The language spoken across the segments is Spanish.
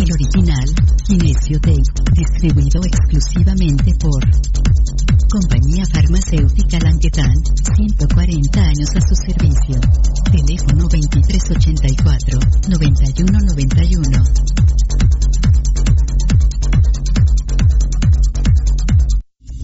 El original, Kinesio Tape, distribuido exclusivamente por Compañía Farmacéutica Languetan, 140 años a su servicio. Teléfono 2384-9191.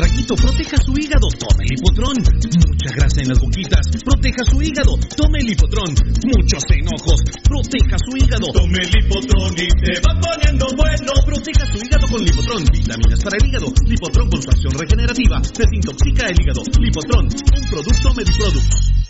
Traguito, proteja su hígado, tome el hipotrón. Mucha grasa en las boquitas, proteja su hígado, tome el hipotrón. Muchos enojos, proteja su hígado. Tome el hipotrón y se va poniendo bueno. Proteja su hígado con Lipotrón, vitaminas para el hígado. Lipotrón con su acción regenerativa, desintoxica el hígado. Lipotrón, un producto Mediproducts.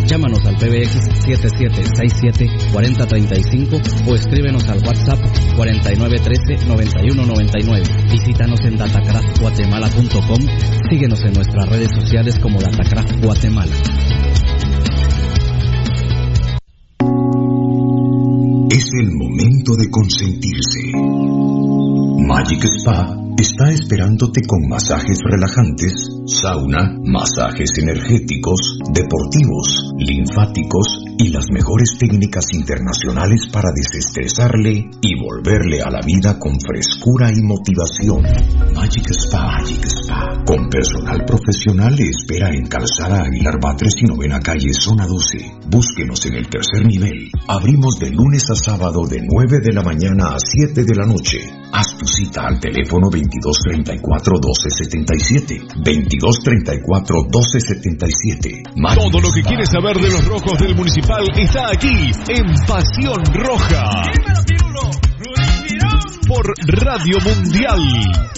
Llámanos al PBX 7767 4035 o escríbenos al WhatsApp 4913 9199. Visítanos en datacraftguatemala.com. Síguenos en nuestras redes sociales como Datacraft Guatemala. Es el momento de consentirse. Magic Spa está esperándote con masajes relajantes, sauna, masajes energéticos, deportivos, linfáticos y las mejores técnicas internacionales para desestresarle y volverle a la vida con frescura y motivación. Magic Spa, Magic Spa, con personal profesional le espera en Calzada Aguilar Batres y Novena Calle, Zona 12. Búsquenos en el tercer nivel. Abrimos de lunes a sábado de 9 de la mañana a 7 de la noche. Haz tu cita al teléfono 2234-1277. 2234-1277. Todo lo que quieres saber de los rojos del municipal está aquí en Pasión Roja. Por Radio Mundial.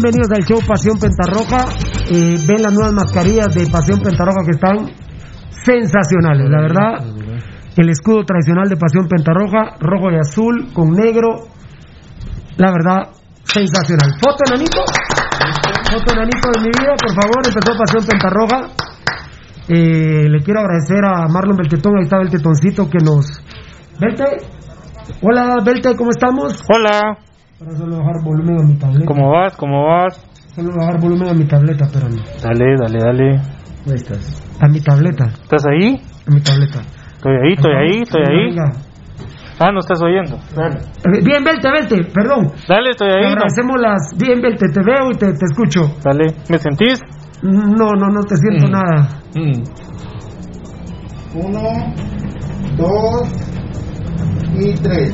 Bienvenidos al show Pasión Pentarroja. Eh, ven las nuevas mascarillas de Pasión Pentarroja que están sensacionales, la verdad. El escudo tradicional de Pasión Pentarroja, rojo y azul con negro. La verdad, sensacional. Foto, enanito. Foto, enanito de mi vida, por favor. Empezó Pasión Pentarroja. Eh, le quiero agradecer a Marlon Beltetón, ahí está Beltetoncito que nos... Belte, hola Belte, ¿cómo estamos? Hola. Para solo bajar volumen a mi tableta. ¿Cómo vas? ¿Cómo vas? Solo bajar volumen a mi tableta, espérame. Dale, dale, dale. Ahí estás. A mi tableta. ¿Estás ahí? A mi tableta. Estoy ahí, estoy ahí, estoy ahí. Ah, no estás oyendo. Dale. Bien, Belte, Belte, perdón. Dale, estoy ahí. No. agradecemos las... Bien, Belte, te veo y te, te escucho. Dale. ¿Me sentís? No, no, no te siento Mm. nada. Uno, dos y tres.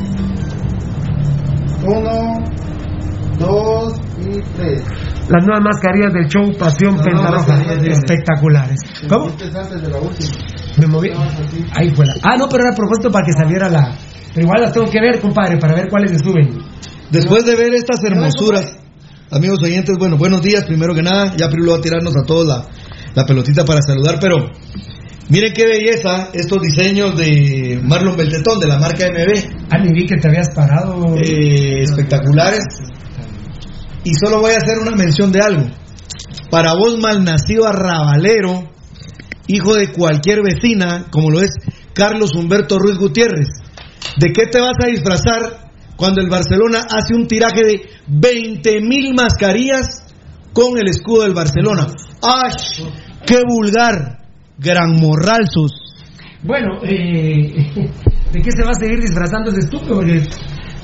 Uno, dos y tres. Las nuevas mascarillas del show Pasión Pentarroja. Espectaculares. ¿Cómo? Antes de la última. Me moví. Ahí fue la. Ah, no, pero era a propósito para que saliera la. Pero igual las tengo que ver, compadre, para ver cuáles se suben. Después de ver estas hermosuras, amigos oyentes, bueno, buenos días, primero que nada, ya Pirulo va a tirarnos a todos la, la pelotita para saludar, pero miren qué belleza estos diseños de Marlon Beltetón, de la marca MB, Ah, ni vi que te habías parado. eh, espectaculares. Y solo voy a hacer una mención de algo. Para vos, malnacido arrabalero, hijo de cualquier vecina, como lo es Carlos Humberto Ruiz Gutiérrez, ¿de qué te vas a disfrazar cuando el Barcelona hace un tiraje de 20 mil mascarillas con el escudo del Barcelona? ¡Ay! ¡Qué vulgar! Gran morralzos. Bueno, eh, ¿de qué se va a seguir disfrazando ese estúpido? Porque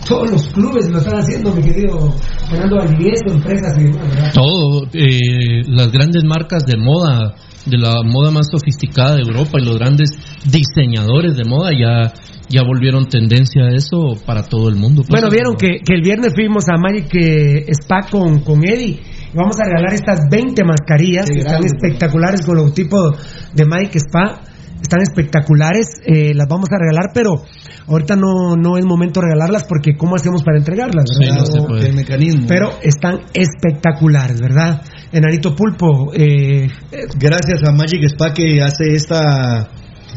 todos los clubes lo están haciendo, mi querido Fernando Valdivieso, empresas y demás, ¿verdad? Todo, eh, las grandes marcas de moda, de la moda más sofisticada de Europa y los grandes diseñadores de moda ya, ya volvieron tendencia a eso para todo el mundo. Pues, Bueno, vieron que, que el viernes fuimos a Magic eh, Spa con, con Eddie. Y Vamos a regalar estas 20 mascarillas que están espectaculares con logotipo de Magic Spa. Están espectaculares, eh, las vamos a regalar, pero ahorita no, no es momento de regalarlas porque ¿cómo hacemos para entregarlas? Sí, ¿verdad? no se puede. El mecanismo. Pero están espectaculares, ¿verdad? Enanito Pulpo, eh, Gracias a Magic Spa que hace esta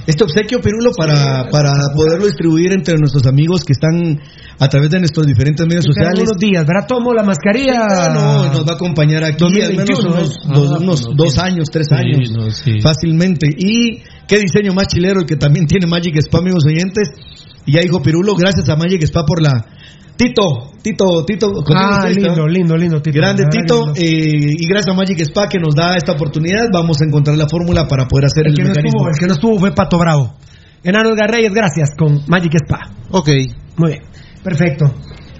este obsequio Pirulo para, para poderlo distribuir entre nuestros amigos que están a través de nuestros diferentes medios sociales. unos días, ¿verdad? Tomo la mascarilla. No, nos va a acompañar aquí al menos 2021, unos, Ah, unos no, dos años, tres Sí, años, no, sí. fácilmente. Y qué diseño más chilero el que también tiene Magic Spa, amigos oyentes. Y ya dijo Pirulo, gracias a Magic Spa por la... Tito, Tito, Tito. Ah, lindo, lindo, lindo, Tito. Grande Tito, lindo. eh, y gracias a Magic Spa que nos da esta oportunidad, vamos a encontrar la fórmula para poder hacer El el, que, no mecanismo. estuvo, el que no estuvo fue Pato Bravo. Enano Edgar Reyes, gracias, con Magic Spa. Ok. Muy bien, perfecto.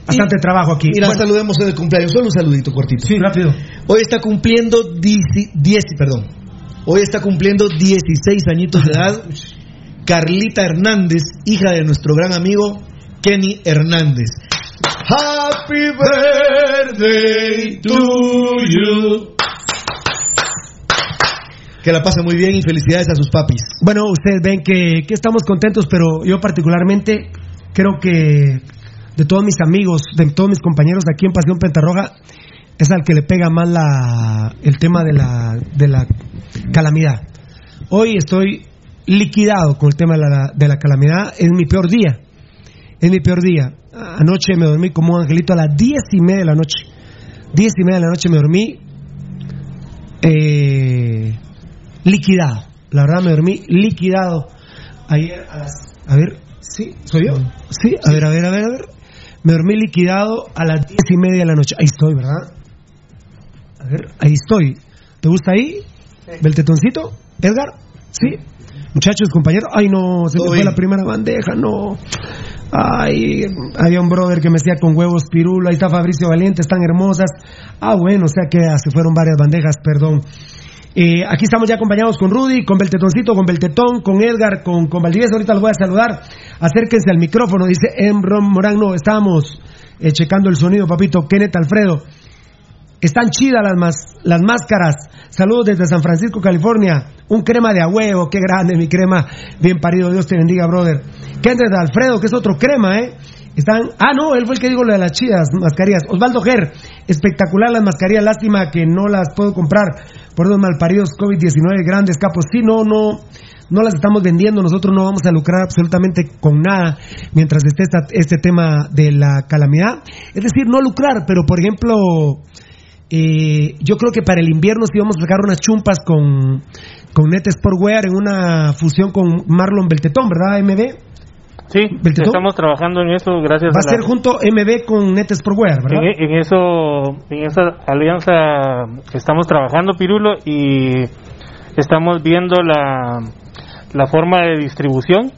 Bastante trabajo aquí. Mira, Bueno, saludemos en el cumpleaños, solo un saludito cortito. sí, rápido. Hoy está cumpliendo 10, 10, perdón. Hoy está cumpliendo 16 añitos de edad Carlita Hernández, hija de nuestro gran amigo Kenny Hernández. Happy birthday to you. Que la pase muy bien y felicidades a sus papis. Bueno, ustedes ven que, que estamos contentos, pero yo particularmente creo que de todos mis amigos, de todos mis compañeros de aquí en Pasión Pentarroja, es al que le pega más la, el tema de la, de la calamidad. Hoy estoy liquidado con el tema de la, de la calamidad, es mi peor día, es mi peor día. Anoche me dormí como un angelito a las diez y media de la noche. Diez y media de la noche me dormí eh, liquidado. La verdad me dormí liquidado ayer a las... A ver, ¿sí? ¿Soy yo? Sí, a ver, a ver, a ver, a ver. Me dormí liquidado a las diez y media de la noche. Ahí estoy, ¿verdad? A ver, ahí estoy. ¿Te gusta ahí? ¿Beltetoncito? ¿Edgar? ¿Sí? Muchachos, compañeros. Ay, no, se me fue la primera bandeja, no. Ay, había un brother que me decía con huevos pirulo. Ahí está Fabricio Valiente, están hermosas. Ah, bueno, o sea que ah, se fueron varias bandejas, perdón. Eh, aquí estamos ya acompañados con Rudy, con Beltetoncito, con Beltetón, con Edgar, con, con Valdivieso. Ahorita los voy a saludar. Acérquense al micrófono, dice Embron Morán. No, estábamos eh, checando el sonido, papito. Kenneth Alfredo. Están chidas las, mas- las máscaras. Saludos desde San Francisco, California. Un crema de a huevo, qué grande mi crema. Bien parido, Dios te bendiga, brother. Kenneth Alfredo, que es otro crema, ¿eh? Están. Ah, no, él fue el que dijo lo de las chidas mascarillas. Osvaldo Ger, espectacular las mascarillas. Lástima que no las puedo comprar por los malparidos COVID-19 grandes capos. Sí, no, no. No las estamos vendiendo, nosotros no vamos a lucrar absolutamente con nada mientras esté este tema de la calamidad. Es decir, no lucrar, pero por ejemplo, Eh, yo creo que para el invierno sí vamos a sacar unas chumpas con, con Net Sportwear en una fusión con Marlon Beltetón, ¿verdad, MB? Sí, ¿Beltetón? estamos trabajando en eso gracias Va a a la- ser junto MB con Net Sportwear, ¿verdad? En, en eso, en esa alianza estamos trabajando, Pirulo, y estamos viendo la, la forma de distribución.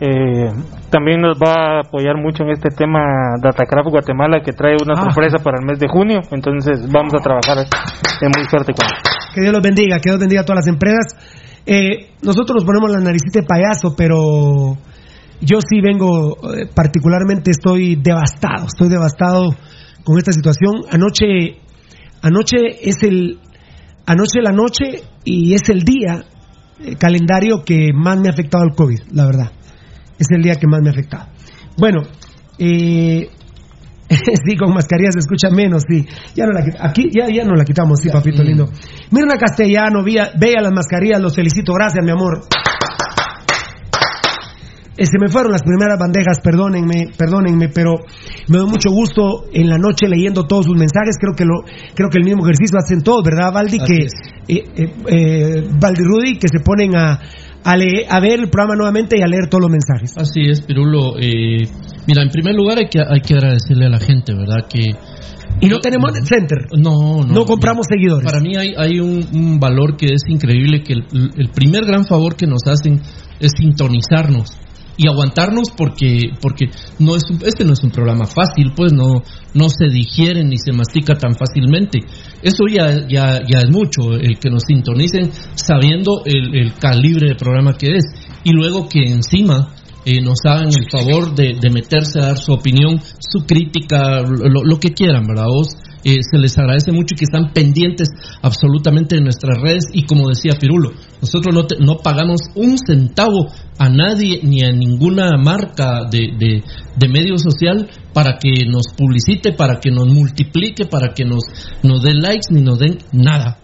Eh, también nos va a apoyar mucho en este tema Datacraft Guatemala, que trae una Ah. sorpresa para el mes de junio. Entonces vamos a trabajar de muy fuerte con. Que Dios los bendiga, que Dios bendiga a todas las empresas. Eh, nosotros nos ponemos la naricita de payaso, pero yo sí vengo, eh, particularmente estoy devastado, estoy devastado con esta situación. Anoche, anoche es el, anoche la noche y es el día, el calendario que más me ha afectado el COVID, la verdad. Es el día que más me ha afectado. Bueno, eh, sí, con mascarilla se escucha menos, sí. Ya no la, aquí ya, ya no la quitamos, sí, papito lindo. Mirna Castellano, vía- vea las mascarillas, los felicito, gracias, mi amor. Eh, se me fueron las primeras bandejas, perdónenme, perdónenme, pero me da mucho gusto en la noche leyendo todos sus mensajes. Creo que lo, creo que el mismo ejercicio hacen todos, ¿verdad, Valdi? Así que eh, eh, eh, Valdi Rudy, que se ponen a, a, leer- a ver el programa nuevamente y a leer todos los mensajes. Así es, Pirulo. Eh, mira, en primer lugar hay que, hay que agradecerle a la gente, ¿verdad? Que Y no tenemos net center. No, no. No compramos seguidores. Para mí hay, hay un, un valor que es increíble, que el, el primer gran favor que nos hacen es sintonizarnos y aguantarnos porque porque no es un- este no es un programa fácil, pues no no se digiere ni se mastica tan fácilmente. Eso ya ya ya es mucho el que nos sintonicen sabiendo el, el calibre de programa que es y luego que encima eh, nos hagan el favor de, de meterse a dar su opinión, su crítica, lo, lo que quieran, ¿verdad? Vos, eh, se les agradece mucho y que están pendientes absolutamente de nuestras redes y como decía Pirulo, nosotros no, te- no pagamos un centavo a nadie ni a ninguna marca de, de, medio social para que nos publicite, para que nos multiplique, para que nos, nos dé likes ni nos den nada.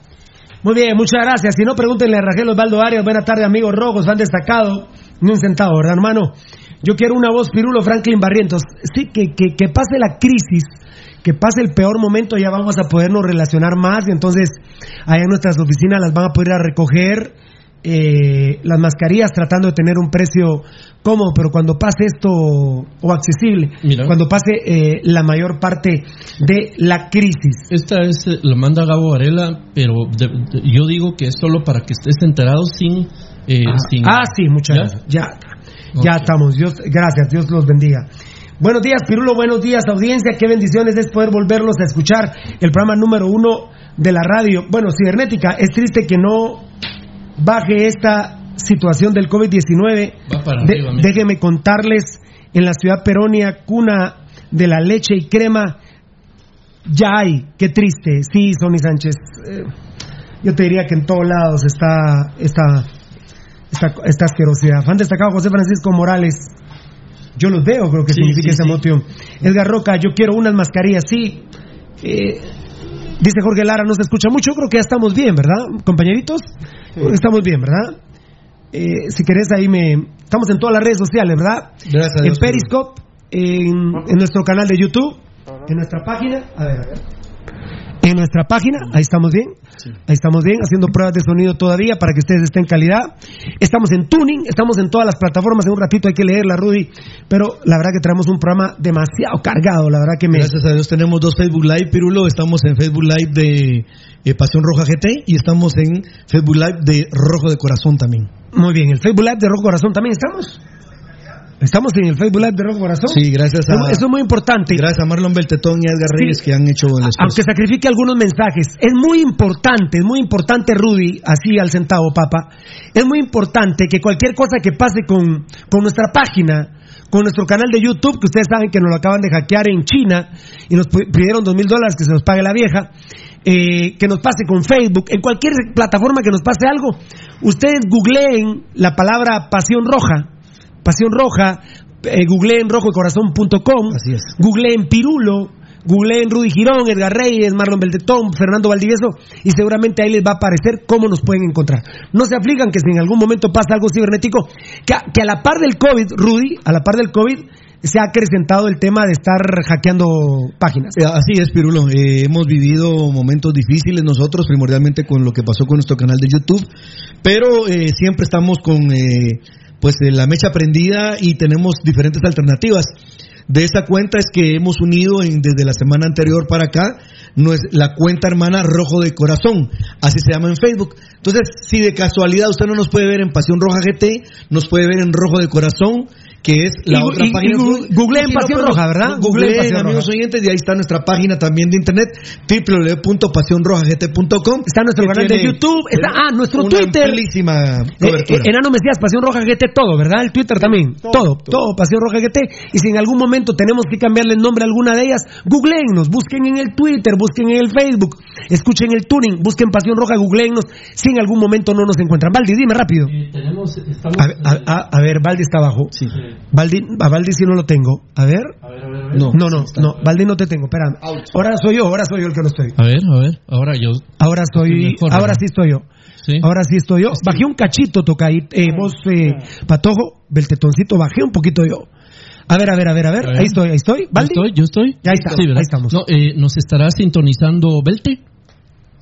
Muy bien, muchas gracias. Si no, pregúntenle a Rangel Osvaldo Arias. Buenas tardes, amigos rojos. Han destacado ni un centavo, ¿verdad, hermano? Yo quiero una voz, Pirulo Franklin Barrientos. Sí, que, que, que pase la crisis, que pase el peor momento, ya vamos a podernos relacionar más. Y entonces, allá en nuestras oficinas las van a poder ir a recoger eh, las mascarillas tratando de tener un precio cómodo, pero cuando pase esto, o accesible, Mira. cuando pase eh, la mayor parte de la crisis. Esta es, eh, lo manda Gabo Varela, pero de- de- yo digo que es solo para que estés enterado sin... eh, sin Ah, sí, muchas ¿Ya? gracias. Ya, ya estamos. Dios, gracias, Dios los bendiga. Buenos días, Pirulo. Buenos días, audiencia. Qué bendiciones es poder volverlos a escuchar el programa número uno de la radio. Bueno, cibernética, es triste que no baje esta situación del COVID-19. Va para De- déjenme contarles, en la ciudad peronia, cuna de la leche y crema, ya hay. Qué triste. Sí, Sonny Sánchez. eh, yo te diría que en todos lados está esta, esta, esta asquerosidad. Han destacado José Francisco Morales. Yo los veo, creo que Sí, significa sí, esa sí. emoción. Edgar Roca, yo quiero unas mascarillas. Sí. Eh, dice Jorge Lara, no se escucha mucho. Yo creo que ya estamos bien, ¿verdad, compañeritos? Estamos bien, ¿verdad? Eh, si querés, ahí me. Estamos en todas las redes sociales, ¿verdad? Gracias a En Dios. Periscope, en, en nuestro canal de YouTube, en nuestra página. A ver, a ver. En nuestra página, ahí estamos bien. Ahí estamos bien, haciendo pruebas de sonido todavía para que ustedes estén en calidad. Estamos en tuning, estamos en todas las plataformas. En un ratito hay que leerla, Rudy. Pero la verdad que traemos un programa demasiado cargado. La verdad que me. Gracias a Dios tenemos dos Facebook Live, Pirulo. Estamos en Facebook Live de eh, Pasión Roja GT y estamos en Facebook Live de Rojo de Corazón también. Muy bien, el Facebook Live de Rojo Corazón también estamos. Estamos en el Facebook Live de Rojo Corazón. Sí, gracias a, Eso es muy importante. gracias a Marlon Beltetón y Edgar Reyes que han hecho el. Aunque sacrifique algunos mensajes, es muy importante, es muy importante, Rudy, así al centavo, papa, es muy importante que cualquier cosa que pase con, con nuestra página, con nuestro canal de YouTube, que ustedes saben que nos lo acaban de hackear en China y nos pi- pidieron dos mil dólares que se nos pague la vieja, eh, que nos pase con Facebook, en cualquier plataforma que nos pase algo, ustedes googleen la palabra Pasión Roja, Pasión Roja, eh, googleen rojodecorazón.com, googleen Pirulo, googleen Rudy Girón, Edgar Reyes, Marlon Beltetón, Fernando Valdivieso, y seguramente ahí les va a aparecer cómo nos pueden encontrar. No se afligan que si en algún momento pasa algo cibernético, que a, que a la par del COVID, Rudy, a la par del COVID, se ha acrecentado el tema de estar hackeando páginas. Eh, Así es, Pirulo. Eh, hemos vivido momentos difíciles nosotros, primordialmente con lo que pasó con nuestro canal de YouTube, pero eh, siempre estamos con eh, pues eh, la mecha prendida y tenemos diferentes alternativas. De esa cuenta es que hemos unido en- desde la semana anterior para acá no es la cuenta hermana Rojo de Corazón, así se llama en Facebook. Entonces, si de casualidad usted no nos puede ver en Pasión Roja GT, nos puede ver en Rojo de Corazón, que es la Y otra y- página. y si no, Pasión Roja, ¿verdad? Googleen, Pasión amigos Roja. oyentes, y ahí está nuestra página también de internet, www.pasionrojagt.com. Está nuestro canal de YouTube, está, ah, nuestro una Twitter. Eh, cobertura. eh, Enano Mesías, Pasión Roja GT, todo, ¿verdad? El Twitter también, todo, todo, Pasión Roja GT. Y si en algún momento tenemos que cambiarle el nombre a alguna de ellas, googleennos, busquen en el Twitter, busquen en el Facebook, escuchen el tuning, busquen Pasión Roja, googleennos, si en algún momento no nos encuentran. Valdi, dime rápido. tenemos, estamos, A, ver, a- a- a ver, Valdi está abajo. Valdi, a Valdi sí no lo tengo. A ver. No. no, no, no, Valdi no te tengo, espérame. Ahora soy yo, ahora soy yo el que no estoy. A ver, a ver, ahora yo. Ahora soy, Mejor, ahora ¿verdad? sí estoy yo. Ahora sí estoy yo. Bajé un cachito, toca ahí. Eh, vos, eh, Patojo, del tetoncito, bajé un poquito yo. A ver, a ver, a ver, a ver. A ver. Ahí estoy, ahí estoy. Yo ¿Valdi? estoy, yo estoy. Ya está, Sí, ahí estamos. No, eh, ¿Nos estará sintonizando Belte?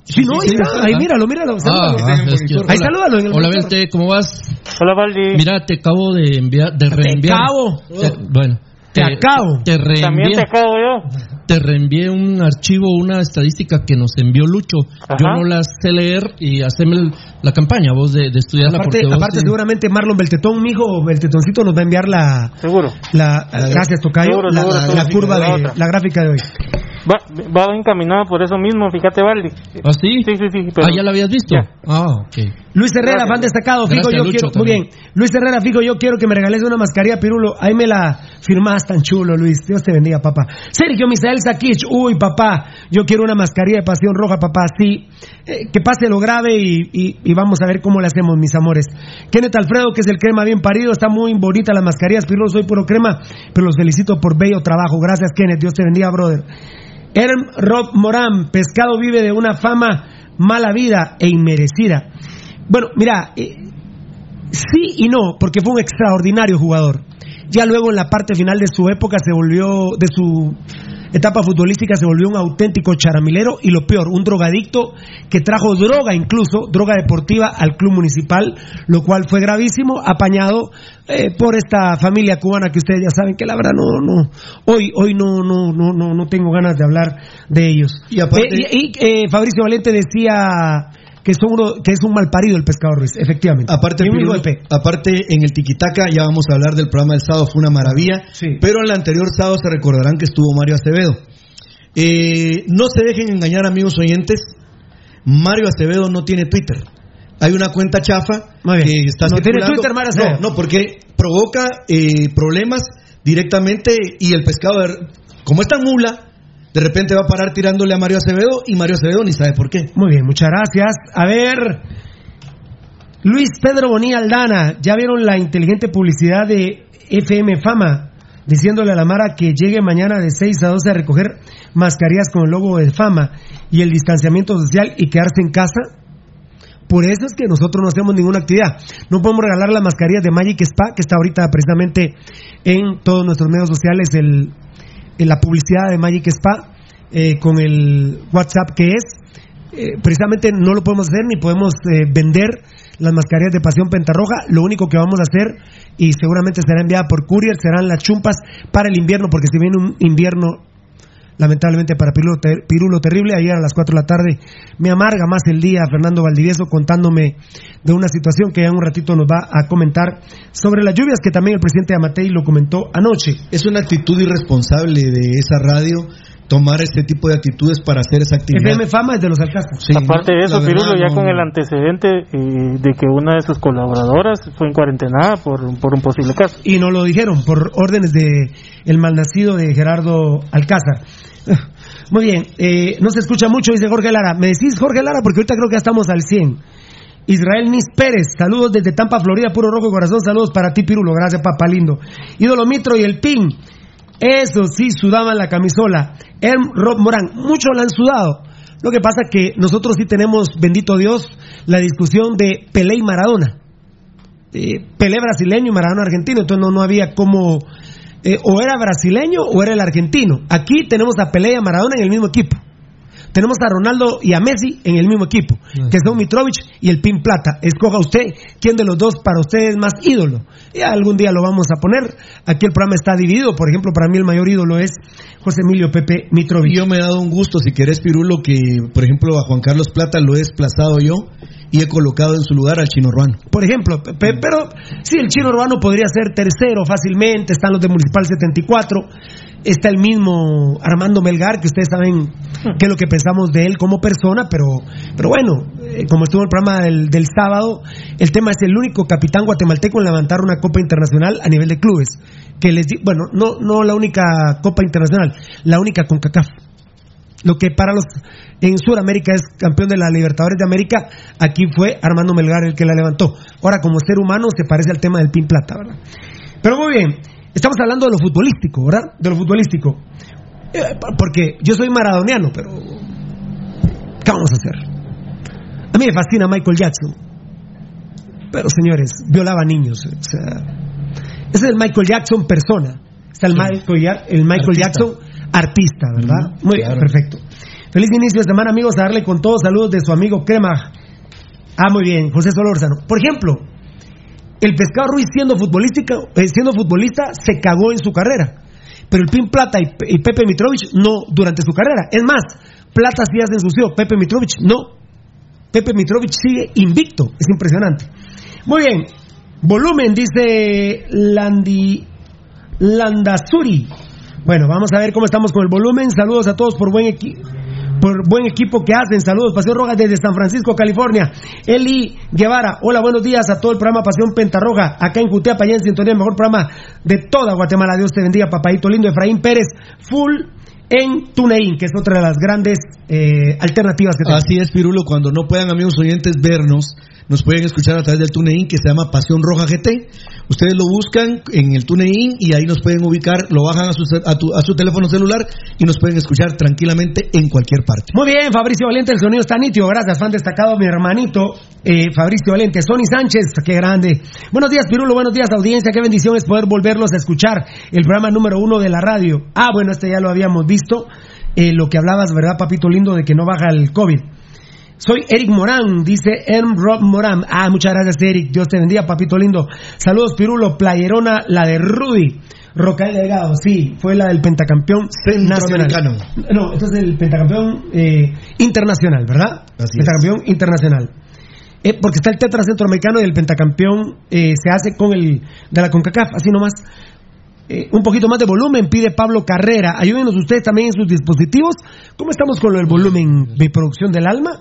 Sí, no, ahí está. Ahí míralo, míralo. Ah, ah, es que- ahí hola. salúdalo en el Hola, monitor. Belte, ¿cómo vas? Hola, Valdi. Mira, te acabo de enviar, de reenviar. acabo. Te- bueno. Te acabo. Te reenvié, También te acabo yo. te reenvié un archivo, una estadística que nos envió Lucho. Yo no la sé leer y haceme el- la campaña, vos, de, de estudiarla. Aparte, porque vos aparte seguramente Marlon Beltetón, mijo, o Beltetoncito nos va a enviar la... Seguro. La, gracias, Tocayo. Seguro, la, seguro, la- seguro. la curva de... La gráfica de hoy. Va, va encaminado por eso mismo, fíjate, Valdi. ¿Ah, sí? Sí, sí, sí. pero- Ah, ¿ya la habías visto? Ya. Ah, ok. Luis Herrera, Gracias. fan destacado, Figo, yo quiero, muy bien. Luis Herrera, Figo, yo quiero que me regales una mascarilla, Pirulo. Ahí me la firmás tan chulo, Luis. Dios te bendiga, papá. Sergio Misael Sakich, uy, papá, yo quiero una mascarilla de pasión roja, papá, sí. Eh, que pase lo grave y, y- y vamos a ver cómo le hacemos, mis amores. Kenneth Alfredo, que es el crema bien parido, está muy bonita las mascarillas, Pirulo, soy puro crema, pero los felicito por bello trabajo. Gracias, Kenneth, Dios te bendiga, brother. Erm Rob Morán, pescado vive de una fama mala vida e inmerecida. Bueno, mira, eh, sí y no, porque fue un extraordinario jugador. Ya luego en la parte final de su época se volvió, de su etapa futbolística se volvió un auténtico charamilero y lo peor, un drogadicto que trajo droga incluso, droga deportiva al club municipal, lo cual fue gravísimo, apañado eh, por esta familia cubana que ustedes ya saben que la verdad no, no, hoy, hoy no, no, no, no, no tengo ganas de hablar de ellos. Y aparte- Eh, y, y, eh, Fabricio Valente decía que, uno, que es un mal parido el pescador Ruiz, efectivamente. Aparte, un golpe. aparte, en el Tiquitaca, ya vamos a hablar del programa del sábado, fue una maravilla. Pero en el anterior sábado se recordarán que estuvo Mario Acevedo. Eh, no se dejen engañar, amigos oyentes. Mario Acevedo no tiene Twitter. Hay una cuenta chafa que está No tiene. Twitter, Mario Acevedo. No, no, porque provoca eh, problemas directamente y el pescado, como es tan mula, de repente va a parar tirándole a Mario Acevedo y Mario Acevedo ni sabe por qué. Muy bien, muchas gracias. A ver, Luis Pedro Bonilla Aldana, ¿ya vieron la inteligente publicidad de FM Fama? Diciéndole a la Mara que llegue mañana de 6 a 12 a recoger mascarillas con el logo de Fama y el distanciamiento social y quedarse en casa. Por eso es que nosotros no hacemos ninguna actividad. No podemos regalar las mascarillas de Magic Spa, que está ahorita precisamente en todos nuestros medios sociales, el, la publicidad de Magic Spa, eh, con el WhatsApp que es. Eh, precisamente no lo podemos hacer ni podemos eh, vender las mascarillas de Pasión Pentarroja. Lo único que vamos a hacer, y seguramente será enviada por courier, serán las chumpas para el invierno, porque si viene un invierno lamentablemente para Pirulo, Pirulo Terrible. Ayer a las 4 de la tarde me amarga más el día Fernando Valdivieso contándome de una situación que en un ratito nos va a comentar sobre las lluvias, que también el presidente Amatei lo comentó anoche. Es una actitud irresponsable de esa radio tomar este tipo de actitudes para hacer esa actividad. FM Fama es de los Alcázar. Sí, Aparte no, de eso, verdad, Pirulo, ya no. con el antecedente eh, de que una de sus colaboradoras fue en cuarentenada por, por un posible caso. Y no lo dijeron por órdenes de el malnacido de Gerardo Alcázar. Muy bien, eh, no se escucha mucho, dice Jorge Lara. ¿Me decís Jorge Lara? Porque ahorita creo que ya estamos al 100. Israel Nis Pérez, saludos desde Tampa, Florida, puro rojo corazón, saludos para ti, Pirulo, gracias, papá lindo. Ídolo Mitro y el PIN, eso sí, sudaban la camisola. Erm Rob Morán, muchos la han sudado. Lo que pasa que nosotros sí tenemos, bendito Dios, la discusión de Pelé y Maradona. Eh, Pelé brasileño y Maradona argentino, entonces no, no había cómo eh, o era brasileño o era el argentino. Aquí tenemos a Pelé y a Maradona en el mismo equipo. Tenemos a Ronaldo y a Messi en el mismo equipo, que son Mitrovic y el Pin Plata. Escoja usted quién de los dos para usted es más ídolo. Y algún día lo vamos a poner. Aquí el programa está dividido. Por ejemplo, para mí el mayor ídolo es José Emilio Pepe Mitrovic. Yo me he dado un gusto, si querés, Pirulo, que por ejemplo a Juan Carlos Plata lo he desplazado yo y he colocado en su lugar al Chino Ruano. Por ejemplo, pe- pe- pero sí, el chino urbano podría ser tercero fácilmente. Están los de Municipal 74. Está el mismo Armando Melgar, que ustedes saben qué es lo que pensamos de él como persona, pero, pero bueno, eh, como estuvo en el programa del, del sábado, el tema es el único capitán guatemalteco en levantar una Copa Internacional a nivel de clubes. Que les di- bueno, no, no la única Copa Internacional, la única con CACAF. Lo que para los en Sudamérica es campeón de la Libertadores de América, aquí fue Armando Melgar el que la levantó. Ahora, como ser humano, se parece al tema del Pin Plata, ¿verdad? Pero muy bien, estamos hablando de lo futbolístico, ¿verdad? De lo futbolístico. Eh, porque yo soy maradoniano, pero. ¿Qué vamos a hacer? A mí me fascina Michael Jackson. Pero señores, violaba niños. O sea, ese es el Michael Jackson persona. Está el Michael, el Michael Artista. Jackson artista, ¿verdad? Muy bien, perfecto. Feliz inicio de semana, amigos. A darle con todos saludos de su amigo Crema. Ah, muy bien, José Solórzano. Por ejemplo, el Pescado Ruiz siendo futbolística, eh, siendo futbolista se cagó en su carrera. Pero el Pin Plata y, Pe- y Pepe Mitrovic no durante su carrera. Es más, Plata sí ya se ensució, Pepe Mitrovic no. Pepe Mitrovic sigue invicto, es impresionante. Muy bien, volumen, dice Landi, Landazuri. Bueno, vamos a ver cómo estamos con el volumen. Saludos a todos por buen equipo. Por buen equipo que hacen. Saludos, Pasión Roja desde San Francisco, California. Eli Guevara, hola, buenos días a todo el programa Pasión Pentarroja, acá en Jutiapa, allá en sintonía, el mejor programa de toda Guatemala. Dios te bendiga, papadito lindo. Efraín Pérez, full en TuneIn, que es otra de las grandes eh, alternativas que tenemos. Así es, Pirulo, cuando no puedan amigos oyentes vernos, nos pueden escuchar a través del TuneIn que se llama Pasión Roja GT. Ustedes lo buscan en el TuneIn y ahí nos pueden ubicar, lo bajan a su, a tu- a su teléfono celular y nos pueden escuchar tranquilamente en cualquier parte. Muy bien, Fabricio Valiente, el sonido está nítido. Gracias, fan destacado, mi hermanito eh, Fabricio Valiente. Sony Sánchez, qué grande. Buenos días, Pirulo. Buenos días, audiencia. Qué bendición es poder volverlos a escuchar. El programa número uno de la radio. Ah, bueno, este ya lo habíamos visto. Eh, lo que hablabas, ¿verdad, papito lindo, de que no baja el COVID? Soy Eric Morán, dice M. Rob Morán. Ah, muchas gracias, Eric. Dios te bendiga, papito lindo. Saludos, Pirulo. Playerona, la de Rudy. Rocael Delgado, sí, fue la del pentacampeón nacional. Centroamericano. No, entonces el pentacampeón eh, internacional, ¿verdad? Así pentacampeón internacional. Eh, porque está el tetra centroamericano y el pentacampeón eh, se hace con el de la CONCACAF, así nomás. Eh, un poquito más de volumen, pide Pablo Carrera. Ayúdenos ustedes también en sus dispositivos. ¿Cómo estamos con lo del volumen de producción del alma?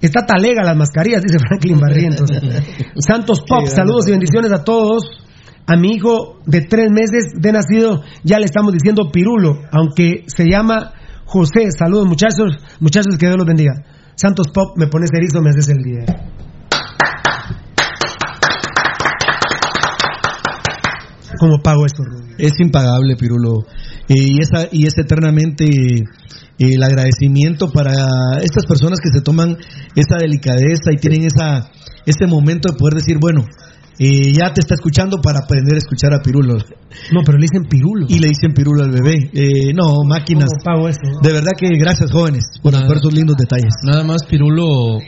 Está talega las mascarillas, dice Franklin Barrientos. Santos Pop, saludos y bendiciones a todos. A mi hijo de tres meses de nacido ya le estamos diciendo Pirulo, aunque se llama José. Saludos muchachos, muchachos que Dios los bendiga. Santos Pop, me pones erizo, me haces el día. ¿Cómo pago esto, Rubio? Es impagable, Pirulo. Eh, y, esa, y es eternamente eh, el agradecimiento para estas personas que se toman esa delicadeza y tienen esa, ese momento de poder decir, bueno, eh, ya te está escuchando para aprender a escuchar a Pirulo. No, pero le dicen Pirulo. Y le dicen Pirulo al bebé. Eh, no, máquinas. ¿Cómo pago esto? De verdad que gracias, jóvenes, por esos lindos detalles. Nada más, Pirulo,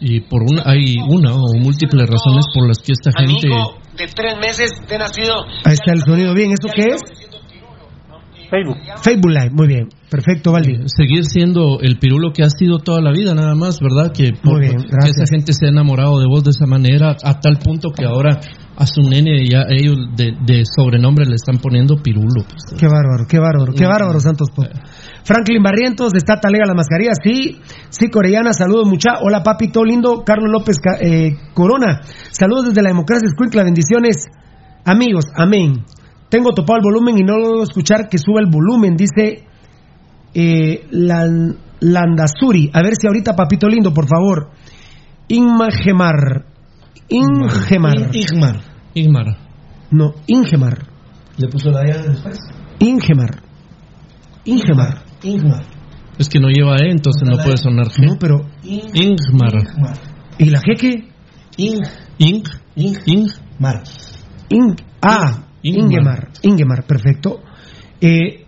y por una, hay una o múltiples razones por las que esta gente... de tres meses de nacido. Ahí está el sonido bien. ¿Eso qué es? Facebook. Facebook Live, muy bien. Perfecto, Valdi. seguir siendo el pirulo que ha sido toda la vida, nada más, ¿verdad? Que, por- Muy bien, que gracias. esa gente se ha enamorado de vos de esa manera, a tal punto que ahora a su nene ya ellos de, de sobrenombre le están poniendo pirulo. pues. Qué bárbaro, qué bárbaro, qué bárbaro, Santos Pop. Franklin Barrientos, está Talega la mascarilla, sí, sí, Corellana, saludos mucha, hola papito lindo, Carlos López eh, Corona, saludos desde la democracia escuincla, bendiciones, amigos, amén. Tengo topado el volumen y no logro escuchar que suba el volumen, dice eh, Lan- Landazuri, a ver si ahorita papito lindo, por favor. Inmagemar, Ingemar, Igmar. Igmar. no, Ingemar, Le puso la llave después. Ingemar, Ingemar. Igmar. Es que no lleva E, entonces no puede sonar G. No, pero Ingmar. ¿y la G qué? Ing. Ing. Ing. Mar. In- ah, Ingemar. Ingemar, perfecto. Eh,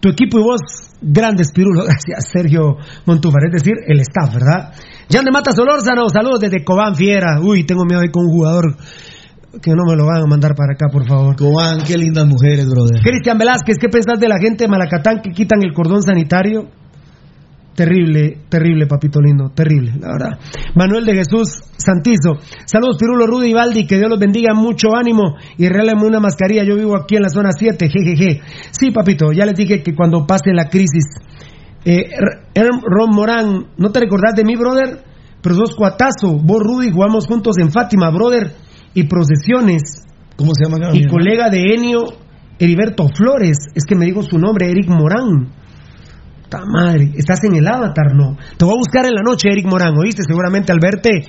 tu equipo y vos, grandes pirulos, gracias Sergio Montúfar, es decir, el staff, ¿verdad? Jan de Mata Solórzano, saludos desde Cobán Fiera. Uy, tengo miedo ahí con un jugador que no me lo van a mandar para acá, por favor. Cobán, qué lindas mujeres, brother. Cristian Velázquez, ¿qué pensás de la gente de Malacatán que quitan el cordón sanitario? Terrible, terrible, papito lindo, terrible, la verdad. Manuel de Jesús Santizo, saludos Pirulo, Rudy y Valdi, que Dios los bendiga, mucho ánimo y regálame una mascarilla, yo vivo aquí en la zona 7, jejeje. Sí, papito, ya les dije que cuando pase la crisis, eh, Ron Morán, ¿no te recordás de mí, brother? Pero sos cuatazo, vos Rudy, jugamos juntos en Fátima, brother, y procesiones. ¿Cómo se llama? Y colega de Enio, Heriberto Flores, es que me dijo su nombre, Eric Morán. ¡Ta madre! Estás en el avatar, ¿no? Te voy a buscar en la noche, Eric Morán, ¿oíste? Seguramente al verte,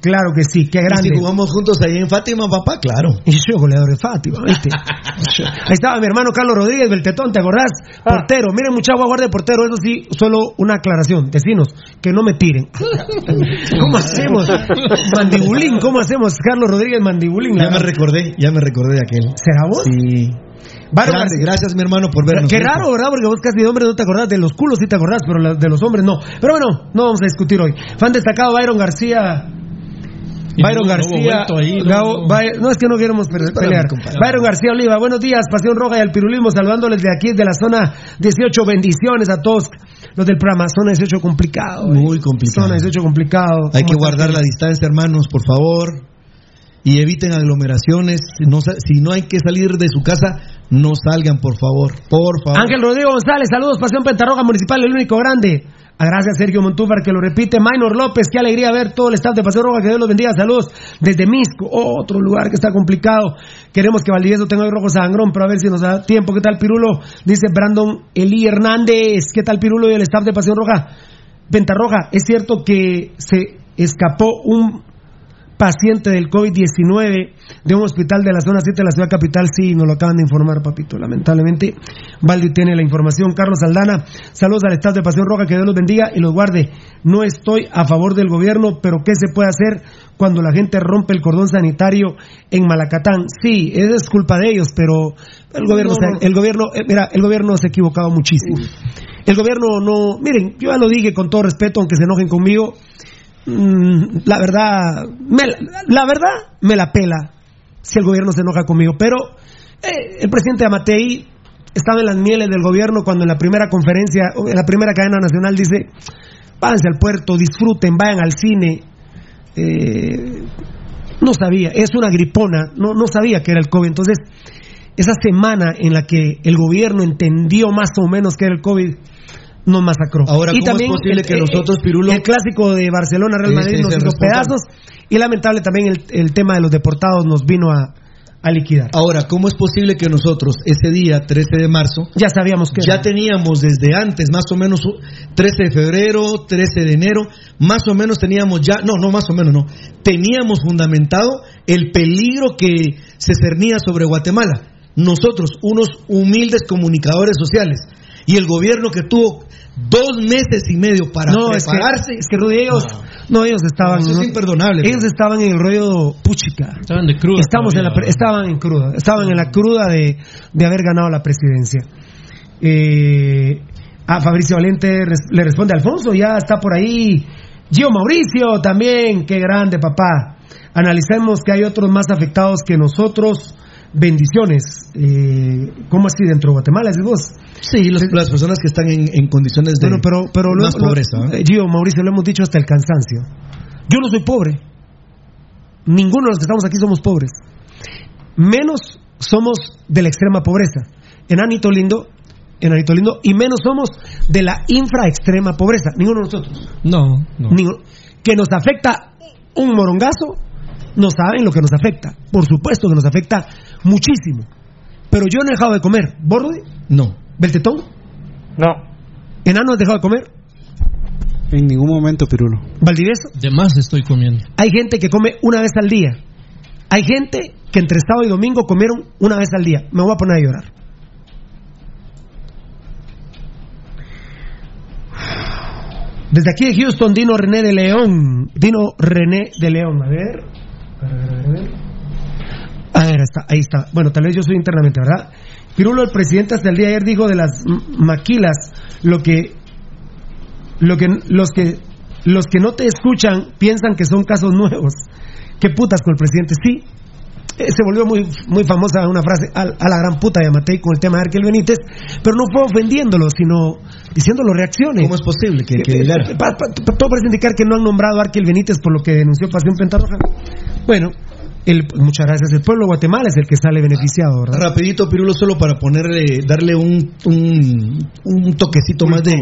claro que sí, qué grande. ¿Y si jugamos juntos ahí en Fátima, papá? Claro. Y yo goleador de Fátima, ¿viste? ahí estaba mi hermano Carlos Rodríguez, Beltetón, ¿te acordás? Portero, miren muchacho, guardia de portero, eso sí, solo una aclaración, vecinos, que no me tiren. ¿Cómo hacemos? Mandibulín, ¿cómo hacemos? Carlos Rodríguez Mandibulín. Ya me recordé, ya me recordé de aquel. ¿Será vos? Sí. Grande, García. gracias mi hermano por vernos. Qué raro, ¿verdad? Porque vos casi de hombres no te acordás, de los culos sí te acordás, pero de los hombres no. Pero bueno, no vamos a discutir hoy. Fan destacado Byron García. Byron no- García. ahí, no- Gabo- By- no, es que no queremos pelear. Byron García Oliva, buenos días, Pasión Roja y al Pirulismo, saludándoles de aquí, de la zona 18. Bendiciones a todos los del programa. Zona 18 complicado. eh. Muy complicado. Zona 18 complicado. Hay que guardar la distancia, hermanos, por favor. Y eviten aglomeraciones. No si no hay que salir de su casa, no salgan, por favor. Por favor. Ángel Rodrigo González, saludos, Pasión Pentarroja Municipal, el único grande. Ah, Gracias, Sergio Montúfar, que lo repite. Minor López, qué alegría ver todo el staff de Pasión Roja, que Dios los bendiga. Saludos desde Misco, otro lugar que está complicado. Queremos que Valdivieso tenga hoy rojo sangrón, pero a ver si nos da tiempo. ¿Qué tal, Pirulo? Dice Brandon Eli Hernández. ¿Qué tal, Pirulo y el staff de Pasión Roja? Pentarroja, es cierto que se escapó un paciente del COVID-19 de un hospital de la zona 7 de la ciudad capital, sí, nos lo acaban de informar, papito, lamentablemente. Valdi tiene la información. Carlos Aldana, saludos al Estado de Pasión Roja, que Dios los bendiga y los guarde. No estoy a favor del gobierno, pero ¿qué se puede hacer cuando la gente rompe el cordón sanitario en Malacatán? Sí, es culpa de ellos, pero el gobierno, No, no. se- el gobierno, eh, mira, el gobierno se ha equivocado muchísimo. El gobierno no, miren, yo ya lo dije con todo respeto, aunque se enojen conmigo, Mm, la verdad, me la, verdad me la pela si el gobierno se enoja conmigo. Pero eh, el presidente Amatei estaba en las mieles del gobierno cuando en la primera conferencia, en la primera cadena nacional dice, váyanse al puerto, disfruten, vayan al cine. Eh, no sabía, es una gripona, no, no sabía que era el COVID. Entonces, esa semana en la que el gobierno entendió más o menos que era el COVID, nos masacró. Ahora, ¿cómo es posible que nosotros, Pirulo- El clásico de Barcelona, Real Ese Madrid, nos hizo pedazos. Y lamentable también el, el tema de los deportados nos vino a, a liquidar. Ahora, ¿cómo es posible que nosotros ese día, 13 de marzo, Ya sabíamos que ya era. teníamos desde antes, más o menos u- 13 de febrero, 13 de enero, más o menos teníamos ya, no, no más o menos, no, teníamos fundamentado el peligro que se cernía sobre Guatemala. Nosotros, unos humildes comunicadores sociales, y el gobierno que tuvo dos meses y medio para no, es que, es que Rudy, ellos, no, ellos estaban. Eso es no, imperdonable. Ellos estaban en el rollo puchica. Estaban de cruda. Estamos en la, estaban en cruda, estaban en la cruda de, de haber ganado la presidencia. Eh, a Fabricio Valente res- le responde Alfonso, ya está por ahí. Gio Mauricio también, qué grande papá. Analicemos que hay otros más afectados que nosotros. Bendiciones. Eh, ¿Cómo así dentro de Guatemala? ¿Es vos? Sí, los- las personas que están en, en condiciones de Bueno, pero, pero más lo- pobreza. ¿eh? eh, Gio, Mauricio, lo hemos dicho hasta el cansancio. Yo no soy pobre. Ninguno de los que estamos aquí somos pobres. Menos somos de la extrema pobreza. Enanito lindo, enanito lindo, y menos somos de la infra extrema pobreza. Ninguno de nosotros. No, no. Ninguno. Que nos afecta un morongazo, no saben lo que nos afecta. Por supuesto que nos afecta muchísimo. Pero yo no he dejado de comer. ¿Bordi? No. ¿Beltetón? No. ¿Enano has dejado de comer? En ningún momento, Pirulo. ¿Valdivieso? De más estoy comiendo. Hay gente que come una vez al día. Hay gente que entre sábado y domingo comieron una vez al día. Me voy a poner a llorar. Desde aquí de Houston, Dino René de León. Dino René de León. A ver. A ver, a ver, a ver. Está, ahí está. Bueno, tal vez yo soy internamente, ¿verdad? Pirulo, el presidente hasta el día de ayer dijo de las maquilas lo que, lo que, los que, los que no te escuchan piensan que son casos nuevos. ¿Qué putas con el presidente? Sí, eh, se volvió muy, muy famosa una frase a, a la gran puta de Matei con el tema de Arquel Benítez, pero no fue ofendiéndolo, sino diciéndolo reacciones. ¿Cómo es posible que, que Eh, diga- eh, pa- todo parece indicar que no han nombrado a Arquel Benítez por lo que denunció Pasión Pentarroja. Bueno, el, muchas gracias. El pueblo de Guatemala es el que sale beneficiado, ¿verdad? Rapidito, Pirulo, solo para ponerle, darle un, un, un toquecito más de,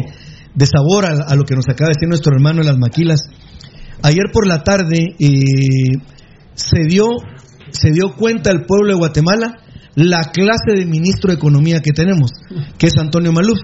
de sabor a, a lo que nos acaba de decir nuestro hermano en las maquilas. Ayer por la tarde eh, se dio se dio cuenta el pueblo de Guatemala la clase de ministro de Economía que tenemos, que es Antonio Maluf.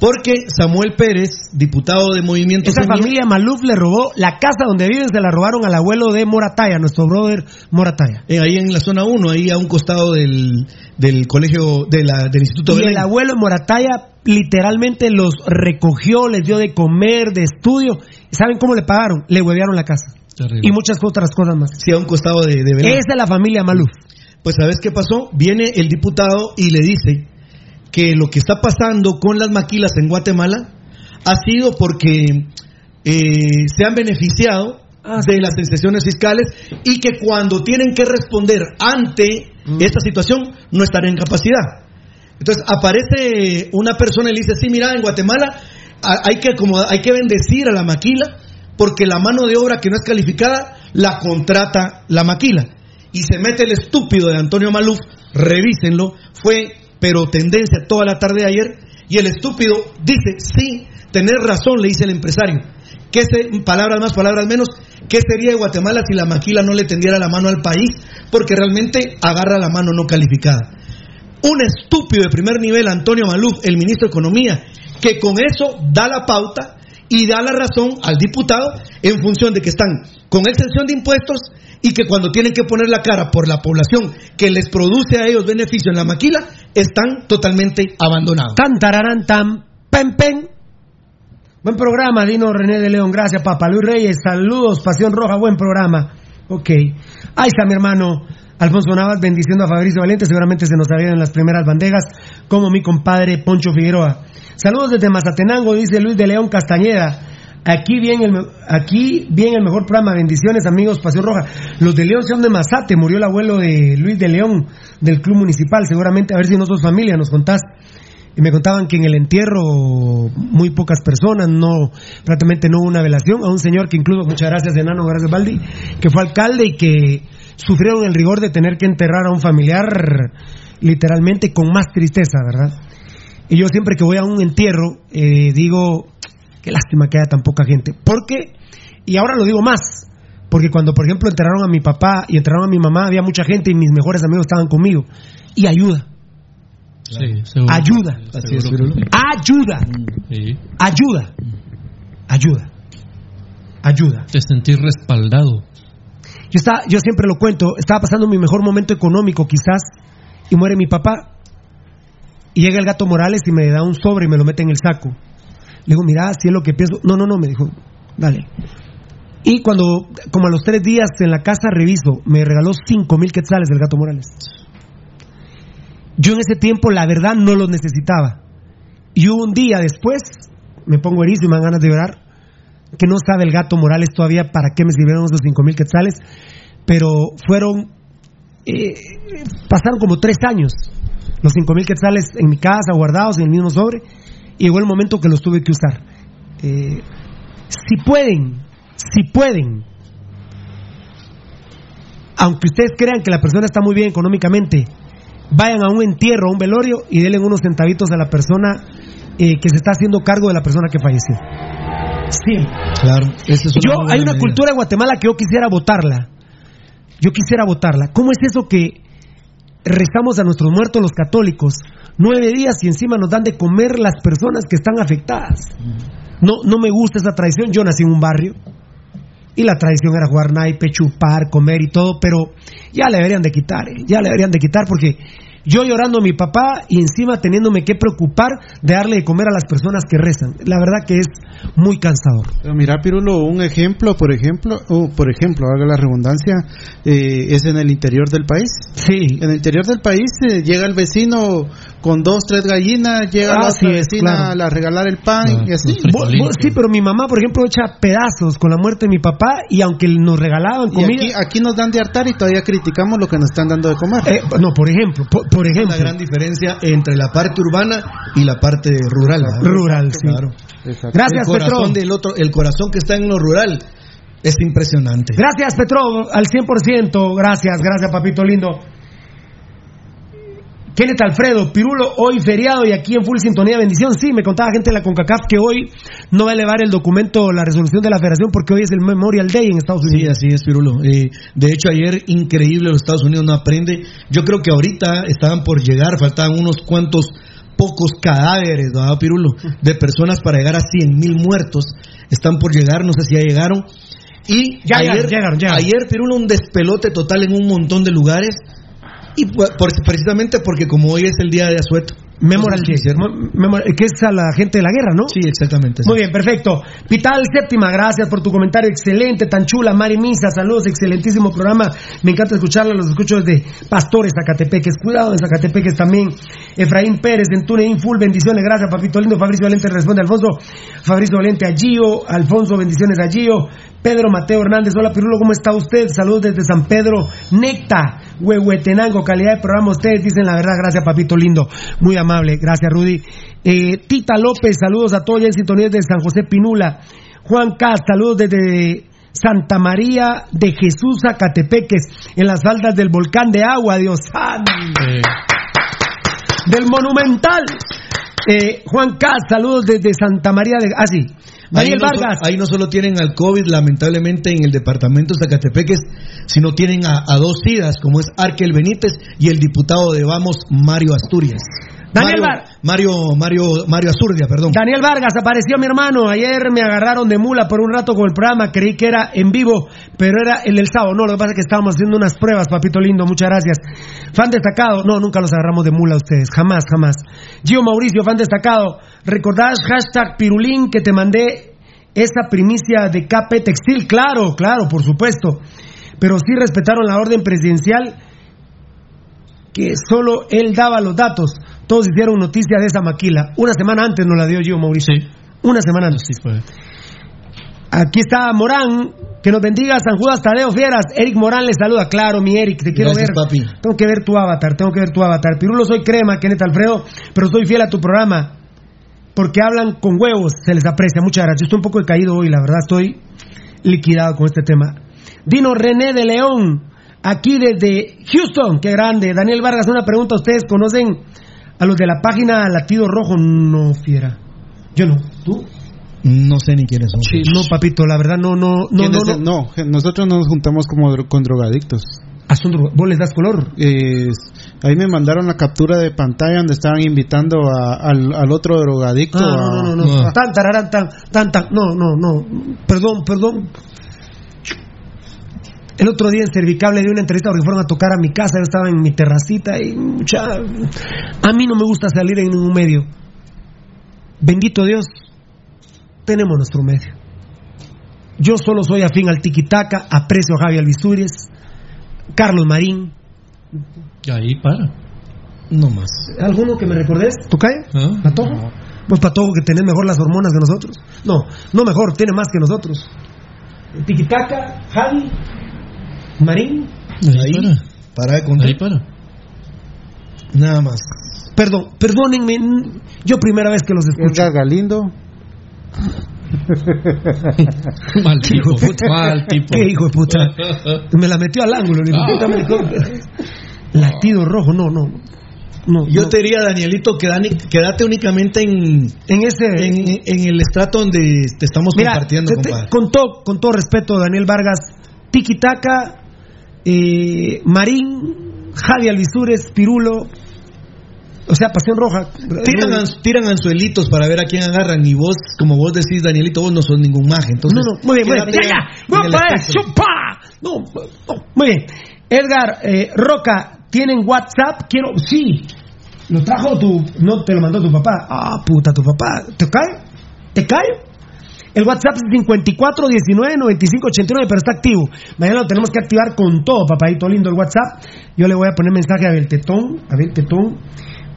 Porque Samuel Pérez, diputado de Movimiento Esa familia Maluf le robó la casa donde viven, se la robaron al abuelo de Morataya, nuestro brother Morataya. eh, ahí en la zona 1, ahí a un costado del, del colegio, de la, del Instituto Y Belén. el abuelo de Morataya literalmente los recogió, les dio de comer, de estudio. ¿Saben cómo le pagaron? Le huevearon la casa. Y muchas otras cosas más. Sí, a un costado de, de Belén. Es la familia Maluf. Pues ¿sabes qué pasó? Viene el diputado y le dice que lo que está pasando con las maquilas en Guatemala ha sido porque eh, se han beneficiado de las excepciones fiscales y que cuando tienen que responder ante esta situación no están en capacidad. Entonces aparece una persona y le dice, sí, mira, en Guatemala hay que, hay que bendecir a la maquila porque la mano de obra que no es calificada la contrata la maquila. Y se mete el estúpido de Antonio Maluf, revísenlo, fue pero tendencia toda la tarde de ayer, y el estúpido dice, sí, tener razón, le dice el empresario. ¿Qué se, palabras más, palabras menos, ¿qué sería de Guatemala si la maquila no le tendiera la mano al país? Porque realmente agarra la mano no calificada un estúpido de primer nivel, Antonio Maluf, el ministro de Economía, que con eso da la pauta y da la razón al diputado en función de que están con exención de impuestos y que cuando tienen que poner la cara por la población que les produce a ellos beneficio en la maquila, están totalmente abandonados. Tan tararán pen pen. Buen programa, Dino René de León. Gracias, papá. Luis Reyes, saludos. Pasión Roja, buen programa. Ok. Ahí está mi hermano Alfonso Navas bendiciendo a Fabricio Valiente. Seguramente se nos salieron las primeras bandejas, como mi compadre Poncho Figueroa. Saludos desde Mazatenango, dice Luis de León Castañeda. Aquí bien el, aquí bien el mejor programa. Bendiciones, amigos, Pasión Roja. Los de León son de Mazate. Murió el abuelo de Luis de León del Club Municipal. Seguramente, a ver si no sos familia, nos contás. Y me contaban que en el entierro muy pocas personas, no prácticamente no hubo una velación. A un señor que incluso, muchas gracias, Enano, gracias, Baldi, que fue alcalde y que sufrieron el rigor de tener que enterrar a un familiar literalmente con más tristeza, ¿verdad? Y yo siempre que voy a un entierro eh, digo, qué lástima que haya tan poca gente. ¿Por qué? Y ahora lo digo más, porque cuando por ejemplo enterraron a mi papá y enterraron a mi mamá, había mucha gente y mis mejores amigos estaban conmigo. Y ayuda, Sí, seguro. ayuda, Así es, Pirulo. ayuda, Sí. ayuda, ayuda, ayuda. Te sentís respaldado. Yo, estaba, yo siempre lo cuento, estaba pasando mi mejor momento económico quizás y muere mi papá y llega el gato Morales y me da un sobre y me lo mete en el saco. Le digo, mira, si es lo que pienso. No, no, no, me dijo, dale. Y cuando, como a los tres días en la casa reviso, me regaló cinco mil quetzales el gato Morales. Yo en ese tiempo, la verdad, no los necesitaba. Y un día después, me pongo erizo y me dan ganas de llorar, que no sabe el gato Morales todavía para qué me sirvieron esos cinco mil quetzales, pero fueron, eh, pasaron como tres años, los cinco mil quetzales en mi casa, guardados en el mismo sobre, y llegó el momento que los tuve que usar. Eh, si pueden, si pueden, aunque ustedes crean que la persona está muy bien económicamente, vayan a un entierro, a un velorio y denle unos centavitos a la persona eh, que se está haciendo cargo de la persona que falleció. Siempre. Claro, esa es una Yo, hay una medida. cultura en Guatemala que yo quisiera votarla. Yo quisiera votarla. ¿Cómo es eso que rezamos a nuestros muertos los católicos nueve días y encima nos dan de comer las personas que están afectadas? No, no me gusta esa tradición. Yo nací en un barrio y la tradición era jugar naipe, chupar, comer y todo, pero ya le deberían de quitar, ¿eh? ya le deberían de quitar porque Yo llorando a mi papá y encima teniéndome que preocupar de darle de comer a las personas que rezan. La verdad que es muy cansador. Pero mira, Pirulo, un ejemplo, por ejemplo, o por ejemplo, haga la redundancia, eh, es en el interior del país. Sí. En el interior del país eh, llega el vecino con dos, tres gallinas, llega la Así otra vecina claro. a regalar el pan y así. Vos- vos- sí, pero mi mamá, por ejemplo, echa pedazos con la muerte de mi papá y aunque nos regalaban Y comida... aquí, aquí nos dan de hartar y todavía criticamos lo que nos están dando de comer. Eh, no, por ejemplo, por, por ejemplo. La gran diferencia entre la parte urbana y la parte rural. ¿verdad? Rural, sí. Claro. Gracias, el corazón Petro. del otro, el corazón que está en lo rural es impresionante. Gracias, Petro, al 100%. Gracias, gracias, papito lindo. Kenneth Alfredo, Pirulo, hoy feriado y aquí en full sintonía, bendición. Sí, me contaba gente de la CONCACAF que hoy no va a elevar el documento, la resolución de la federación, porque hoy es el Memorial Day en Estados Sí, Unidos. así es, Pirulo. Eh, de hecho, ayer, increíble, los Estados Unidos no aprende. Yo creo que ahorita estaban por llegar, faltaban unos cuantos pocos cadáveres, ¿verdad, Pirulo? De personas para llegar a 100 mil muertos. Están por llegar, no sé si ya llegaron. Y Ya ayer, llegaron, llegaron, llegaron. ayer, Pirulo, un despelote total en un montón de lugares. Y por- precisamente porque como hoy es el día de Asueto. Memorial Day, que es a la gente de la guerra, ¿no? Sí, exactamente. Muy bien, perfecto. Vital Séptima, gracias por tu comentario excelente, tan chula. Mari Misa, saludos, excelentísimo programa. Me encanta escucharla, los escucho desde Pastores, Zacatepeques. Cuidado en Zacatepeques también. Efraín Pérez, en TuneIn Full, bendiciones, gracias, papito lindo. Fabricio Valente responde a Alfonso. Fabricio Valente a Gio. Alfonso, bendiciones a Gio. Pedro Mateo Hernández, hola Pirulo, ¿cómo está usted? Saludos desde San Pedro, Necta, Huehuetenango, calidad de programa. Ustedes dicen la verdad, gracias, papito lindo. Muy amable, gracias, Rudy. Eh, Tita López, saludos a todos ya en sintonía de San José Pinula. Juan Cas, saludos desde Santa María de Jesús, Zacatepeques, en las faldas del volcán de agua, Dios santo. Del Monumental. Eh, Juan Cas, saludos desde Santa María de... Ah, sí. Ahí no, ahí solo tienen al COVID, lamentablemente, en el departamento de Zacatepeques, sino tienen a, a dos SIDAs, como es Arkel Benítez y el diputado de Vamos, Mario Asturias. Daniel Mario, Var- Mario, Mario, Mario Azurdia, perdón. Daniel Vargas, apareció mi hermano. Ayer me agarraron de mula por un rato con el programa. Creí que era en vivo, pero era el del sábado. No, lo que pasa es que estábamos haciendo unas pruebas, papito lindo. Muchas gracias. Fan destacado. No, nunca los agarramos de mula a ustedes. Jamás, jamás. Gio Mauricio, fan destacado. ¿Recordás hashtag Pirulín que te mandé esa primicia de KP Textil? Claro, claro, por supuesto. Pero sí respetaron la orden presidencial que solo él daba los datos. Todos hicieron noticia de esa maquila. Una semana antes nos la dio Gio Mauricio. Una semana antes. Aquí está Morán. Que nos bendiga San Judas Tadeo Fieras. Eric Morán le saluda. Claro, mi Eric, te quiero Gracias, ver. papi. Tengo que ver tu avatar, tengo que ver tu avatar. Pirulo soy crema, Kenneth Alfredo, pero soy fiel a tu programa. Porque hablan con huevos, se les aprecia. Muchas gracias. Yo estoy un poco decaído hoy, la verdad, estoy liquidado con este tema. Dino René de León, aquí desde Houston, qué grande. Daniel Vargas, una pregunta. ¿Ustedes conocen a los de la página Latido Rojo? No, fiera. Yo no. ¿Tú? No sé ni quiénes son. No, papito, la verdad no, no, no, ¿Quién no, no. no, nosotros nos juntamos como dro- con drogadictos. Ah, son dro- ¿Vos les das color? Eh, ahí me mandaron la captura de pantalla donde estaban invitando a- al, al otro drogadicto. Ah, a- no, no, no, no. Tan, tararán, tan, tan, tan. No, no, no. Perdón, perdón. El otro día en Cervicable di una entrevista porque fueron a tocar a mi casa. Yo estaba en mi terracita y mucha. A mí no me gusta salir en ningún medio. Bendito Dios, tenemos nuestro medio. Yo solo soy afín al tiquitaca, aprecio a Javi Alvistúriez, Carlos Marín. Y ahí para. No más. ¿Alguno que me recordes? ¿Tu calle? ¿Ah? ¿Patojo? Pues Patojo que tenés mejor las hormonas que nosotros. No, no mejor, tiene más que nosotros. Tiquitaca, Javi, Marín. Ahí, para de contar. Ahí para. Nada más. Perdón, perdónenme, yo primera vez que los escucho. Edgar Galindo. Mal tipo, mal tipo. ¿Qué hijo de puta? Me la metió al ángulo, me dijo, Latido rojo, no, no. no Yo no. te diría, Danielito, quedani- quédate únicamente en, en ese en, en el estrato donde te estamos Mira, compartiendo, te- compadre. con, todo, con todo respeto, Daniel Vargas, Tiquitaca, eh, Marín, Javi Alvisures, Pirulo, o sea, Pasión Roja. Tiran, an- tiran anzuelitos para ver a quién agarran y vos, como vos decís, Danielito, vos no sos ningún maje. Entonces, no, no, muy bien, muy bien. Edgar eh, Roca, ¿Tienen WhatsApp? Quiero. Sí. ¿Lo trajo tu. No te lo mandó tu papá? Ah, puta, tu papá. ¿Te cae? ¿Te cae? El WhatsApp es 54 19 95 89, pero está activo. Mañana lo tenemos que activar con todo, papadito lindo, el WhatsApp. Yo le voy a poner mensaje a Beltetón, a Beltetón,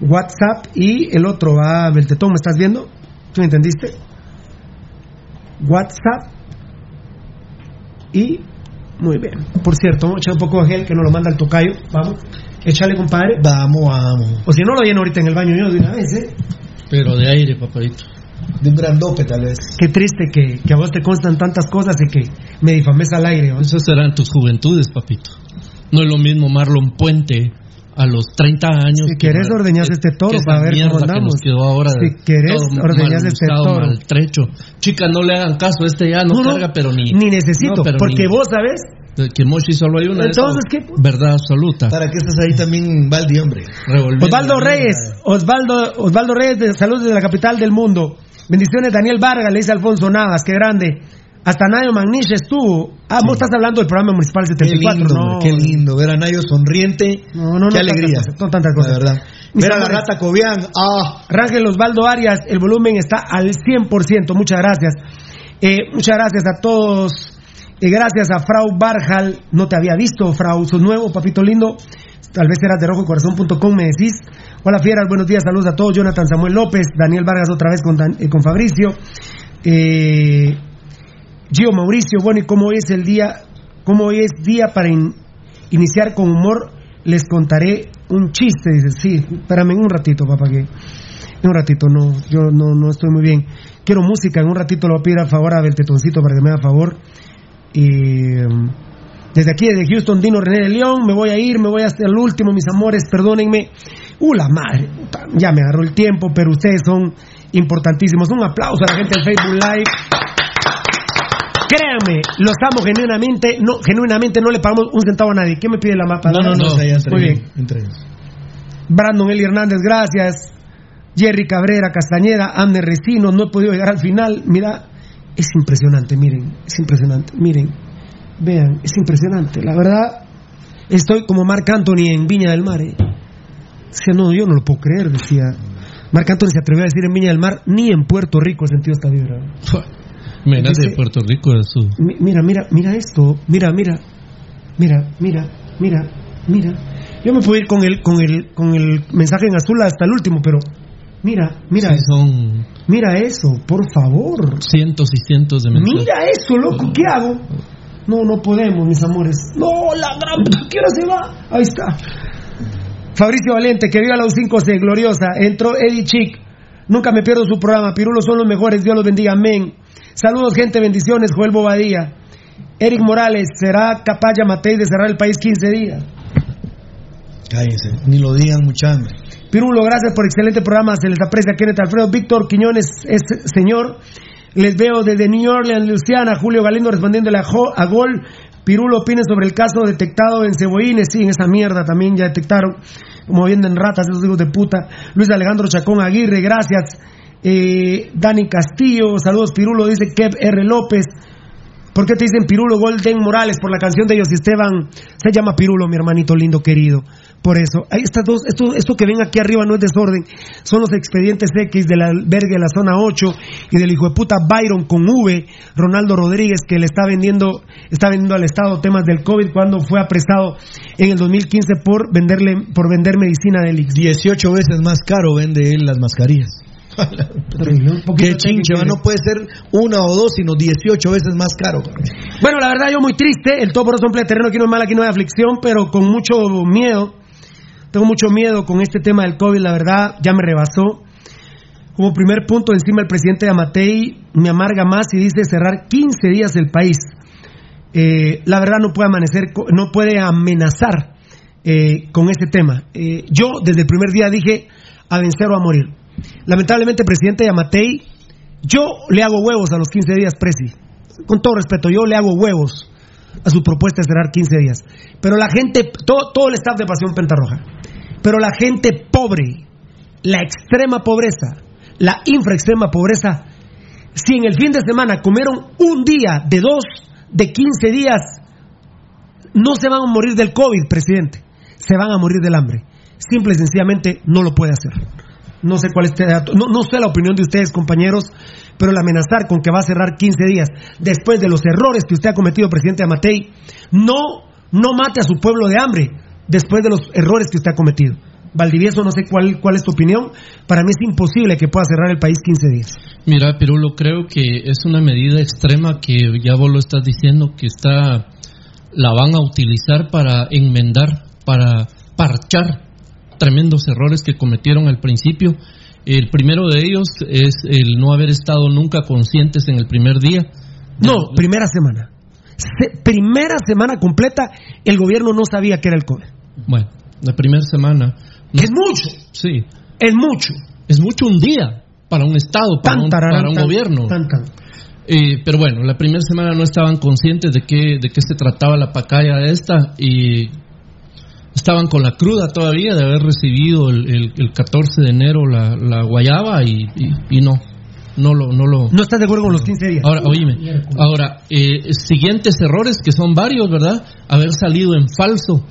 WhatsApp y el otro va a Beltetón, ¿me estás viendo? ¿Tú me entendiste? WhatsApp y muy bien. Por cierto, vamos a echar un poco de gel que nos lo manda el tocayo. Vamos, échale, compadre. Vamos, vamos. O si no, lo lleno ahorita en el baño yo de una vez, ¿eh? Pero de aire, papadito. De un grandope, tal vez. Qué triste que, que a vos te constan tantas cosas y que me difames al aire. ¿no? Esas serán tus juventudes, papito. No es lo mismo Marlon Puente a los 30 años. Si querés, que- ordeñás que- este toro para ver cómo que andamos. nos quedó ahora Si querés, mal este toro. maltrecho. Chica, no le hagan caso, este ya no, No, no, carga, pero ni. ni necesito, No, pero porque ni- vos sabés. Que Moshi solo hay una. Entonces, ¿qué? Verdad absoluta. ¿Para qué estás ahí también, Valdi, hombre? Revolviendo Osvaldo Reyes, Osvaldo, Osvaldo Reyes de Salud desde la capital del mundo. Bendiciones, Daniel Vargas, le dice Alfonso Navas, qué grande. Hasta Nayo Magnish estuvo. Ah, vos estás hablando del programa municipal Qué 74, lindo, no. qué lindo. Ver a Nayo sonriente. No, no, qué no alegría. tantas no tantas cosas. La verdad. Ver a la rata Cobian. Ah. Rangel Osvaldo Arias, el volumen está al 100%. Muchas gracias. Eh, muchas gracias a todos. Eh, gracias a Frau Barjal. No te había visto, Frau. Sos nuevo, papito lindo. Tal vez eras de rojocorazón.com, me decís. Hola, fieras. Buenos días. Saludos a todos. Jonathan Samuel López. Daniel Vargas otra vez con, eh, con Fabricio. Eh, Gio Mauricio. Bueno, ¿y cómo es el día? ¿Cómo hoy es día para in- iniciar con humor? Les contaré un chiste. Dice, sí, espérame un ratito, papá, que... En un ratito, no, yo no, no estoy muy bien. Quiero música, en un ratito lo voy a pedir a favor a Beltetoncito para que me haga favor. Um, desde aquí, desde Houston, Dino René de León, me voy a ir, me voy hasta el último, mis amores, perdónenme. Uh, la madre, ya me agarró el tiempo, pero ustedes son importantísimos. Un aplauso a la gente del Facebook Live. Créanme, los amo genuinamente, no, genuinamente no le pagamos un centavo a nadie. ¿Qué me pide la mapa? No, no, no, entre Muy bien. entre ellos. Brandon Eli Hernández, gracias. Jerry Cabrera, Castañeda, Amner Resino, no he podido llegar al final. Mira, es impresionante, miren, es impresionante, miren, vean, es impresionante. La verdad, estoy como Marc Anthony en Viña del Mar. eh. Decía, no, yo no lo puedo creer, decía. Marc Anthony se atrevió a decir en Viña del Mar, ni en Puerto Rico he sentido esta vibra. Menas de Puerto Rico de su. Mi- Mira, mira, mira esto, mira, mira, mira, mira, mira, mira. Yo me puedo ir con el, con el, con el mensaje en azul hasta el último, pero mira, mira, Sí, son mira eso, por favor. cientos y cientos de mensajes. Mira eso, loco, ¿qué hago? No, no podemos, mis amores. No, la gran, ¿qué hora se va? Ahí está. Fabricio Valente, que viva la U5C, gloriosa. Entró Eddie Chic. Nunca me pierdo su programa. Pirulos son los mejores. Dios los bendiga. Amén. Saludos, gente. Bendiciones. Joel Bobadilla. Eric Morales, ¿será capaz Yamatei de cerrar el país 15 días? Cállense, ni lo digan mucha hambre. Pirulo, gracias por excelente programa. Se les aprecia Kenneth Alfredo. Víctor Quiñones es señor. Les veo desde New Orleans, Luciana. Julio Galindo respondiéndole a, Jo- a Gol. Pirulo opine sobre el caso detectado en Cebollines. Sí, en esa mierda también ya detectaron. Como vienen ratas esos hijos de puta. Luis Alejandro Chacón Aguirre, gracias. Eh, Dani Castillo, saludos Pirulo, dice Kev R. López. ¿Por qué te dicen Pirulo Golden Morales? Por la canción de ellos Esteban. Se llama Pirulo, mi hermanito lindo querido. Por eso. Ahí estas dos, esto, esto que ven aquí arriba no es desorden. Son los expedientes X del albergue de la zona 8 y del hijo de puta Byron con V, Ronaldo Rodríguez, que le está vendiendo, está vendiendo al Estado temas del COVID cuando fue apresado en el 2015 por venderle, por vender medicina del IX. 18 veces más caro vende él las mascarillas. Qué chinche, va, no puede ser una o dos, sino 18 veces más caro. Bueno, la verdad, yo muy triste. El todo por un terreno aquí no es mal, aquí no hay aflicción, pero con mucho miedo. Tengo mucho miedo con este tema del COVID, la verdad, ya me rebasó. Como primer punto, encima el presidente Amatei me amarga más y dice cerrar 15 días el país. Eh, la verdad no puede amanecer, no puede amenazar eh, con este tema. Eh, yo desde el primer día dije a vencer o a morir. Lamentablemente, presidente Yamatei, yo le hago huevos a los 15 días, Presi. Con todo respeto, yo le hago huevos a su propuesta de cerrar 15 días. Pero la gente, todo, todo el staff de Pasión Pentarroja, pero la gente pobre, la extrema pobreza, la infraextrema pobreza, si en el fin de semana comieron un día, de dos, de 15 días, no se van a morir del COVID, presidente. se van a morir del hambre. Simple y sencillamente no lo puede hacer. No sé cuál es este no, no sé la opinión de ustedes, compañeros, pero el amenazar con que va a cerrar 15 días después de los errores que usted ha cometido, presidente Amatei, no, no mate a su pueblo de hambre después de los errores que usted ha cometido. Valdivieso, no sé cuál, cuál es tu opinión. Para mí es imposible que pueda cerrar el país 15 días. Mira, Pirulo, creo que es una medida extrema que ya vos lo estás diciendo, que está la van a utilizar para enmendar, para parchar tremendos errores que cometieron al principio. El primero de ellos es el no haber estado nunca conscientes en el primer día. No, primera semana. Se- primera semana completa, el gobierno no sabía que era el COVID. Bueno, la primera semana. Es mucho. Sí. Es mucho. Es mucho un día para un Estado, para Tan, un, para un tan, gobierno. tan. Eh, pero bueno, la primera semana no estaban conscientes de qué, de qué se trataba la pacaya esta y estaban con la cruda todavía de haber recibido el, el- el 14 de enero la, la guayaba y, y- y no, no lo, no lo... No estás de acuerdo con los 15 días. Ahora, oíme, ahora, eh, siguientes errores que son varios, ¿verdad? Haber salido en falso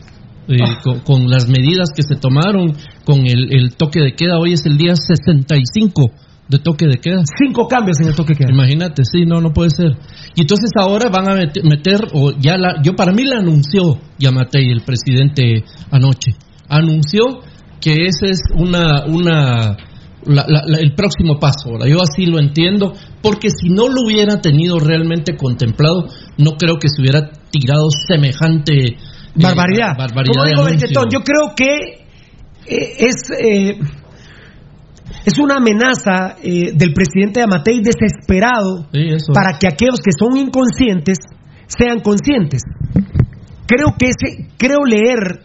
eh, Ah. con, con las medidas que se tomaron, con el, el toque de queda. Hoy es el día 65 de toque de queda. Cinco cambios en el toque de queda. Imagínate, sí, no, no puede ser. Y entonces ahora van a met- meter, o ya la, yo para mí la anunció Yamatei, el presidente, anoche. Anunció que ese es una, una, la- la- la- el próximo paso. Ahora, yo así lo entiendo, porque si no lo hubiera tenido realmente contemplado, no creo que se hubiera tirado semejante eh, Barbaridad. barbaridad Como digo. Bertetón, yo creo que eh, es, eh, es una amenaza eh, del presidente Amatei desesperado Sí, para que aquellos que son inconscientes sean conscientes. Creo que ese, creo leer,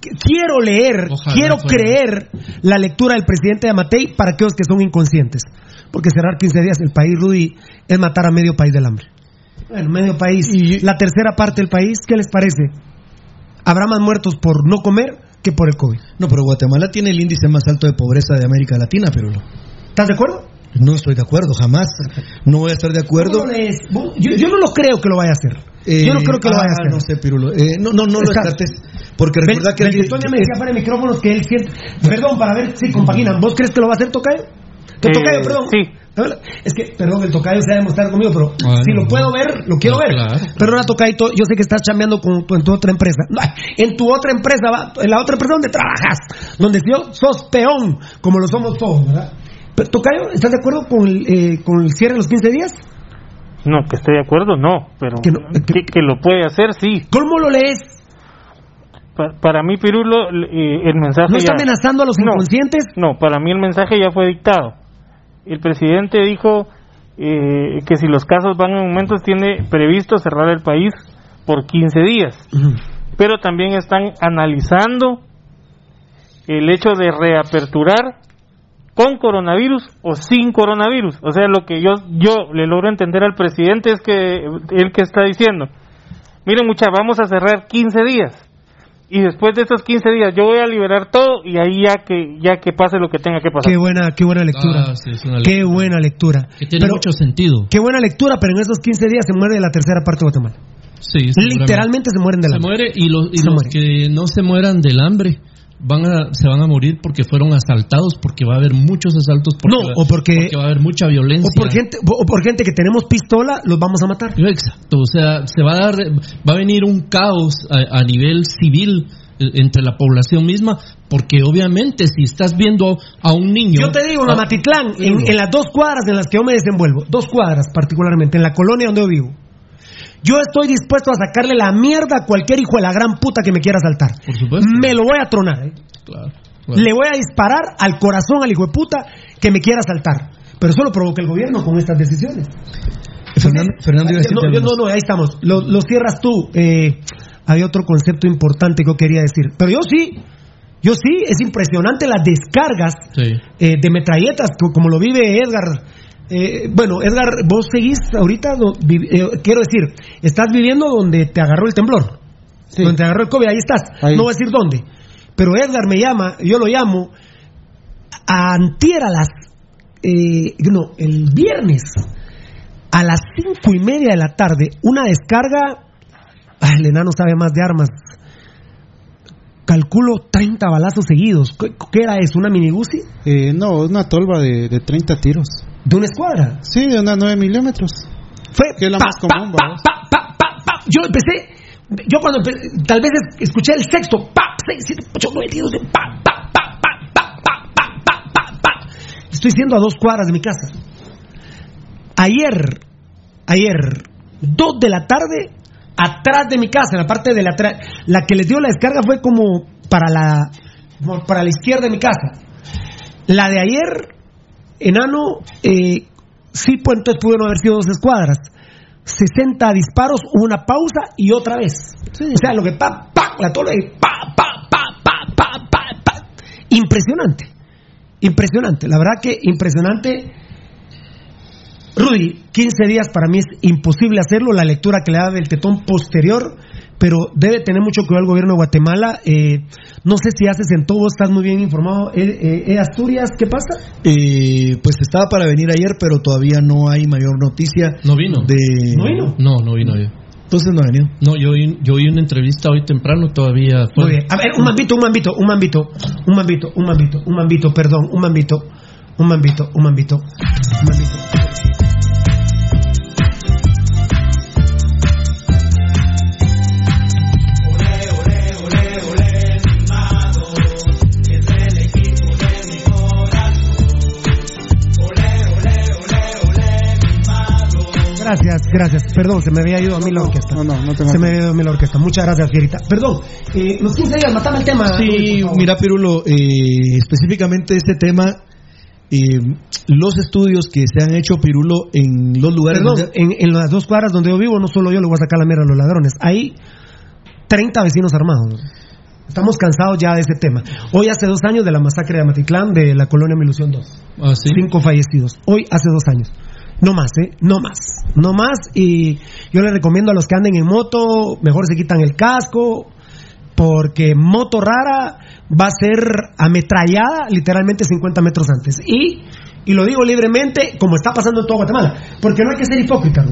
quiero leer, Ojalá quiero fuera. creer la lectura del presidente Amatei para aquellos que son inconscientes. Porque cerrar 15 días el país, Rudy, es matar a medio país del hambre. Bueno, medio país. La tercera parte del país, ¿qué les parece? Habrá más muertos por no comer que por el COVID. No, pero Guatemala tiene el índice más alto de pobreza de América Latina, pero no. ¿Estás de acuerdo? No estoy de acuerdo, jamás. No voy a estar de acuerdo. ¿Cómo lo Yo, yo no lo creo que lo vaya a hacer. Eh, yo no creo que lo ah, vaya a hacer. No sé, Pirulo. Eh, no, no, no lo descartes. Porque recuerda que. Bel- Beltrán me decía para el micrófono que él siente. Perdón, para ver si compaginan. ¿Vos crees que lo va a hacer Tocayo? ¿Te Eh, Tocayo, perdón? sí. Es que, perdón, el Tocayo se ha demostrado conmigo, pero si no, lo puedo no. ver, lo quiero No, ver. claro. Perdona, Tocayo, yo sé que estás chambeando con tu- en tu otra empresa. No, En tu otra empresa, va- en la otra empresa donde trabajas, donde yo sos peón, como lo somos todos, ¿verdad? Pero, Tocayo, ¿estás de acuerdo con el, eh, con el cierre de los 15 días? No, que esté de acuerdo, no, pero Que no- que, que lo puede hacer, sí. ¿Cómo lo lees? Pa- para mí, Pirulo, eh, el mensaje ¿No está ya- amenazando a los No. inconscientes? No, para mí el mensaje ya fue dictado. El presidente dijo eh, que si los casos van en aumentos tiene previsto cerrar el país por 15 días. Pero también están analizando el hecho de reaperturar con coronavirus o sin coronavirus. O sea, lo que yo yo le logro entender al presidente es que él que está diciendo, miren mucha, vamos a cerrar 15 días y después de esos 15 días yo voy a liberar todo y ahí ya que ya que pase lo que tenga que pasar. Qué buena, qué buena lectura. Ah, sí, es una Qué buena lectura. Que tiene Pero- mucho sentido. Qué buena lectura, pero en esos 15 días se muere la tercera parte de Guatemala. Sí. Literalmente se mueren de la se muere y los, y los muere. que no se mueran del hambre van a, se van a morir porque fueron asaltados, porque va a haber muchos asaltos, porque, No, o porque- va a haber mucha violencia. O por gente, o por gente que tenemos pistola, los vamos a matar. Exacto, o sea, se va a dar, va a venir un caos a, a nivel civil eh, entre la población misma, porque obviamente si estás viendo a un niño, Yo te digo, en Amatitlán, en, en las dos cuadras en las que yo me desenvuelvo, dos cuadras particularmente, en la colonia donde yo vivo, yo estoy dispuesto a sacarle la mierda a cualquier hijo de la gran puta que me quiera asaltar. Por supuesto. Me lo voy a tronar. ¿eh? Claro, claro. Le voy a disparar al corazón al hijo de puta que me quiera asaltar. Pero eso lo provoca el gobierno con estas decisiones. Fernando, Fernando iba a decirte no, yo- no, ahí estamos. Lo, lo cierras tú. Eh, había otro concepto importante que yo quería decir. Pero yo sí, yo sí, es impresionante las descargas Sí. eh, de metralletas, co- como lo vive Edgar. Eh, bueno, Edgar, vos seguís ahorita, do- vi- eh, quiero decir, estás viviendo donde te agarró el temblor, donde te agarró el COVID, ahí estás, Ahí. no voy a decir dónde. Pero Edgar me llama, yo lo llamo, a antier a las, eh, no, el viernes, a las cinco y media de la tarde, una descarga, ay, el enano sabe más de armas, calculo 30 balazos seguidos. ¿Qué, era eso? ¿Una mini? Eh, no, una tolva de, de 30 tiros. ¿De una escuadra? Sí, de una 9 milímetros. Fue que es la pa, más común, pa, pa, pa, pa, pa. Yo empecé, yo cuando empe- tal vez es- escuché el sexto, pa, 6, 7, 8, 9, 10, 12, pa, pa, pa, pa, pa, pa, pa, pa, pa, pa. Estoy siendo a dos cuadras de mi casa. Ayer, ayer, dos de la tarde, atrás de mi casa, en la parte de la atrás, la que les dio la descarga fue como para la, para la izquierda de mi casa. La de ayer, enano, eh, sí, pues entonces pudieron haber sido dos escuadras. 60 disparos, una pausa y otra vez. O sea, lo que pa, pa, la tola y pa, pa, pa, pa, pa, pa, pa. Impresionante. Impresionante. La verdad que impresionante. Rudy, 15 días para mí es imposible hacerlo. La lectura que le da del tetón posterior, pero debe tener mucho que ver el gobierno de Guatemala. Eh, no sé si haces en todo, estás muy bien informado. Eh, eh, eh, Asturias, ¿qué pasa? Eh, pues estaba para venir ayer, pero todavía no hay mayor noticia. No vino. De... ¿No vino? No, no vino yo. Entonces no ha venido. No, yo oí, yo oí una entrevista hoy temprano todavía. fue- Muy bien. A ver, un mambito, un mambito, un mambito, un mambito, un mambito, un mambito, perdón, un mambito, un mambito, un mambito, un mambito. Gracias, gracias. Perdón, se me había ido a mí la orquesta. No, no, no te Se me había ido a mí la orquesta. Muchas gracias, Fierita. Perdón, eh, los 15 días, matame el tema. Sí, mira, Pirulo, eh, específicamente este tema, eh, los estudios que se han hecho, Pirulo, en los lugares Perdón, donde- en, en las dos cuadras donde yo vivo, no solo yo le voy a sacar la mierda a los ladrones. Hay 30 vecinos armados. Estamos cansados ya de ese tema. Hoy hace dos años de la masacre de Amatitlán de la colonia Mi Ilusión 2. Ah, sí. Cinco fallecidos. Hoy hace dos años. No más, ¿eh? No más. No más. Y yo les recomiendo a los que anden en moto, mejor se quitan el casco, porque moto rara va a ser ametrallada literalmente 50 metros antes. Y, y lo digo libremente, como está pasando en todo Guatemala, porque no hay que ser hipócrita.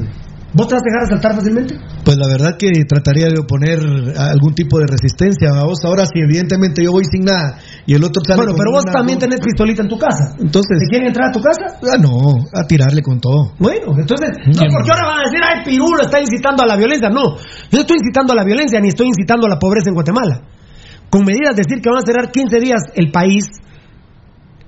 ¿Vos te vas a dejar asaltar fácilmente? Pues la verdad que trataría de oponer algún tipo de resistencia a vos. Ahora, si evidentemente yo voy sin nada y el otro sale Bueno, pero vos también tenés pistolita en tu casa. Entonces, ¿Te quieren entrar a tu casa? ah, no, a tirarle con todo. Bueno, entonces, no, porque ahora van a decir, ay, Pirulo está incitando a la violencia. No, yo no estoy incitando a la violencia ni estoy incitando a la pobreza en Guatemala. Con medidas decir que van a cerrar 15 días el país,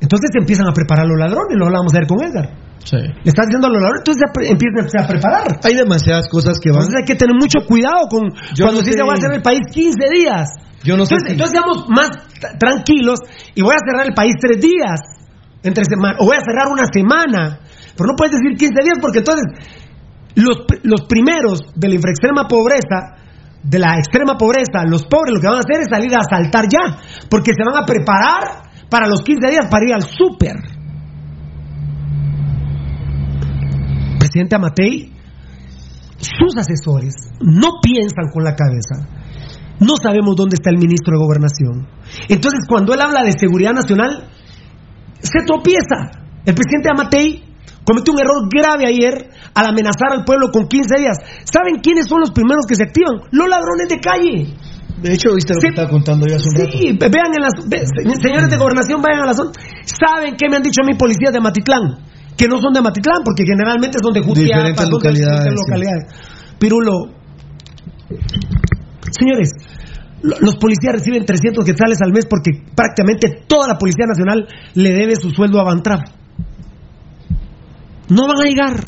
entonces se empiezan a preparar los ladrones, lo hablamos ayer con Edgar. Sí. Le estás diciendo a los ladrones, entonces ya a preparar. Hay demasiadas cosas que van. Entonces hay que tener mucho cuidado con Yo cuando no dice voy a cerrar el país 15 días. Yo no sé Entonces, si- entonces seamos más tranquilos y voy a cerrar el país tres días entre semana o voy a cerrar una semana. Pero no puedes decir 15 días porque entonces los, los primeros de la infraextrema pobreza, de la extrema pobreza, los pobres lo que van a hacer es salir a asaltar ya, porque se van a preparar para los 15 días para ir al súper. Presidente Amatei, sus asesores no piensan con la cabeza. No sabemos dónde está el ministro de Gobernación. Entonces, cuando él habla de seguridad nacional, se tropieza. El presidente Amatei cometió un error grave ayer al amenazar al pueblo con 15 días. ¿Saben quiénes son los primeros que se activan? Los ladrones de calle. De hecho, viste lo que estaba contando yo hace un. Sí, ve- vean en las ve- señores de gobernación, vayan a la zona. ¿Saben qué me han dicho a mí policías de Matitlán? Que no son de Matitlán, porque generalmente son de Jutiapa, Diferentes localidades, diferentes sí. localidades. Pirulo, señores, lo- los policías reciben 300 quetzales al mes porque prácticamente toda la Policía Nacional le debe su sueldo a Bantrap. No van a llegar.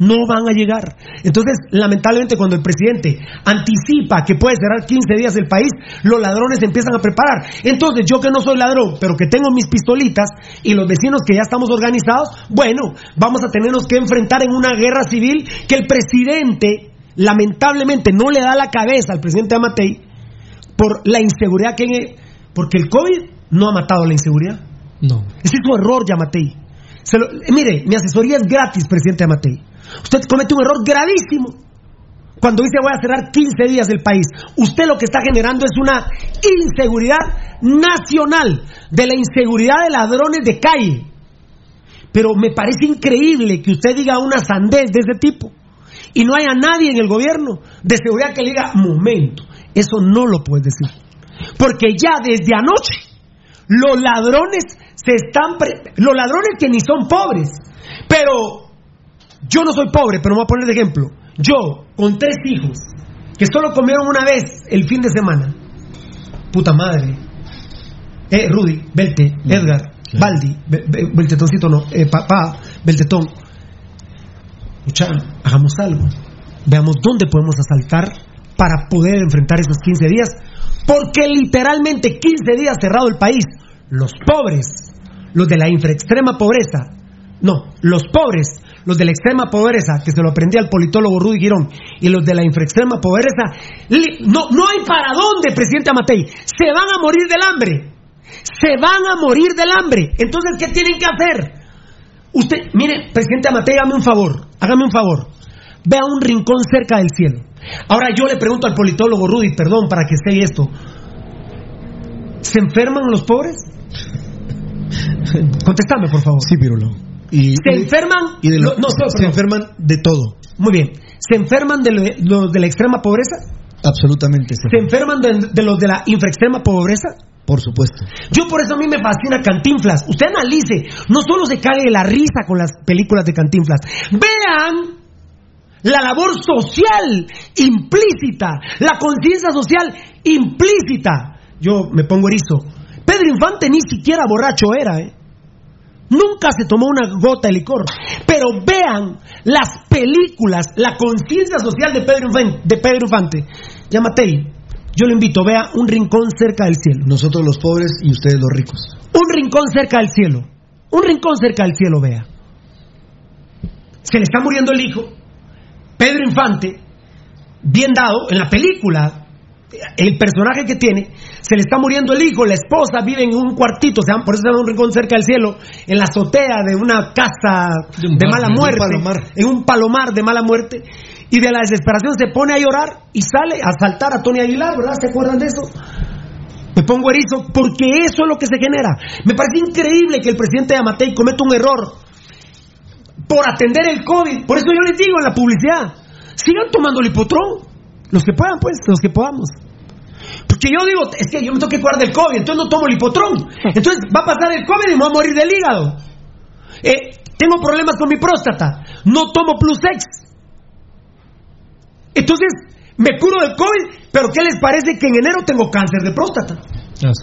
No van a llegar. Entonces, lamentablemente, cuando el presidente anticipa que puede cerrar 15 días el país, los ladrones se empiezan a preparar. Entonces, yo que no soy ladrón, pero que tengo mis pistolitas y los vecinos que ya estamos organizados, bueno, vamos a tenernos que enfrentar en una guerra civil que el presidente, lamentablemente, no le da la cabeza al presidente Amatei por la inseguridad que... Porque el COVID no ha matado la inseguridad. No. Ese es su error, Yamatei. Se lo- mire, mi asesoría es gratis, presidente Yamatei. Usted comete un error gravísimo cuando dice voy a cerrar 15 días el país. Usted lo que está generando es una inseguridad nacional, de la inseguridad de ladrones de calle. Pero me parece increíble que usted diga una sandez de ese tipo y no haya nadie en el gobierno de seguridad que le diga, momento, eso no lo puedes decir. Porque ya desde anoche los ladrones se están... pre- los ladrones que ni son pobres. Pero yo no soy pobre, pero me voy a poner de ejemplo. Yo, con tres hijos, que solo comieron una vez el fin de semana. Puta madre. Eh, Rudy, Belte, Edgar, Baldi, Be- Be- Beltetoncito no, eh, papá, Beltetón. Escucha, hagamos algo. Veamos dónde podemos asaltar para poder enfrentar esos 15 días. Porque literalmente 15 días cerrado el país. Los pobres, los de la infraextrema pobreza, no, los pobres, los de la extrema pobreza, que se lo aprendí al politólogo Rudy Girón, y los de la infraextrema pobreza, no, no hay para dónde, presidente Amatei. Se van a morir del hambre. Se van a morir del hambre. Entonces, ¿qué tienen que hacer? Usted, mire, presidente Amatei, hágame un favor, hágame un favor. Vea un rincón cerca del cielo. Ahora yo le pregunto al politólogo Rudy, perdón, para que esté esto. ¿Se enferman los pobres? Contéstame, por favor. Sí, Pirulo. Y, ¿Se enferman? y de lo- no, se, no, enferman de todo. Muy bien. ¿Se enferman de lo- los de la extrema pobreza? Absolutamente. ¿Se enferman de, de los de la infraextrema pobreza? Por supuesto. Yo por eso a mí me fascina Cantinflas. Usted analice, no solo se cague la risa con las películas de Cantinflas. Vean la labor social implícita, la conciencia social implícita. Yo me pongo erizo. Pedro Infante ni siquiera borracho era, ¿eh? Nunca se tomó una gota de licor. Pero vean las películas, la conciencia social de Pedro Infante. De Pedro Infante. Yamatei, yo lo invito, vea un rincón cerca del cielo. Nosotros los pobres y ustedes los ricos. Un rincón cerca del cielo. Un rincón cerca del cielo, vea. Se le está muriendo el hijo. Pedro Infante, bien dado, en la película, el personaje que tiene, se le está muriendo el hijo, la esposa vive en un cuartito, se llama- por eso se llama un rincón cerca del cielo, en la azotea de una casa de, un mala de un muerte, palomar. en un palomar de mala muerte, y de la desesperación se pone a llorar y sale a saltar a Tony Aguilar, ¿verdad? ¿Se acuerdan de eso? Me pongo erizo porque eso es lo que se genera. Me parece increíble que el presidente de Amatei cometa un error por atender el COVID. Por eso yo les digo en la publicidad, sigan tomando lipotrón. Los que puedan, pues, los que podamos. Porque yo digo, es que yo me tengo que cuidar del COVID, entonces no tomo lipotrón. Entonces va a pasar el COVID y me voy a morir del hígado. Eh, tengo problemas con mi próstata, no tomo Plus X. Entonces me curo del COVID, pero ¿qué les parece que en enero tengo cáncer de próstata?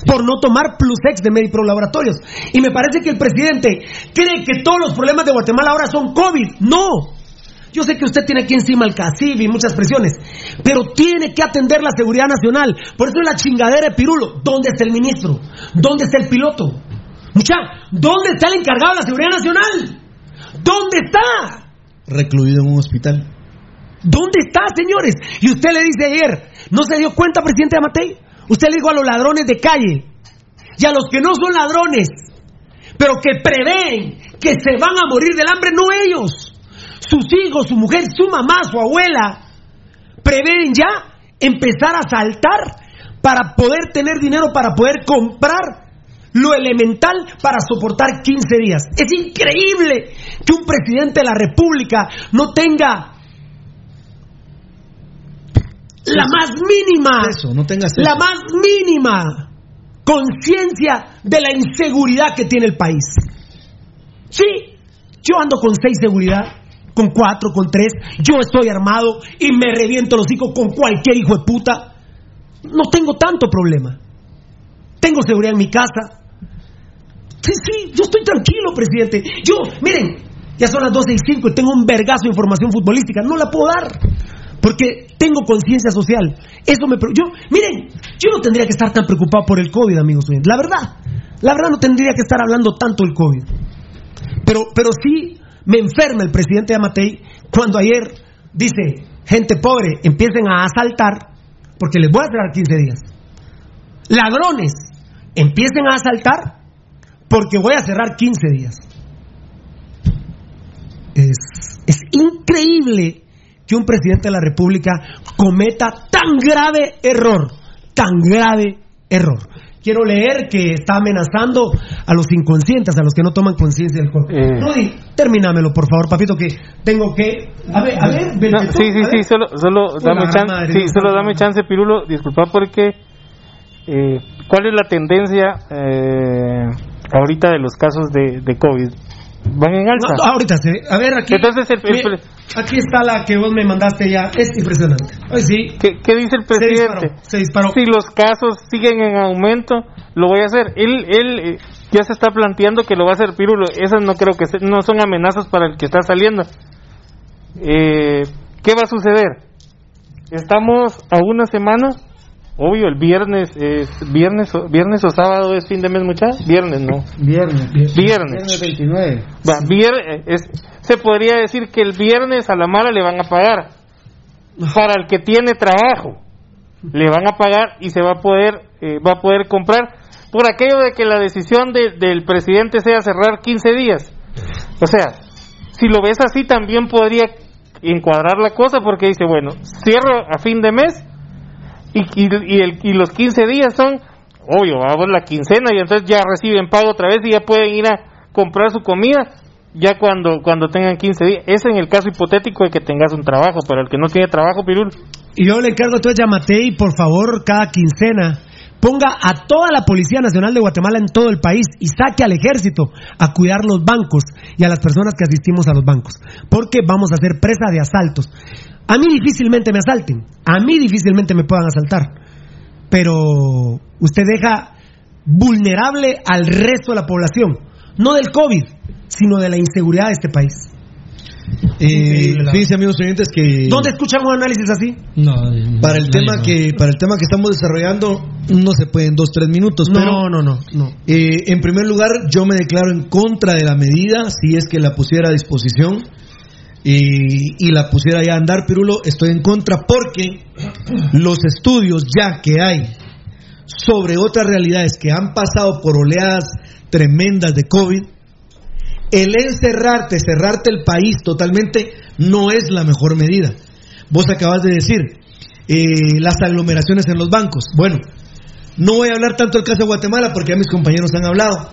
por no tomar Plus X de Medipro Laboratorios. Y me parece que el presidente cree que todos los problemas de Guatemala ahora son COVID. No. Yo sé que usted tiene aquí encima el CACIB y muchas presiones, pero tiene que atender la seguridad nacional. Por eso es la chingadera de Pirulo. ¿Dónde está el ministro? ¿Dónde está el piloto? Mucha, ¿dónde está el encargado de la seguridad nacional? ¿Dónde está? Recluido en un hospital. ¿Dónde está, señores? Y usted le dice ayer, ¿no se dio cuenta, presidente Amatei? Usted le dijo a los ladrones de calle y a los que no son ladrones, pero que prevén que se van a morir del hambre, no ellos. Sus hijos, su mujer, su mamá, su abuela, prevén ya empezar a saltar para poder tener dinero, para poder comprar lo elemental para soportar 15 días. Es increíble que un presidente de la República no tenga la más mínima, Eso, no tengas la más mínima conciencia de la inseguridad que tiene el país. Sí, yo ando con seis seguridad, con cuatro, con tres, yo estoy armado y me reviento los hijos con cualquier hijo de puta. No tengo tanto problema. Tengo seguridad en mi casa. Sí, sí, yo estoy tranquilo, presidente. Yo, miren, ya son las 12 y 5 y tengo un vergazo de información futbolística. No la puedo dar. Porque tengo conciencia social. Eso me. Yo, miren, yo no tendría que estar tan preocupado por el COVID, amigos. La verdad, la verdad no tendría que estar hablando tanto del COVID. Pero, pero sí me enferma el presidente Amatei cuando ayer dice: gente pobre, empiecen a asaltar porque les voy a cerrar 15 días. Ladrones, empiecen a asaltar porque voy a cerrar 15 días. Es, es increíble que un presidente de la República cometa tan grave error, tan grave error. Quiero leer que está amenazando a los inconscientes, a los que no toman conciencia del cuerpo. Eh. Rudy, por favor, papito, que tengo que... A ver, a ver, ven, No, sí, sí, sí, solo, solo dame chance, madre, sí, solo dame chance, Pirulo, disculpa porque eh, ¿cuál es la tendencia eh, ahorita de los casos de, de COVID? ¿Van en alza? No, ahorita sí. A ver, aquí. Entonces, el- el- Mira, aquí está la que vos me mandaste ya. Es impresionante. Ay, sí. ¿Qué, qué dice el Se presidente? disparó, se disparó. Si los casos siguen en aumento, lo voy a hacer. Él, él eh, ya se está planteando que lo va a hacer Pirulo. Esas no creo que se- no son amenazas para el que está saliendo. Eh, ¿Qué va a suceder? Estamos a una semana. Obvio, el viernes es viernes o, viernes o sábado es fin de mes, muchachos. Viernes, no. Viernes. Viernes. Viernes 29. Va, vier- es- se podría decir que el viernes a la mala le van a pagar. Para el que tiene trabajo, le van a pagar y se va a poder, eh, va a poder comprar. Por aquello de que la decisión de- del presidente sea cerrar 15 días. O sea, si lo ves así, también podría encuadrar la cosa porque dice, bueno, cierro a fin de mes y, y, y el- y los 15 días son, obvio, vamos la quincena y entonces ya reciben pago otra vez y ya pueden ir a comprar su comida ya cuando cuando tengan 15 días. Es en el caso hipotético de que tengas un trabajo, pero el que no tiene trabajo, Pirul. Y yo le encargo entonces a Matei, por favor, cada quincena, ponga a toda la Policía Nacional de Guatemala en todo el país y saque al ejército a cuidar los bancos y a las personas que asistimos a los bancos. Porque vamos a ser presa de asaltos. A mí difícilmente me asalten, a mí difícilmente me puedan asaltar. Pero usted deja vulnerable al resto de la población, no del COVID, sino de la inseguridad de este país. Eh, fíjense amigos oyentes que ¿Dónde escuchan un análisis así? para el tema que para el tema que estamos desarrollando no se puede en dos tres minutos No, pero no, no, no. eh, en primer lugar yo me declaro en contra de la medida si es que la pusiera a disposición y, la pusiera ya a andar Pirulo estoy en contra porque los estudios ya que hay sobre otras realidades que han pasado por oleadas tremendas de COVID el encerrarte, cerrarte el país totalmente no es la mejor medida. Vos acabas de decir, eh, las aglomeraciones en los bancos. Bueno, no voy a hablar tanto del caso de Guatemala porque ya mis compañeros han hablado.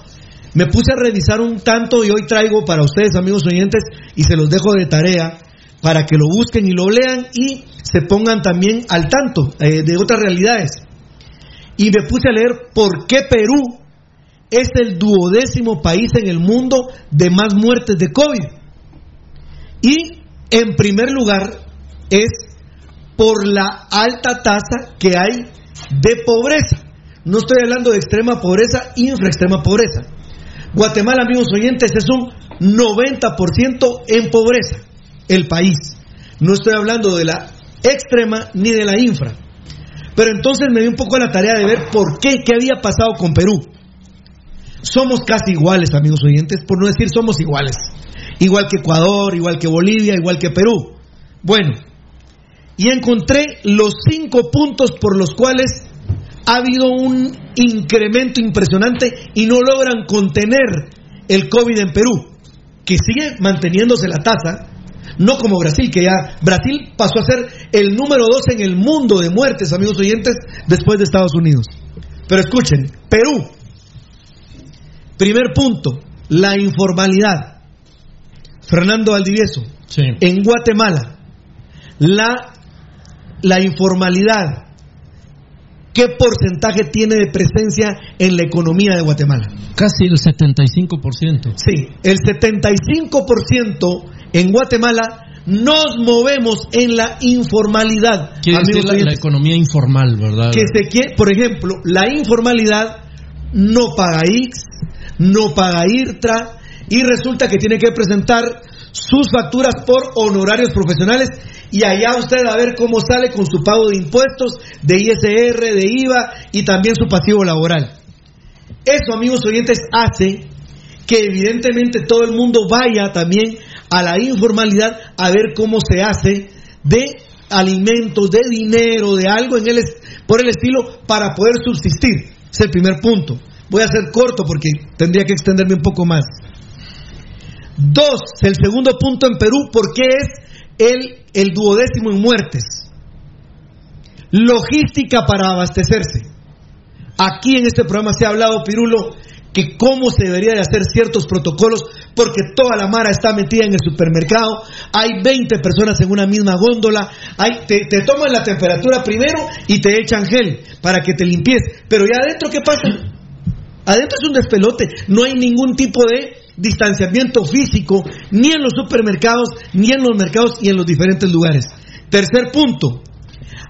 Me puse a revisar un tanto y hoy traigo para ustedes, amigos oyentes, y se los dejo de tarea para que lo busquen y lo lean y se pongan también al tanto eh, de otras realidades. Y me puse a leer por qué Perú es el duodécimo país en el mundo de más muertes de COVID. Y en primer lugar es por la alta tasa que hay de pobreza. No estoy hablando de extrema pobreza, infraextrema pobreza. Guatemala, amigos oyentes, es un 90% en pobreza, el país. No estoy hablando de la extrema ni de la infra. Pero entonces me di un poco la tarea de ver por qué, qué había pasado con Perú. Somos casi iguales, amigos oyentes, por no decir somos iguales. Igual que Ecuador, igual que Bolivia, igual que Perú. Bueno, y encontré los cinco puntos por los cuales ha habido un incremento impresionante y no logran contener el COVID en Perú, que sigue manteniéndose la tasa, no como Brasil, que ya Brasil pasó a ser el número dos en el mundo de muertes, amigos oyentes, después de Estados Unidos. Pero escuchen, Perú, primer punto, la informalidad. Fernando Valdivieso, en Guatemala, la, la informalidad, ¿qué porcentaje tiene de presencia en la economía de Guatemala? Casi el 75%. Sí, el 75% en Guatemala nos movemos en la informalidad. Quiere decir la, economía informal, ¿verdad? que se quiere, por ejemplo, la informalidad no paga X, no paga IRTRA y resulta que tiene que presentar sus facturas por honorarios profesionales y allá usted a ver cómo sale con su pago de impuestos, de ISR, de IVA y también su pasivo laboral. Eso, amigos oyentes, hace que evidentemente todo el mundo vaya también a la informalidad a ver cómo se hace de alimentos, de dinero, de algo en el por el estilo para poder subsistir. Es el primer punto. Voy a ser corto porque tendría que extenderme un poco más. Dos, el segundo punto en Perú, porque es el, el duodécimo en muertes. Logística para abastecerse. Aquí en este programa se ha hablado, Pirulo, que cómo se debería de hacer ciertos protocolos, porque toda la mara está metida en el supermercado, hay 20 personas en una misma góndola, hay, te, te toman la temperatura primero y te echan gel para que te limpies, pero ya adentro, ¿qué pasa? Adentro es un despelote, no hay ningún tipo de distanciamiento físico, ni en los supermercados, ni en los mercados y en los diferentes lugares. Tercer punto,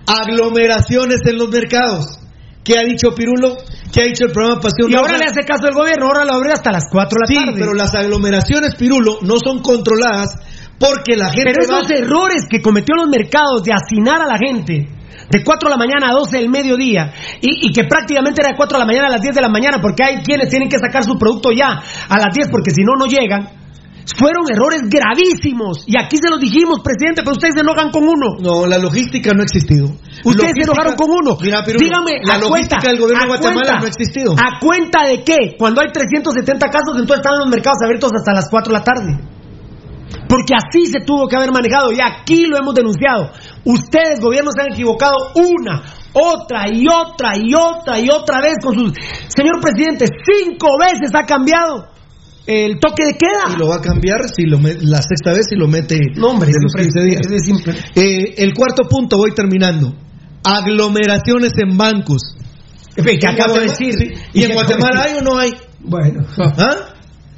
aglomeraciones en los mercados. ¿Qué ha dicho Pirulo? ¿Qué ha dicho el programa Pasión Y ahora Roja? le hace caso el gobierno, ahora lo abre hasta las 4 de la Sí, tarde. pero las aglomeraciones, Pirulo, no son controladas porque la gente Pero va- esos errores que cometió los mercados de hacinar a la gente de 4 de la mañana a 12 del mediodía y, y que prácticamente era de 4 de la mañana a las 10 de la mañana porque hay quienes tienen que sacar su producto ya a las 10 porque si no, no llegan. Fueron errores gravísimos y aquí se los dijimos, presidente, pero ustedes se enojan con uno. No, la logística no ha existido. Ustedes se enojaron con uno. Mira, Pirulo, Dígame, la a logística cuenta, del gobierno de Guatemala cuenta, no ha existido. ¿A cuenta de qué? Cuando hay 370 casos, entonces están los mercados abiertos hasta las 4 de la tarde. Porque así se tuvo que haber manejado y aquí lo hemos denunciado. Ustedes, gobiernos, se han equivocado una, otra y otra y otra y otra vez con sus... Señor presidente, cinco veces ha cambiado el toque de queda. Y lo va a cambiar si lo me- la sexta vez si lo mete No, hombre, de los siempre- 15 días. es. Eh, el cuarto punto, voy terminando. Aglomeraciones en bancos. Que acabo de decir. sí. ¿Y en Guatemala hay o no hay? Bueno. ¿Ah?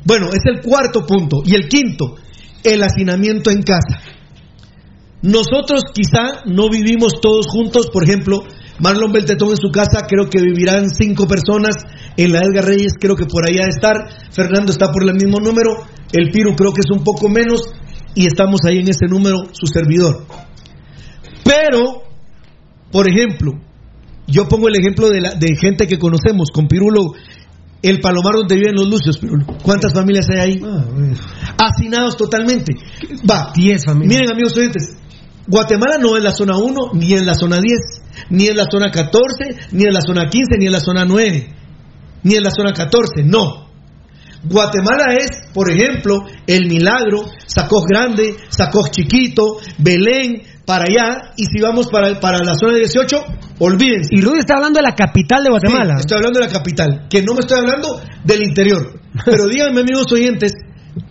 Bueno, es el cuarto punto. Y el quinto, el hacinamiento en casa. Nosotros quizá no vivimos todos juntos, por ejemplo, Marlon Beltetón en su casa creo que vivirán cinco personas, en la Edgar Reyes creo que por de estar, Fernando está por el mismo número, el Piru creo que es un poco menos y estamos ahí en ese número, su servidor. Pero, por ejemplo, yo pongo el ejemplo de, de gente que conocemos, con Pirulo, el Palomar donde viven los Lucios, Pirulo. ¿Cuántas familias hay ahí? Hacinados totalmente. Va. 10 familias. Miren, amigos oyentes, Guatemala no es la zona 1, ni en la zona 10, ni en la zona 14, ni en la zona 15, ni en la zona 9, ni en la zona 14, no. Guatemala es, por ejemplo, El Milagro, Sacoj Grande, Sacoj Chiquito, Belén, para allá, y si vamos para, para la zona 18, olvídense. Y Rudy está hablando de la capital de Guatemala. Sí, estoy hablando de la capital, que no me estoy hablando del interior. Pero díganme, amigos oyentes,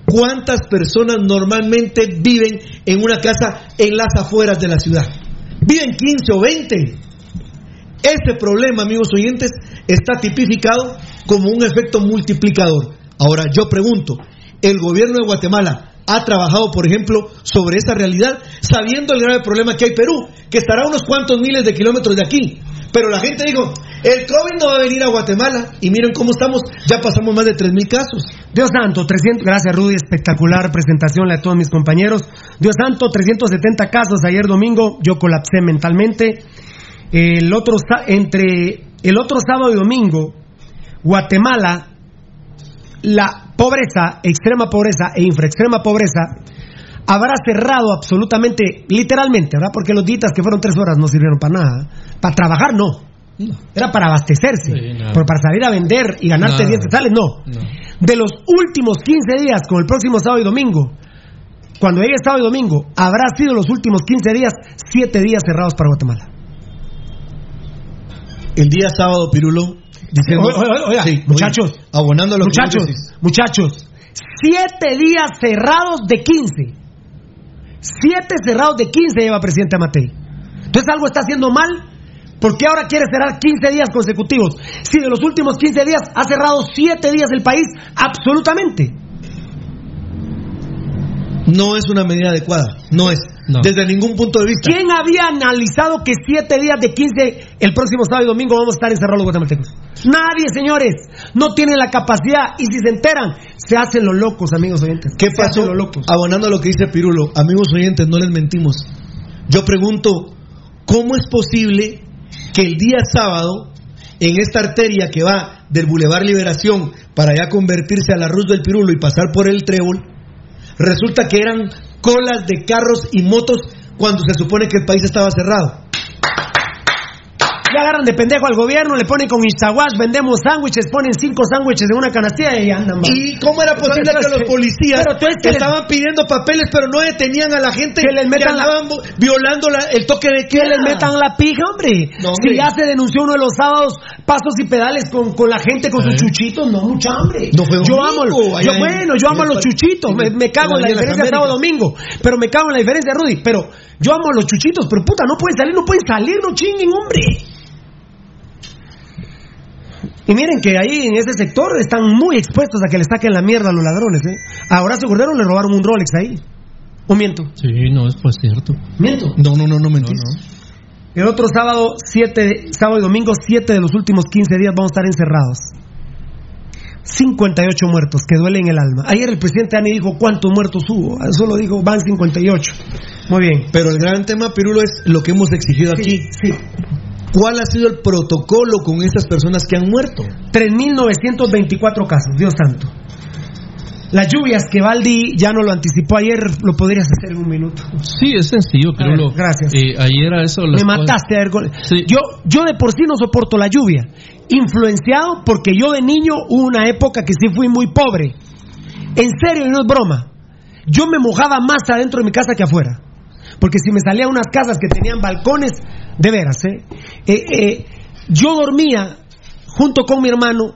¿cuántas personas normalmente viven en una casa en las afueras de la ciudad? Viven 15 o 20. Ese problema, amigos oyentes, está tipificado como un efecto multiplicador. Ahora, yo pregunto, ¿el gobierno de Guatemala ha trabajado, por ejemplo, sobre esa realidad, sabiendo el grave problema que hay Perú, que estará unos cuantos miles de kilómetros de aquí? Pero la gente dijo, el COVID no va a venir a Guatemala. Y miren cómo estamos, ya pasamos más de 3.000 casos. Dios santo, 300, gracias Rudy, espectacular presentación la de todos mis compañeros. Dios santo, 370 casos ayer domingo, yo colapsé mentalmente. El otro entre el otro sábado y domingo, Guatemala, la pobreza, extrema pobreza e infraextrema pobreza habrá cerrado absolutamente, literalmente, ¿verdad? Porque los días que fueron tres horas no sirvieron para nada. Para trabajar no. Era para abastecerse. pero para salir a vender y ganarte Nada. 10 sales, no. De los últimos 15 días, con el próximo sábado y domingo, cuando llegue sábado y domingo, habrá sido los últimos 15 días, 7 días cerrados para Guatemala. El día sábado, Pirulo, diciendo... Oiga, oiga, oiga, Sí, muchachos, abonando lo que muchachos, muchachos, 7 días cerrados de 15. 7 cerrados de 15 lleva presidente Matei. Entonces algo está haciendo mal. ¿Por qué ahora quiere cerrar 15 días consecutivos? Si de los últimos 15 días ha cerrado 7 días el país, absolutamente. No es una medida adecuada, no es, desde ningún punto de vista. ¿Quién había analizado que 7 días de 15 el próximo sábado y domingo vamos a estar encerrados los guatemaltecos? Nadie, señores. No tienen la capacidad y si se enteran, se hacen los locos, amigos oyentes. ¿Qué Se pasó? hacen los locos. Abonando a lo que dice Pirulo, amigos oyentes, no les mentimos. Yo pregunto, ¿cómo es posible que el día sábado, en esta arteria que va del Boulevard Liberación para ya convertirse a la Ruz del Pirulo y pasar por el Trébol, resulta que eran colas de carros y motos cuando se supone que el país estaba cerrado? Agarran de pendejo al gobierno, le ponen con Instawash, vendemos sándwiches, ponen cinco sándwiches en una canastilla y andan. va. ¿Y cómo era posible Pero, que los pero, policías pero que les- estaban pidiendo papeles pero no detenían a la gente Que les metan la- andaban vo- violando la- el toque de que queda? les metan la pija, hombre. No, hombre. Si ya se denunció uno de los sábados, pasos y pedales con, con la gente con sus Eh. chuchitos, no mucha hambre. No fue yo amo, yo, en- bueno, yo amo a los chuchitos, me, me cago en la en la diferencia Américas. sábado domingo, pero me cago en la diferencia Rudy, pero yo amo a los chuchitos, pero puta, no pueden salir, no pueden salir, no chinguen, hombre. Y miren que ahí en ese sector están muy expuestos a que les saquen la mierda a los ladrones, ¿eh? A Horacio Cordero le robaron un Rolex ahí. ¿O miento? Sí, no, es pues cierto. ¿Miento? No, no, no, no mentís. El otro sábado, siete, sábado y domingo, siete de los últimos 15 días vamos a estar encerrados. 58 muertos, que duele en el alma. Ayer el presidente Ani dijo cuántos muertos hubo. Solo dijo van 58. Muy bien. Pero el gran tema, Pirulo, es lo que hemos exigido aquí. Sí. ¿Cuál ha sido el protocolo con estas personas que han muerto? 3.924 casos, Dios santo. Las lluvias que Valdi ya no lo anticipó ayer, lo podrías hacer en un minuto. Sí, es sencillo, Pirulo. gracias. Eh, ayer a eso las Me cosas- mataste a ver, gol- Sí. Yo, yo de por sí no soporto la lluvia. Influenciado porque yo de niño hubo una época que sí fui muy pobre. En serio, y no es broma. Yo me mojaba más adentro de mi casa que afuera. Porque si me salía a unas casas que tenían balcones, de veras, ¿eh? Eh, eh, yo dormía junto con mi hermano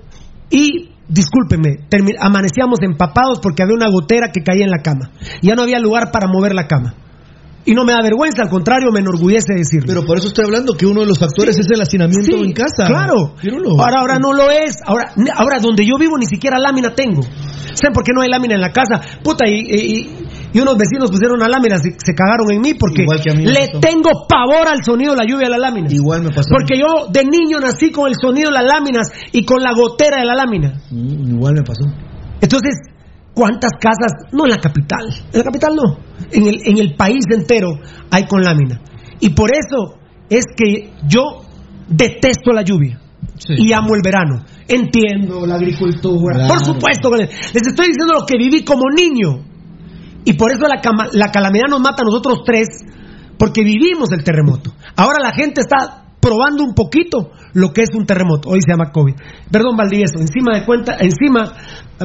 y, discúlpeme, amanecíamos empapados porque había una gotera que caía en la cama. Ya no había lugar para mover la cama. Y no me da vergüenza, al contrario, me enorgullece decirlo. Pero por eso estoy hablando que uno de los factores es el hacinamiento Sí, en casa. Claro. Ahora, ahora no lo es. Ahora, ahora donde yo vivo ni siquiera lámina tengo. ¿Saben por qué no hay lámina en la casa? Puta, y, y- y unos vecinos pusieron una lámina, se, se cagaron en mí porque mí le pasó. tengo pavor al sonido de la lluvia de la lámina. Igual me pasó. Porque yo de niño nací con el sonido de las láminas y con la gotera de la lámina. Mm, igual me pasó. Entonces, ¿cuántas casas? No en la capital. En la capital no. En el, en el país entero hay con lámina. Y por eso es que yo detesto la lluvia. Sí. Y amo el verano. Entiendo la agricultura. Claro. Por supuesto. les estoy diciendo lo que viví como niño. Y por eso la, la calamidad nos mata a nosotros tres. Porque vivimos el terremoto. Ahora la gente está probando un poquito lo que es un terremoto. Hoy se llama COVID. Perdón, Valdivieso. Encima de cuenta, encima,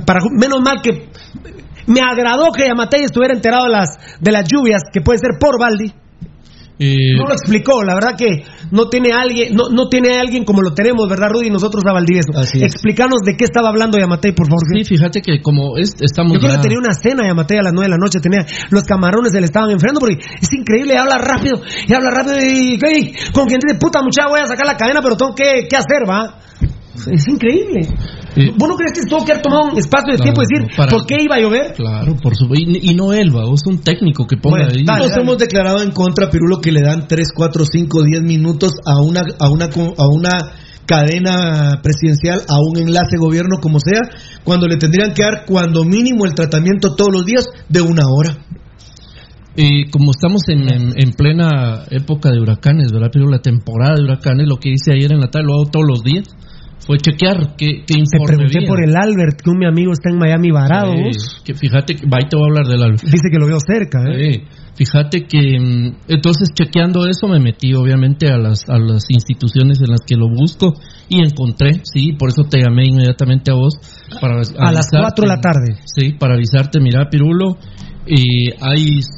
para menos mal que me agradó que Yamatei estuviera enterado de las, de las lluvias que puede ser por Valdi. Eh, No lo explicó, la verdad que no tiene alguien, no, no tiene alguien como lo tenemos, ¿verdad, Rudy? Nosotros a Valdivieso. Explícanos de qué estaba hablando Yamatei, por favor. sí, fíjate que como es, estamos Yo creo ya- que tenía una cena Yamatei a las 9 de la noche, tenía los camarones se le estaban enfriando porque es increíble, habla rápido, y habla rápido y, y con quien dice, puta muchacha, voy a sacar la cadena, pero tengo que, que hacer, ¿va? Es increíble. Eh, ¿Vos no crees que tuvo que haber tomado un espacio de Claro, tiempo y decir para- por qué iba a llover? Claro, por supuesto. Y, y no él, va, es un técnico que ponga Bueno, ahí. dale, Nos dale. hemos declarado en contra, Pirulo, que le dan 3, 4, 5, 10 minutos a una, a una, a una cadena presidencial, a un enlace gobierno, como sea, cuando le tendrían que dar cuando mínimo el tratamiento todos los días de una hora. Eh, como estamos en, en- en plena época de huracanes, ¿verdad? Pero la temporada de huracanes, lo que hice ayer en la tarde, lo hago todos los días, fue chequear qué, qué Te pregunté había. por el Albert, que un mi amigo está en Miami varado. Sí, que fíjate, que, ahí te voy a hablar del Albert. Dice que lo veo cerca, ¿eh? Sí, fíjate que mm, entonces chequeando eso me metí obviamente a las, a las instituciones en las que lo busco y encontré, sí, por eso te llamé inmediatamente a vos para A las avisarte. 4 de la tarde. Sí, para avisarte, mira Pirulo, y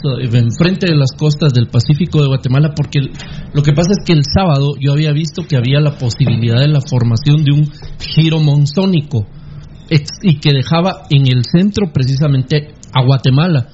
so- enfrente de las costas del Pacífico de Guatemala, porque lo que pasa es que el sábado yo había visto que había la posibilidad de la formación de un giro monzónico y que dejaba en el centro precisamente a Guatemala,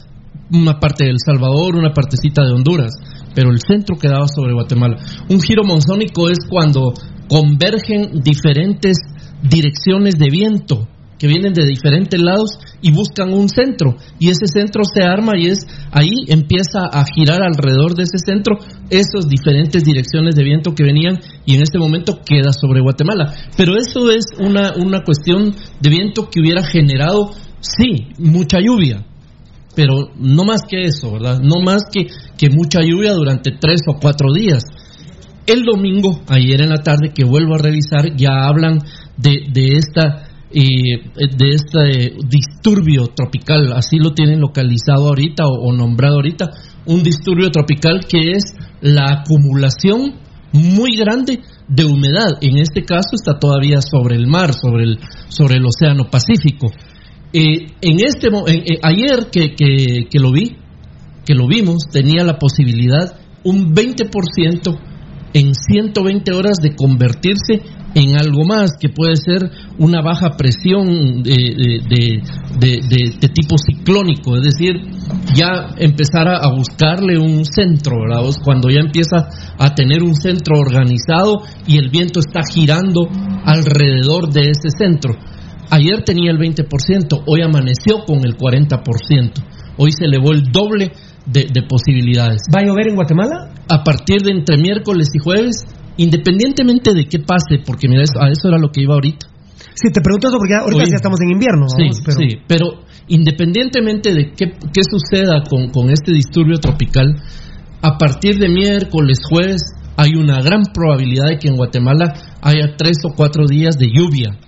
una parte de El Salvador, una partecita de Honduras, pero el centro quedaba sobre Guatemala. Un giro monzónico es cuando convergen diferentes direcciones de viento que vienen de diferentes lados y buscan un centro y ese centro se arma y es ahí empieza a girar alrededor de ese centro esas diferentes direcciones de viento que venían y en este momento queda sobre Guatemala pero eso es una, una cuestión de viento que hubiera generado sí mucha lluvia pero no más que eso, ¿verdad? No más que, que mucha lluvia durante tres o cuatro días. El domingo, ayer en la tarde, que vuelvo a revisar, ya hablan de, de esta eh, de este disturbio tropical, así lo tienen localizado ahorita o, o nombrado ahorita, un disturbio tropical que es la acumulación muy grande de humedad. En este caso está todavía sobre el mar, sobre el, sobre el Océano Pacífico. Eh, en este, eh, ayer que, que, que, lo vi, que lo vimos, tenía la posibilidad un 20% en 120 horas de convertirse en algo más, que puede ser una baja presión de, de, tipo ciclónico, es decir, ya empezar a, buscarle un centro, ¿verdad? Cuando ya empieza a tener un centro organizado y el viento está girando alrededor de ese centro. Ayer tenía el 20%, hoy amaneció con el 40%, hoy se elevó el doble de, posibilidades. ¿Va a llover en Guatemala? A partir de entre miércoles y jueves, independientemente de qué pase, porque mira, a eso era lo que iba ahorita. Sí, te pregunto eso porque ahorita ya estamos en invierno. sí, pero... sí, pero independientemente de qué, qué suceda con, con este disturbio tropical, a partir de miércoles, jueves, hay una gran probabilidad de que en Guatemala haya tres o cuatro días de lluvia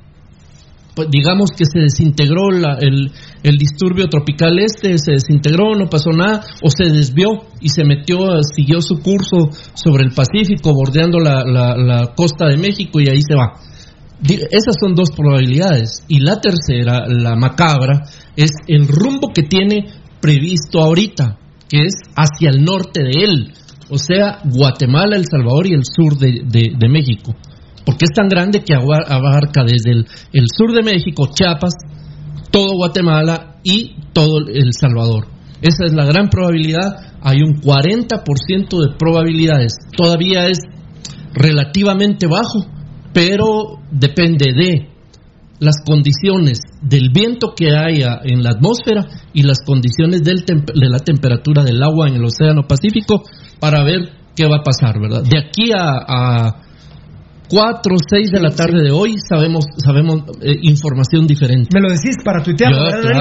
digamos que se desintegró el, el, disturbio tropical este, se desintegró, no pasó nada, o se desvió y se metió, siguió su curso sobre el Pacífico, bordeando la, la, costa de México y ahí se va. Esas son dos probabilidades. Y la tercera, la macabra, es el rumbo que tiene previsto ahorita, que es hacia el norte de él, o sea, Guatemala, El Salvador y el sur de, de México porque es tan grande que abarca desde el, sur de México, Chiapas, todo Guatemala y todo El Salvador. Esa es la gran probabilidad. Hay un 40% de probabilidades. Todavía es relativamente bajo, pero depende de las condiciones del viento que haya en la atmósfera y las condiciones de la temperatura del agua en el Océano Pacífico para ver qué va a pasar, ¿verdad? De aquí a 4 o 6 de la tarde de hoy sabemos sabemos eh, información diferente. Me lo decís para tuitear.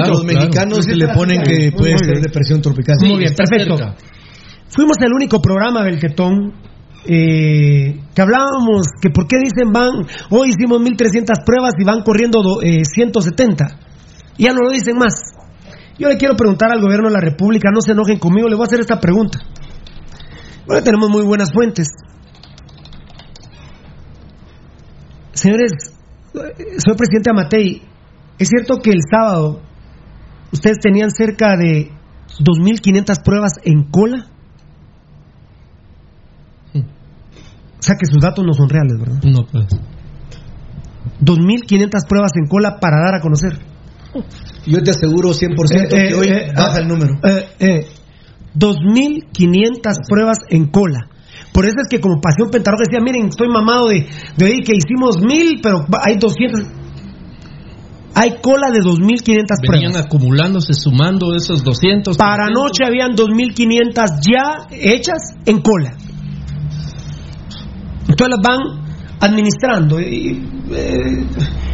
los mexicanos se le ponen que puede ser depresión tropical. Muy bien, perfecto. Fuimos el único programa, Belquetón, eh, que hablábamos que por qué dicen van, hoy hicimos 1300 pruebas y van corriendo 170. Eh, ya no lo dicen más. Yo le quiero preguntar al gobierno de la República, no se enojen conmigo, le voy a hacer esta pregunta. Bueno, tenemos muy buenas fuentes. Señores, señor presidente Amatei, es cierto que el sábado ustedes tenían cerca de 2.500 pruebas en cola. O sea que sus datos no son reales, ¿verdad? No, pues. 2.500 pruebas en cola para dar a conocer. Yo te aseguro 100% eh, que eh, hoy eh, baja el número. 2.500 pruebas en cola. Por eso es que como Pasión Pentarroja decía, miren, estoy mamado de, de oír que hicimos mil, pero hay 200. Hay cola de 2.500 pruebas. Venían acumulándose, sumando esos 200. Para anoche habían 2.500 ya hechas en cola. Entonces las van administrando. Y, eh,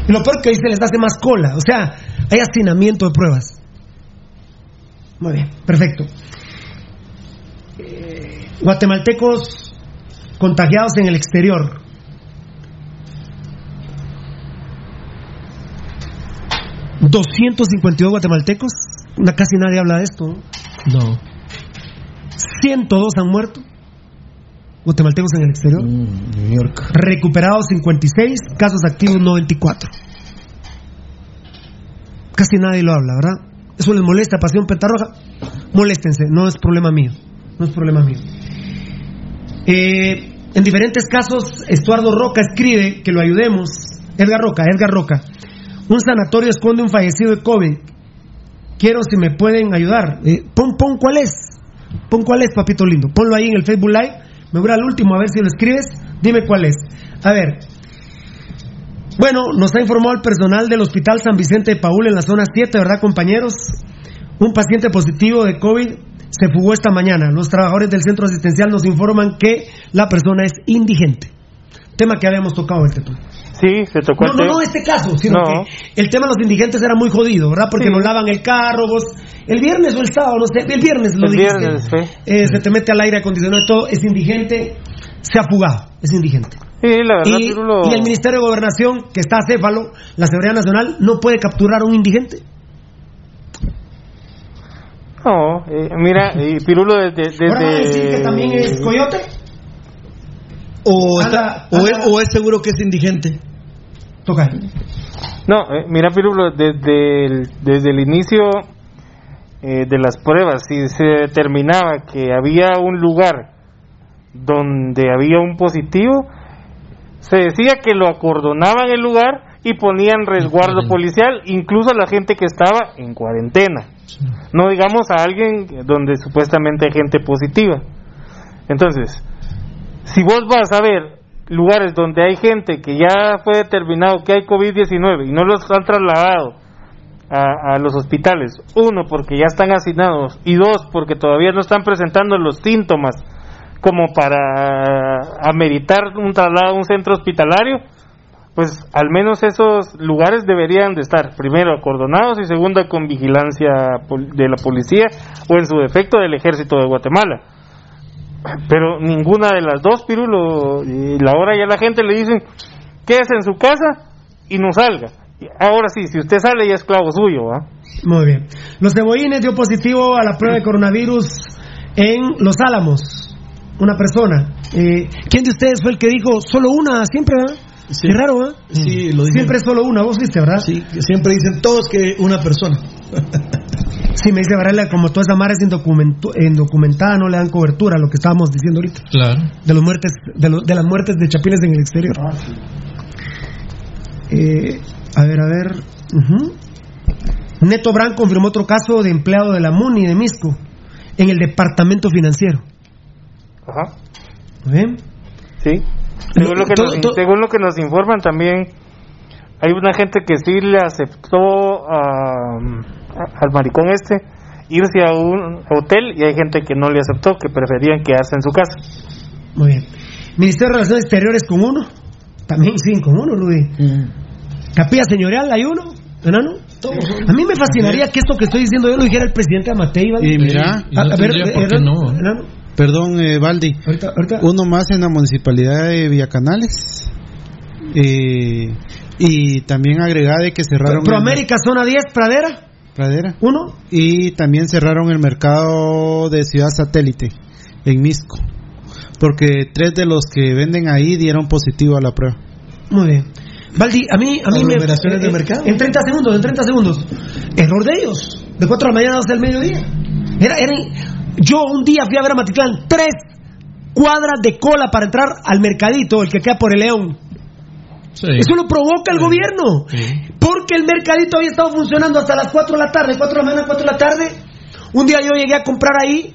lo peor que hoy se les hace más cola. O sea, hay hacinamiento de pruebas. Muy bien, perfecto. Eh, guatemaltecos contagiados en el exterior. ¿252 guatemaltecos? casi nadie habla de esto. No. 102 han muerto. Guatemaltecos en el exterior. Mm, New York. Recuperados 56, casos activos 94. Casi nadie lo habla, ¿verdad? Eso les molesta, Pasión Pentarroja. Moléstense, no es problema mío. No es problema mío. Eh, en diferentes casos, Estuardo Roca escribe que lo ayudemos. Edgar Roca, Edgar Roca. Un sanatorio esconde un fallecido de COVID. Quiero si me pueden ayudar. Eh, pon, pon cuál es. Pon cuál es, papito lindo. Ponlo ahí en el Facebook Live. Me voy al último a ver si lo escribes. Dime cuál es. A ver. Bueno, nos ha informado el personal del Hospital San Vicente de Paul en la zona 7, ¿verdad, compañeros? Un paciente positivo de COVID se fugó esta mañana. Los trabajadores del centro asistencial nos informan que la persona es indigente. Tema que habíamos tocado este tema. Sí, se tocó. No, no, no este caso, sino que el tema de los indigentes era muy jodido, ¿verdad? Porque nos lavan el carro, vos. El viernes o el sábado, no sé, el viernes lo dijiste. Eh, se te mete al aire acondicionado y todo, es indigente, se ha fugado, es indigente. Sí, la verdad, y, y el Ministerio de Gobernación, que está acéfalo, la Seguridad Nacional, no puede capturar a un indigente. No, eh, mira, y Pirulo desde... desde... decir que también es coyote? o, está- o es, o es seguro que es indigente? Toca. No, eh, mira, Pirulo, desde el, desde el inicio eh, de las pruebas, si se determinaba que había un lugar donde había un positivo, se decía que lo acordonaban el lugar y ponían resguardo policial, incluso a la gente que estaba en cuarentena. No digamos a alguien donde supuestamente hay gente positiva. Entonces, si vos vas a ver lugares donde hay gente que ya fue determinado que hay COVID-19 y no los han trasladado a, a los hospitales, uno porque ya están asignados y dos porque todavía no están presentando los síntomas como para ameritar un traslado a un centro hospitalario, pues al menos esos lugares deberían de estar primero acordonados y segunda con vigilancia de la policía o en su defecto del ejército de Guatemala. Pero ninguna de las dos, Pirulo, y la hora ya la gente le dicen, quédese en su casa y no salga. Ahora sí, si usted sale ya es esclavo suyo, ¿va? Muy bien. Los cebollines dio positivo a la prueba de coronavirus en Los Álamos. Una persona. Eh, ¿Quién de ustedes fue el que dijo solo una siempre, Qué raro, ¿verdad? Sí, lo dicen. Siempre es solo una, vos viste, ¿verdad? Sí, siempre dicen todos que una persona. Sí, me dice Varela, como toda esa mar es indocumentada, no le dan cobertura a lo que estábamos diciendo ahorita. Claro. De, los muertes, de, lo- de las muertes de chapines en el exterior. Eh, a ver, a ver. Neto Brand confirmó otro caso de empleado de la MUNI de Misco en el departamento financiero. Ajá. ¿Ven? Sí. Según lo, que Todo- nos, todo- según lo que nos informan también, hay una gente que sí le aceptó a- a- al maricón este irse a un hotel y hay gente que no le aceptó, que preferían quedarse en su casa. Muy bien. Ministerio de Relaciones Exteriores con uno. También sí, con uno, Rudy. Capilla Señorial, hay uno. ¿Enano? A mí me fascinaría que esto que estoy diciendo yo lo dijera el presidente Amatei. ¿vale? Y mira, a, a ver, tendría por qué Enano, no. Enano. Perdón, eh, Valdi. Uno más en la municipalidad de Villacanales. Eh, y también agregade que cerraron. Proamérica, zona 10, Pradera. el- Pradera. Uno. Y también cerraron el mercado de Ciudad Satélite en Misco. Porque tres de los que venden ahí dieron positivo a la prueba. Muy bien. Valdi, a mí, a mí me. Aglomeraciones de eh, mercado. En 30 segundos, en 30 segundos. Error de ellos. De 4 de la mañana hasta el mediodía. Era, era, yo un día fui a ver a Matitlán, tres cuadras de cola para entrar al mercadito, el que queda por el León. Eso lo provoca el gobierno. Porque el mercadito había estado funcionando hasta las 4 de la tarde, 4 de la mañana, 4 de la tarde. Un día yo llegué a comprar ahí.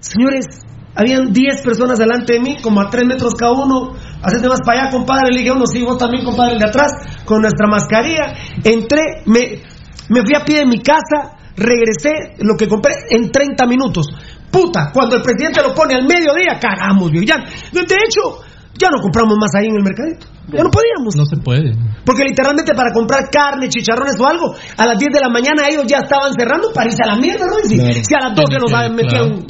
Señores, habían 10 personas delante de mí, como a 3 metros cada uno. Hacete más para allá, compadre. Le dije uno, sí, vos también, compadre, el de atrás, con nuestra mascarilla. Entré, me, me fui a pie de mi casa, regresé, lo que compré en 30 minutos. Puta, cuando el presidente lo pone al mediodía, cagamos, viejo. Ya, de hecho, ya no compramos más ahí en el mercadito. Ya no podíamos. No se puede. Porque literalmente para comprar carne, chicharrones o algo, a las 10 de la mañana ellos ya estaban cerrando para irse a la mierda, ¿no? Si, Claro. si a las 12 Tiene nos habían metido un-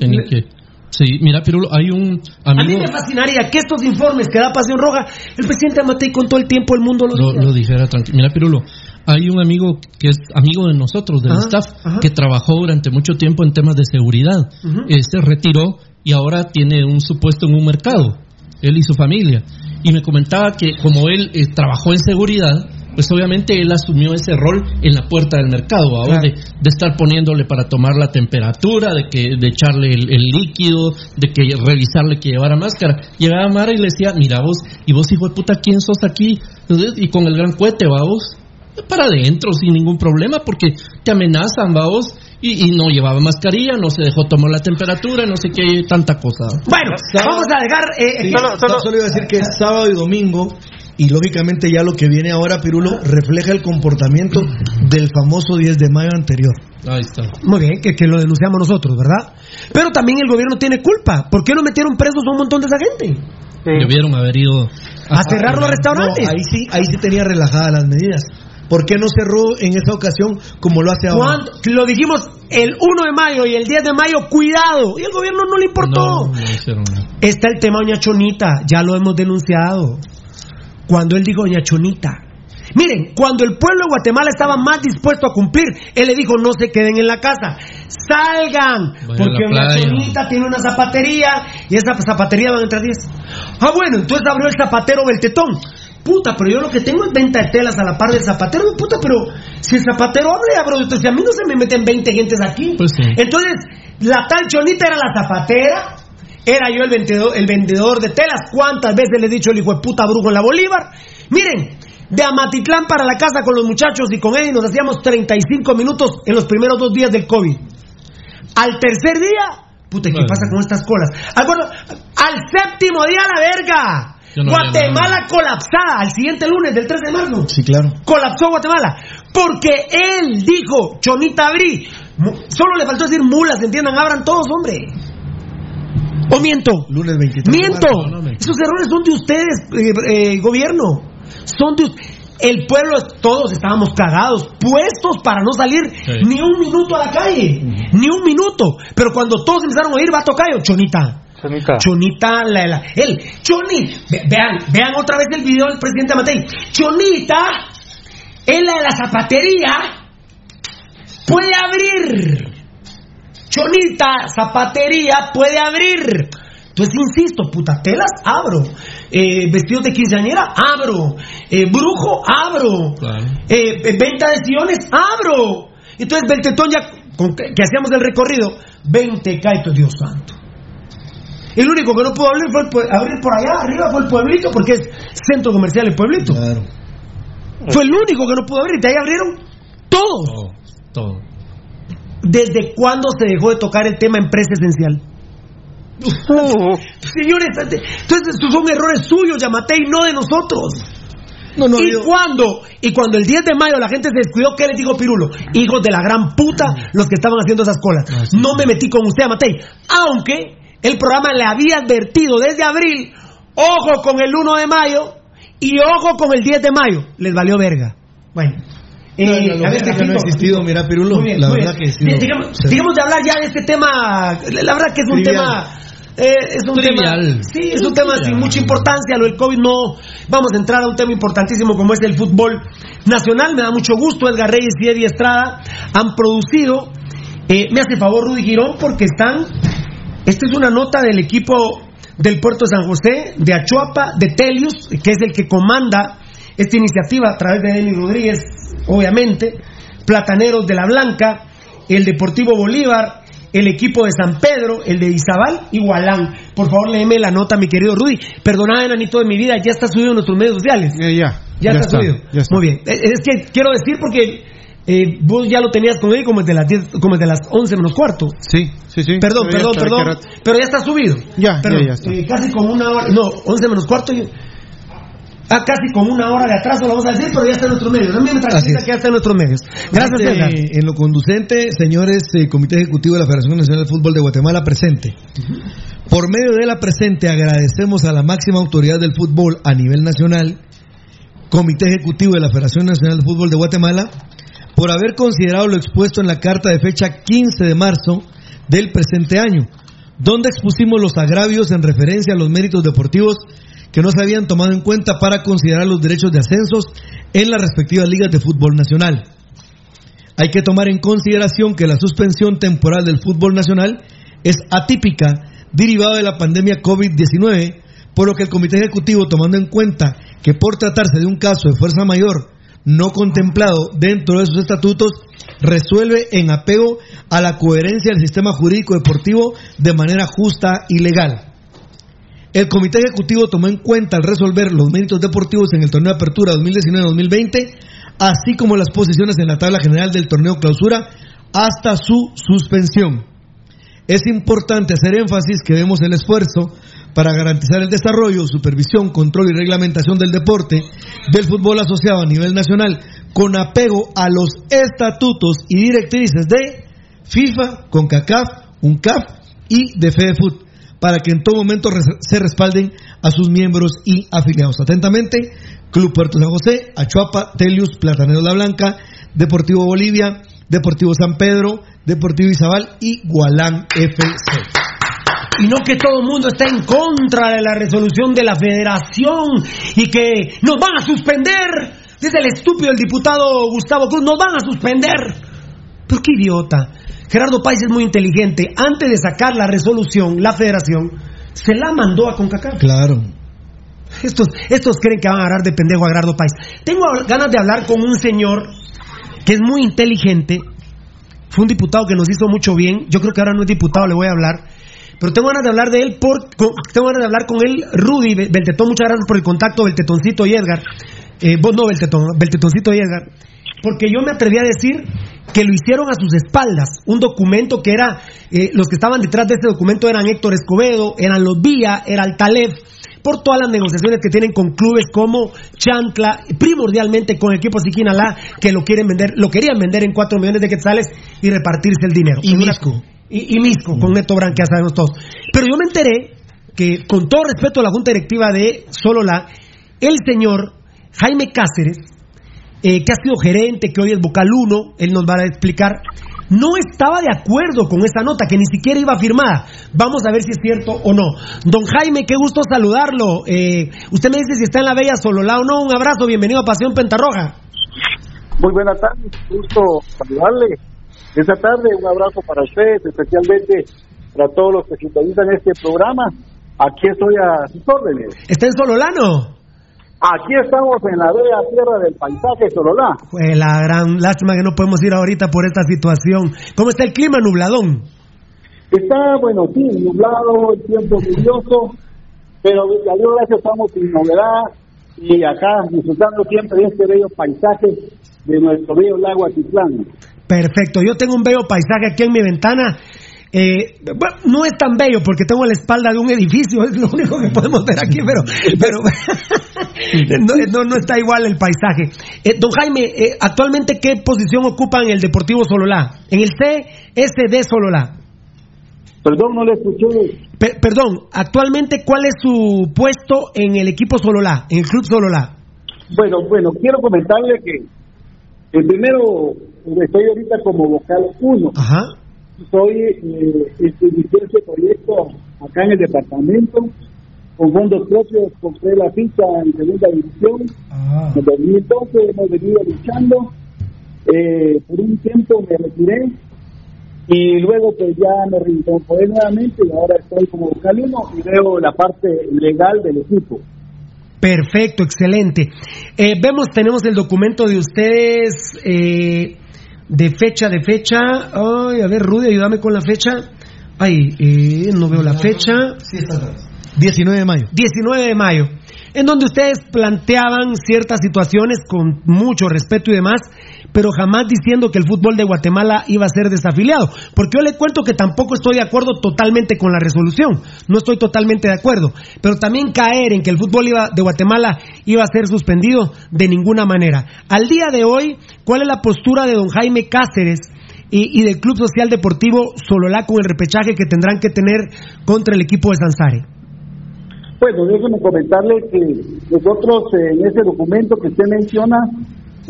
Sí, mira, Pirulo, hay un A mí me fascinaría que estos informes que da Pasión Roja, el presidente Amatei con todo el tiempo el mundo los lo, lo dijera tranquilo. Mira, Pirulo, hay un amigo que es amigo de nosotros, del Ajá, staff, ajá. que trabajó durante mucho tiempo en temas de seguridad. Eh, se retiró y ahora tiene un supuesto en un mercado, él y su familia. Y me comentaba que como él eh, trabajó en seguridad, pues obviamente él asumió ese rol en la puerta del mercado, ahora Claro. de, de estar poniéndole para tomar la temperatura, de que de echarle el, el líquido, de que revisarle que llevara máscara. Llegaba Mara y le decía, mira vos, y vos hijo de puta, ¿quién sos aquí? Entonces, Y con el gran cohete, va vos, para adentro sin ningún problema, porque te amenazan, va vos, y, y no llevaba mascarilla, no se dejó tomar la temperatura, no sé qué, tanta cosa. Bueno, vamos a dejar... eh, Sí, eh, solo, solo iba a decir que es sábado y domingo y lógicamente ya lo que viene ahora, Pirulo, refleja el comportamiento del famoso 10 de mayo anterior. Ahí está. Muy bien, que, que lo denunciamos nosotros, ¿verdad? Pero también el gobierno tiene culpa. ¿Por qué no metieron presos a un montón de esa gente? Debieron haber ido A cerrar los restaurantes. No, ahí sí, ahí sí tenía relajadas las medidas. ¿Por qué no cerró en esa ocasión como lo hace ahora? Lo dijimos el 1 de mayo y el 10 de mayo, cuidado. Y el gobierno no le importó. No, no. Está el tema Doña Chonita, ya lo hemos denunciado. Cuando él dijo Doña Chonita. Miren, cuando el pueblo de Guatemala estaba más dispuesto a cumplir, él le dijo no se queden en la casa. salgan, porque una chonita tiene una zapatería y esa zapatería van a entrar 10. Ah, bueno, entonces abrió el zapatero Beltetón. Puta, pero yo lo que tengo es venta de telas a la par del zapatero, puta, pero si el zapatero abre, abro, entonces a mí no se me meten 20 gentes aquí. Pues sí. Entonces, la tal chonita era la zapatera, era yo el vendedor, el vendedor de telas. ¿Cuántas veces le he dicho el hijo de puta brujo en la Bolívar? Miren, de Amatitlán para la casa con los muchachos y con Eddie nos hacíamos 35 minutos en los primeros dos días del COVID. Al tercer día, puta, ¿qué Bueno. pasa con estas colas? Al, bueno, al séptimo día, la verga. Yo no Guatemala colapsada al siguiente lunes del 3 de marzo. Sí, claro. Colapsó Guatemala. Porque él dijo, Chonita Abrí, solo le faltó decir mulas, entiendan, abran todos, hombre. ¿O miento? Lunes 23. de Miento. marzo. no, no, Esos errores son de ustedes, eh, eh, gobierno. Son de El pueblo, todos estábamos cagados, puestos para no salir Sí. ni un minuto a la calle. Ni un minuto. Pero cuando todos empezaron a oír, va a tocar Chonita. Chonita. Chonita, la, la, él, Choni, ve- vean, vean otra vez el video del presidente Matei. Chonita, es la de la zapatería, puede abrir. Chonita, zapatería, puede abrir. Entonces, insisto, puta, telas, abro. Eh, vestidos de quinceañera, abro. Eh, brujo, abro. Claro. Eh, venta de sillones, abro. Entonces, Beltetón ya, que, que hacíamos el recorrido, 20 caitos, Dios santo. El único que no pudo abrir, fue abrir por allá arriba fue el pueblito, porque es centro comercial el pueblito. Claro. Fue el único que no pudo abrir, de ahí abrieron todos. Todo. Todo. ¿Desde cuándo se dejó de tocar el tema empresa esencial? Señores, entonces estos son errores suyos, Yamatei, no de nosotros. No, no, ¿Y yo- cuándo? Y cuando el 10 de mayo la gente se descuidó, ¿qué les dijo Pirulo? Hijos de la gran puta, los que estaban haciendo esas colas. Ah, sí. No me metí con usted, Matei. Aunque el programa le había advertido desde abril, ojo con el 1 de mayo y ojo con el 10 de mayo. Les valió verga. Bueno. No, eh, a ver, no ha existido, mira, Pirulo. Bien, la verdad bien. que sí. Digamos, digamos de hablar ya de este tema, la verdad que es un Trivial. tema... eh, es un Trivial. tema sí es Es un tema sin mucha importancia lo del covid no vamos a entrar a un tema importantísimo como es el fútbol nacional me da mucho gusto Edgar Reyes y Eddie Estrada han producido eh, me hace favor Rudy Girón porque están esta es una nota del equipo del puerto San José de Achuapa de Telius que es el que comanda esta iniciativa a través de Denis Rodríguez obviamente Plataneros de la Blanca el Deportivo Bolívar el equipo de San Pedro, el de Izabal y Gualán. Por favor, léeme la nota, mi querido Rudy. Perdona, enanito de mi vida, ya está subido en nuestros medios sociales. Eh, ya. Ya, está, subido. ya está. Muy bien. Eh, Es que quiero decir porque eh, vos ya lo tenías con él como desde las 10, como desde las 11 menos cuarto. Sí, sí, sí. Perdón, perdón, perdón. rato. Pero ya está subido. Ya, Perdón, ya, ya está. eh, casi como una hora. No, 11 menos cuarto. y- Ah, casi como una hora de atraso, lo vamos a decir, pero ya está en nuestros medios. También me tranquiliza que ya está en nuestros medios. Gracias, Este. En lo conducente, señores, eh, Comité Ejecutivo de la Federación Nacional de Fútbol de Guatemala presente. Por medio de la presente agradecemos a la máxima autoridad del fútbol a nivel nacional, Comité Ejecutivo de la Federación Nacional de Fútbol de Guatemala, por haber considerado lo expuesto en la carta de fecha 15 de marzo del presente año, donde expusimos los agravios en referencia a los méritos deportivos que no se habían tomado en cuenta para considerar los derechos de ascensos en las respectivas ligas de fútbol nacional. Hay que tomar en consideración que la suspensión temporal del fútbol nacional es atípica derivada de la pandemia COVID-19, por lo que el Comité Ejecutivo, tomando en cuenta que por tratarse de un caso de fuerza mayor no contemplado dentro de sus estatutos, resuelve en apego a la coherencia del sistema jurídico deportivo de manera justa y legal. El Comité Ejecutivo tomó en cuenta al resolver los méritos deportivos en el torneo de apertura 2019-2020, así como las posiciones en la tabla general del torneo clausura hasta su suspensión. Es importante hacer énfasis que vemos el esfuerzo para garantizar el desarrollo, supervisión, control y reglamentación del deporte del fútbol asociado a nivel nacional con apego a los estatutos y directrices de FIFA, CONCACAF, UNCAF y de FEDEFUT para que en todo momento se respalden a sus miembros y afiliados. Atentamente, Club Puerto San José, Achuapa, Telius, Platanero La Blanca, Deportivo Bolivia, Deportivo San Pedro, Deportivo Izabal y Gualán FC. Y no que todo el mundo está en contra de la resolución de la federación y que nos van a suspender. Dice el estúpido el diputado Gustavo Cruz, nos van a suspender. Pero qué idiota. Gerardo Páez es muy inteligente. Antes de sacar la resolución, la federación se la mandó a CONCACAF. Claro. Estos, estos creen que van a agarrar de pendejo a Gerardo Páez. Tengo ganas de hablar con un señor que es muy inteligente. Fue un diputado que nos hizo mucho bien. Yo creo que ahora no es diputado, le voy a hablar. Pero tengo ganas de hablar de él, por, con- tengo ganas de hablar con él, Rudy Bel- Beltetón, muchas gracias por el contacto, Beltetoncito y Edgar. Eh, vos no, Beltetón, Beltetoncito y Edgar. Porque yo me atreví a decir que lo hicieron a sus espaldas. Un documento que era, eh, los que estaban detrás de ese documento eran Héctor Escobedo, eran los Vía, era el Taleb, por todas las negociaciones que tienen con clubes como Chancla, primordialmente con el equipo Siquinalá, que lo quieren vender, lo querían vender en 4 millones de quetzales y repartirse el dinero. Y Misco. Y, y Misco, con Neto Brand, que ya sabemos todos. Pero yo me enteré que, con todo respeto a la Junta Directiva de Solola, el señor Jaime Cáceres, eh, que ha sido gerente, que hoy es vocal 1, él nos va a explicar, no estaba de acuerdo con esa nota, que ni siquiera iba firmada. Vamos a ver si es cierto o no. Don Jaime, qué gusto saludarlo. Eh, usted me dice si está en la Bella Solola o no. Un abrazo, bienvenido a Pasión Pentarroja. Muy buena tarde, gusto saludarle. Esta tarde un abrazo para ustedes, especialmente para todos los que sintonizan este programa. Aquí estoy a sus órdenes. ¿Está en Sololano? Aquí estamos en la bella tierra del paisaje Sololá. Fue la gran lástima que no podemos ir ahorita por esta situación. ¿Cómo está el clima, nubladón? Está, bueno, sí, nublado, el tiempo lluvioso, pero a Dios gracias estamos sin novedad y acá disfrutando siempre de este bello paisaje de nuestro bello lago Atitlán. Perfecto, yo tengo un bello paisaje aquí en mi ventana. Eh, bueno, no es tan bello porque tengo la espalda de un edificio, es lo único que podemos ver aquí, pero, pero no, no, no está igual el paisaje. Eh, don Jaime, eh, actualmente qué posición ocupa en el Deportivo Sololá? En el CSD Sololá. Perdón, no le escuché. Per- perdón, actualmente cuál es su puesto en el equipo Sololá, en el club Sololá? Bueno, bueno, quiero comentarle que el primero estoy ahorita como vocal 1. Ajá. Soy eh, este, proyecto acá en el departamento con fondos propios, compré la ficha en segunda división. En 2012 hemos venido luchando. Eh, por un tiempo me retiré y luego pues ya me reincorporé nuevamente y ahora estoy como vocal 1 y veo la parte legal del equipo. Perfecto, excelente. Eh, vemos, tenemos el documento de ustedes eh, de fecha, de fecha. Ay, a ver, Rudy, ayúdame con la fecha. Ay, eh, no veo la fecha. 19 de mayo. 19 de mayo. En donde ustedes planteaban ciertas situaciones con mucho respeto y demás, pero jamás diciendo que el fútbol de Guatemala iba a ser desafiliado. Porque yo le cuento que tampoco estoy de acuerdo totalmente con la resolución. No estoy totalmente de acuerdo. Pero también caer en que el fútbol iba- de Guatemala iba a ser suspendido de ninguna manera. Al día de hoy, ¿cuál es la postura de don Jaime Cáceres? Y, y del Club Social Deportivo Sololá con el repechaje que tendrán que tener contra el equipo de Sansare. Bueno, déjeme comentarle que nosotros eh, en ese documento que usted menciona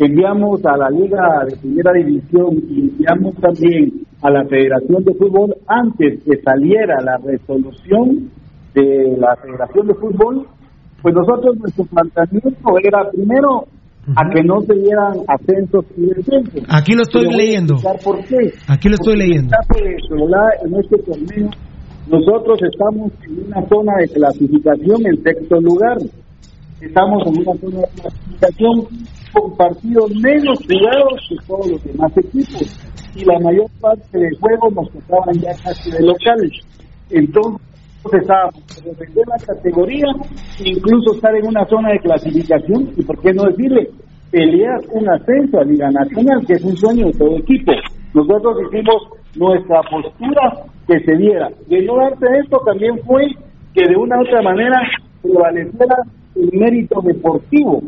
enviamos a la Liga de Primera División y enviamos también a la Federación de Fútbol antes que saliera la resolución de la Federación de Fútbol, pues nosotros nuestro planteamiento era primero a que no se dieran ascensos y descensos. Aquí lo estoy leyendo. explicar ¿Por qué? Aquí lo estoy Porque leyendo. En este torneo, nosotros estamos en una zona de clasificación en sexto lugar. Estamos en una zona de clasificación con partidos menos jugados que todos los demás equipos. Y la mayor parte de juegos nos tocaban ya casi de locales. Entonces, estábamos por defender la categoría, incluso estar en una zona de clasificación, y por qué no decirle, pelear un ascenso a Liga Nacional, que es un sueño de todo equipo. Nosotros hicimos nuestra postura que se diera. De no darse esto también fue que de una u otra manera prevaleciera el mérito deportivo.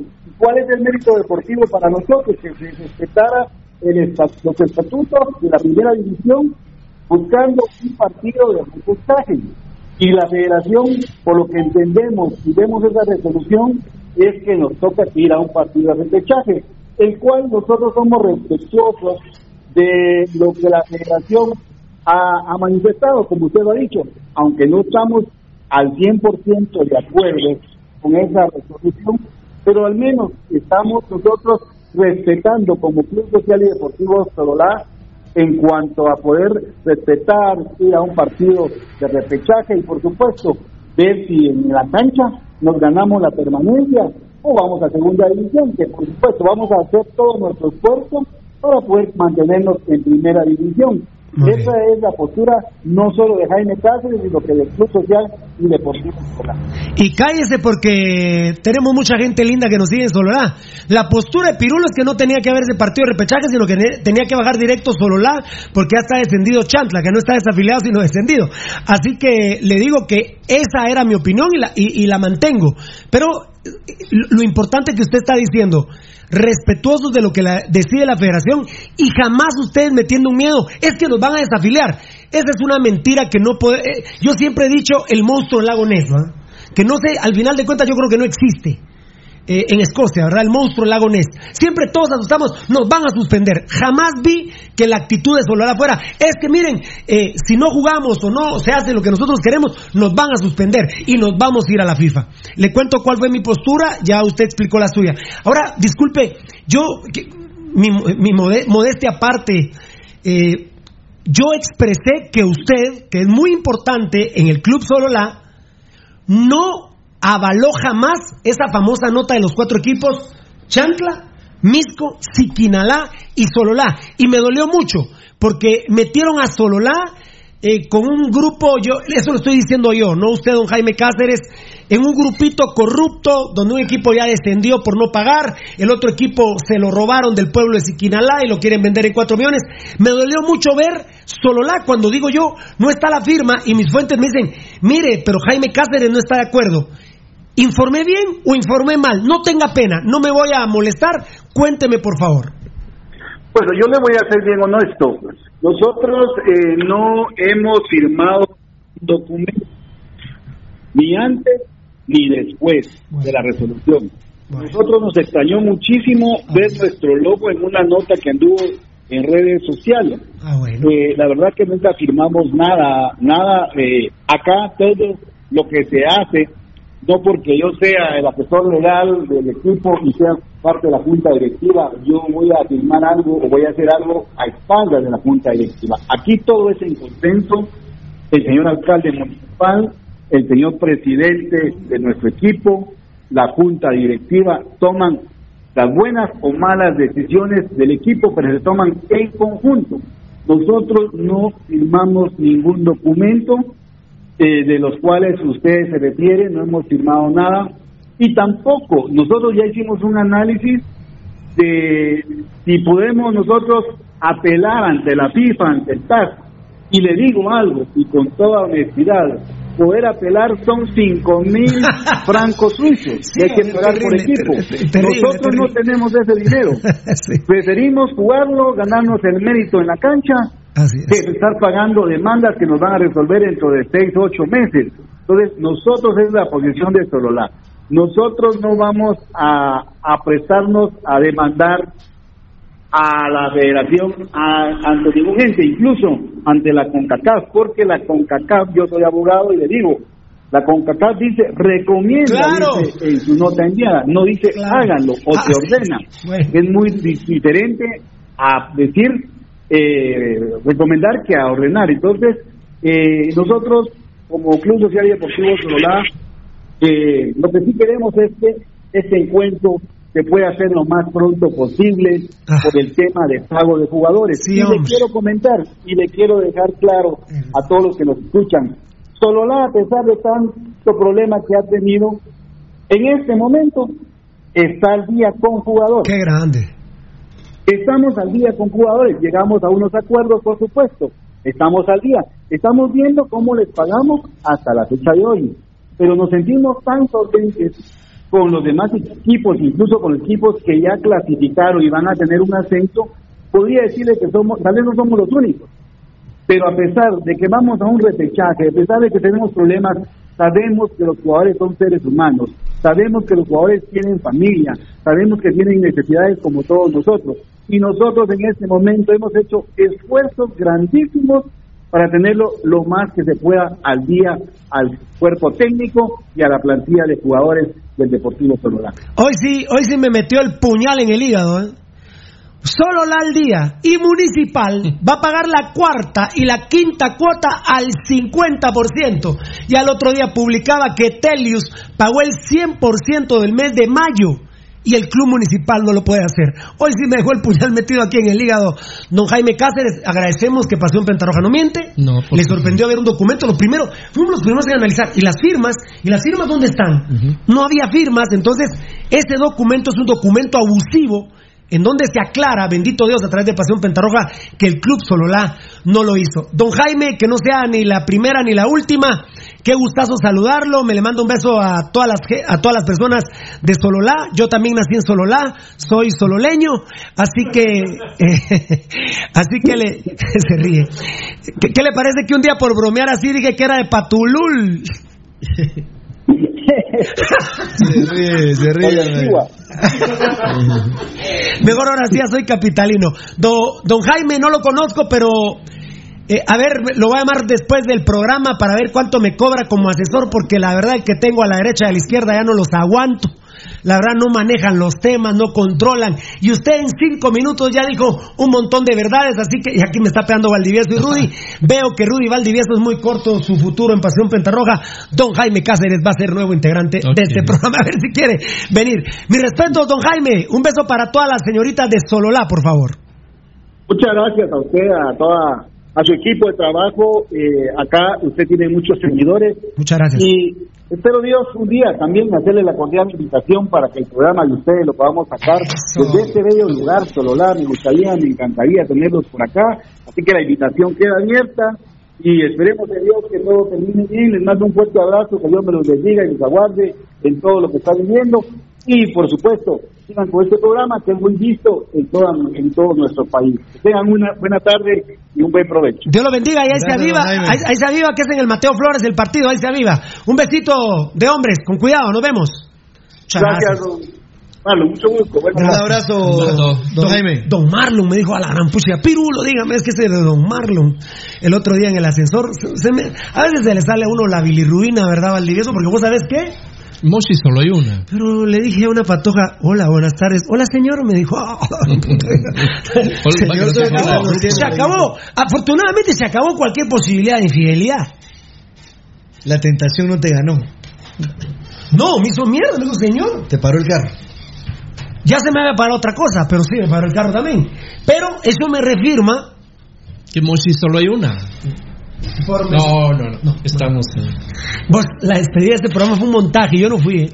¿Y ¿Cuál es el mérito deportivo para nosotros? Que se respetara el los estatutos de la primera división buscando un partido de repechaje. Y la federación, por lo que entendemos y vemos esa resolución, es que nos toca ir a un partido de repechaje, el cual nosotros somos respetuosos de lo que la federación ha, ha manifestado, como usted lo ha dicho, aunque no estamos al 100% de acuerdo con esa resolución, pero al menos estamos nosotros respetando como Club Social y Deportivo Sololá en cuanto a poder respetar, ir a un partido de repechaje y por supuesto ver si en la cancha nos ganamos la permanencia o vamos a segunda división, que por supuesto vamos a hacer todo nuestro esfuerzo para poder mantenernos en primera división. Esa es la postura no solo de Jaime Cáceres, sino que del Club Social y Deportivo Solá. Y cállese porque tenemos mucha gente linda que nos sigue en Sololá. La postura de Pirulo es que no tenía que haberse partido de repechaje, sino que tenía que bajar directo Sololá, porque ya está descendido Chantla, que no está desafiliado, sino descendido. Así que le digo que esa era mi opinión y la, y, y la mantengo. Pero lo importante que usted está diciendo, respetuosos de lo que decide la federación y jamás ustedes metiendo un miedo, es que nos van a desafiliar. Esa es una mentira que no puede... eh, yo siempre he dicho el monstruo del lago Ness, que no sé, al final de cuentas yo creo que no existe. Eh, en Escocia, ¿verdad? El monstruo lago Ness. Siempre todos asustamos, nos van a suspender. Jamás vi que la actitud de Sololá fuera, es que miren, eh, si no jugamos o no se hace lo que nosotros queremos, nos van a suspender y nos vamos a ir a la FIFA. Le cuento cuál fue mi postura, ya usted explicó la suya. Ahora, disculpe, yo, mi, mi mode- modestia aparte, eh, yo expresé que usted, que es muy importante en el Club Sololá, no avaló jamás esa famosa nota de los cuatro equipos, Chancla, Misco, Siquinalá y Sololá. Y me dolió mucho, porque metieron a Sololá eh, con un grupo, yo, eso lo estoy diciendo yo, no usted, don Jaime Cáceres, en un grupito corrupto, donde un equipo ya descendió por no pagar, el otro equipo se lo robaron del pueblo de Siquinalá y lo quieren vender en cuatro millones. Me dolió mucho ver Sololá cuando digo yo, no está la firma y mis fuentes me dicen, mire, pero Jaime Cáceres no está de acuerdo. ¿Informé bien o informé mal? No tenga pena, no me voy a molestar, cuénteme por favor. Bueno, yo le voy a ser bien honesto. Nosotros eh, no hemos firmado documento ni antes ni después de la resolución. Nosotros nos extrañó muchísimo ver nuestro logo en una nota que anduvo en redes sociales. Eh, la verdad que nunca firmamos nada, nada. eh, acá todo lo que se hace, no porque yo sea el asesor legal del equipo y sea parte de la junta directiva, yo voy a firmar algo o voy a hacer algo a espaldas de la junta directiva. Aquí todo es en consenso. El señor alcalde municipal, el señor presidente de nuestro equipo, la junta directiva toman las buenas o malas decisiones del equipo, pero se toman en conjunto. Nosotros no firmamos ningún documento eh, de los cuales ustedes se refieren, no hemos firmado nada y tampoco nosotros ya hicimos un análisis de si podemos nosotros apelar ante la FIFA, ante el TAS y le digo algo y con toda honestidad poder apelar son cinco mil francos suizos que hay que pagar por equipo. terrible, Nosotros no tenemos ese dinero. Preferimos jugarlo, ganarnos el mérito en la cancha, que estar pagando demandas que nos van a resolver dentro de seis o ocho meses. Entonces, nosotros es la posición de Sololá. Nosotros no vamos a, a prestarnos a demandar a la federación a- ante ningún ente, incluso ante la CONCACAF, porque la CONCACAF, yo soy abogado y le digo, la CONCACAF dice, recomienda Claro. dice, en su nota enviada, no dice háganlo o Ah, te ordena. Es muy di- diferente a decir, eh, recomendar que a ordenar. Entonces, eh, nosotros, como Club Social y Deportivo Sololá, eh, lo que sí queremos es que este encuentro se pueda hacer lo más pronto posible por el tema de pago de jugadores. y le quiero comentar y le quiero dejar claro a todos los que nos escuchan. Sololá, a pesar de tanto problema que ha tenido, en este momento está al día con jugadores. Qué grande. Estamos al día con jugadores, llegamos a unos acuerdos, por supuesto. Estamos al día. Estamos viendo cómo les pagamos hasta la fecha de hoy. Pero nos sentimos tan solventes con los demás equipos, incluso con los equipos que ya clasificaron y van a tener un ascenso. Podría decirle que somos, tal vez no somos los únicos. Pero a pesar de que vamos a un repechaje, a pesar de que tenemos problemas, sabemos que los jugadores son seres humanos, sabemos que los jugadores tienen familia, sabemos que tienen necesidades como todos nosotros. Y nosotros en este momento hemos hecho esfuerzos grandísimos para tenerlo lo más que se pueda al día al cuerpo técnico y a la plantilla de jugadores del Deportivo Sololá. Hoy sí, hoy sí me metió el puñal en el hígado. ¿eh? Solo la al día y Municipal va a pagar la cuarta y la quinta cuota al 50%. Y al otro día publicaba que Telius pagó el 100% del mes de mayo y el club municipal no lo puede hacer. Hoy sí me dejó el puñal metido aquí en el hígado. Don Jaime Cáceres, agradecemos que Pasión Pentarroja no miente. No, Le sorprendió ver un documento. Lo primero, fuimos los primeros en analizar. ¿Y las firmas? ¿Y las firmas dónde están? No había firmas. Entonces, ese documento es un documento abusivo en donde se aclara, bendito Dios, a través de Pasión Pentarroja, que el Club Sololá no lo hizo. Don Jaime, que no sea ni la primera ni la última, qué gustazo saludarlo, me le mando un beso a todas las, a todas las personas de Sololá, yo también nací en Sololá, soy sololeño, así que, eh, así que le, se ríe. ¿Qué, qué le parece que un día por bromear así dije que era de Patulul? Se ríe, se ríe. Mejor ahora sí, ya soy capitalino. Do- don Jaime no lo conozco, pero eh, a ver, lo voy a llamar después del programa para ver cuánto me cobra como asesor, porque la verdad es que tengo a la derecha y a la izquierda ya no los aguanto. La verdad no manejan los temas, no controlan. Y usted en cinco minutos ya dijo un montón de verdades, así que y aquí me está pegando Valdivieso y Rudy. Veo que Rudy Valdivieso es muy corto su futuro en Pasión Pentarroja. Don Jaime Cáceres va a ser nuevo integrante de este programa, a ver si quiere venir. Mi respeto, don Jaime. Un beso para todas las señoritas de Sololá, por favor. Muchas gracias a usted, a toda a su equipo de trabajo. Eh, acá usted tiene muchos seguidores. Muchas gracias. Y espero Dios un día también hacerle la cordial invitación para que el programa de ustedes lo podamos sacar desde este bello lugar, Sololá. Me gustaría, me encantaría tenerlos por acá. Así que la invitación queda abierta y esperemos de Dios que todo termine bien. Les mando un fuerte abrazo, que Dios me los bendiga y los aguarde en todo lo que están viviendo. Y por supuesto, sigan con este programa que es muy visto en, toda, en todo nuestro país. Que tengan una buena tarde y un buen provecho. Dios lo bendiga y ahí se aviva, ahí, ahí se aviva que es en el Mateo Flores el partido, ahí se aviva. Un besito de hombres, con cuidado, nos vemos. Muchas Gracias, don Marlon. Mucho gusto. Un abrazo, don Jaime. Don Marlon me dijo a la gran pucha, Pirulo, dígame, es que ese de Don Marlon. El otro día en el ascensor, se- se me- a veces se le sale a uno la bilirruina, ¿verdad, Valdivieso? Porque vos sabés qué. Moshi solo hay una. Pero le dije a una patoja, hola, buenas tardes. Hola, señor, me dijo. Señor, se acabó, se acabó. Afortunadamente se acabó cualquier posibilidad de infidelidad. La tentación no te ganó. No, me hizo mierda, me dijo, señor. Te paró el carro. Ya se me había parado otra cosa, pero sí, me paró el carro también. Pero eso me reafirma. Que Moshi solo hay una. No, no, no. no. Estamos. Vos, la despedida de este programa fue un montaje, yo no fui. ¿eh?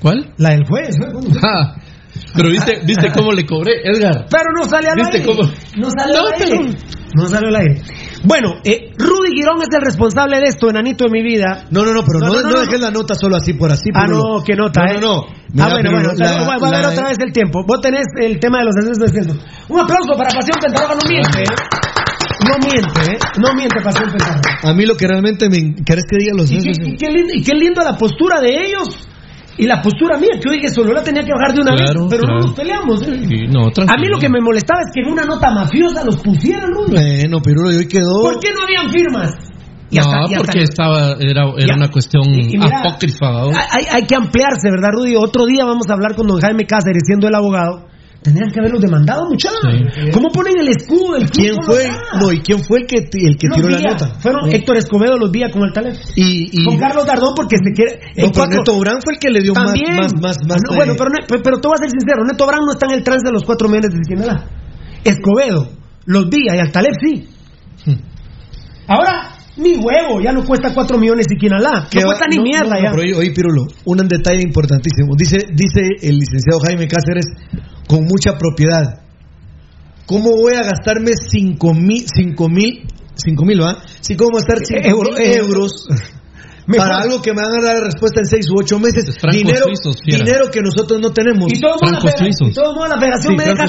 ¿Cuál? La del juez. ¿eh? Ah, pero viste, viste cómo le cobré, Edgar. Pero no sale al ¿Viste aire. cómo? No salió No, al aire. pero- No salió al aire. Bueno, eh, Rudy Girón es el responsable de esto, enanito de mi vida. No, no, no, pero no, No, no, no, no, dejes la nota solo así por así. Ah, no, qué nota, No, ¿eh? no, no. ah, Mira, bueno, Pirulo, bueno, la- voy, voy a ver la- otra vez el tiempo. Vos tenés el tema de los ascensos descensos. Un aplauso para Pasión Pentarroja, no miente. No miente, ¿eh? No miente Pasión Pentarroja. A mí lo que realmente me... ¿Querés que diga los Y qué, y qué lindo, y qué lindo la postura de ellos y la postura mía, que dije, solo la tenía que bajar de una Claro, vez, pero claro. no nos peleamos. ¿eh? Sí, no, A mí lo que me molestaba es que en una nota mafiosa los pusieran, Rudy. Bueno, y hoy quedó... ¿Por qué no habían firmas? Y No, hasta- y hasta- porque estaba, era, una cuestión Y- y mira, apócrifa. ¿no? Hay, hay que ampliarse, ¿verdad, Rudy? Otro día vamos a hablar con don Jaime Cáceres, siendo el abogado. Tendrían que haberlos demandado, muchachos. ¿Cómo ponen el escudo del club ¿Quién fue? No, ¿y quién fue el que, el que Los tiró la nota? Fueron. Héctor Escobedo, los vía con el talento. Y, y- Con Carlos Dardón, porque se quiere. No, pero Neto Brand fue el que le dio más- También. más- más- más, No, eh, bueno, pero, no- pero, pero te voy a ser sincero: Neto Brand no está en el trance de los 4 millones de Sinaloa. Escobedo, los Villa y Altalef sí. Ahora, ni huevo, ya no cuesta 4 millones y Quinalá. que No va- cuesta ni no, mierda no, no, ya. pero oye, oye, Pirulo, un detalle importantísimo. Dice, dice el licenciado Jaime Cáceres con mucha propiedad. ¿Cómo voy a gastarme 5 mil, 5 mil, 5 mil, ¿va? Sí, ¿cómo gastar 5 Euro- mil euros? Mejor. Para algo que me van a dar respuesta en 6 u 8 meses. francos Dinero, suizos, dinero que nosotros no tenemos. Y todo modo, la, Francos federa- suizos. y todo modo la federación Sí, me deja,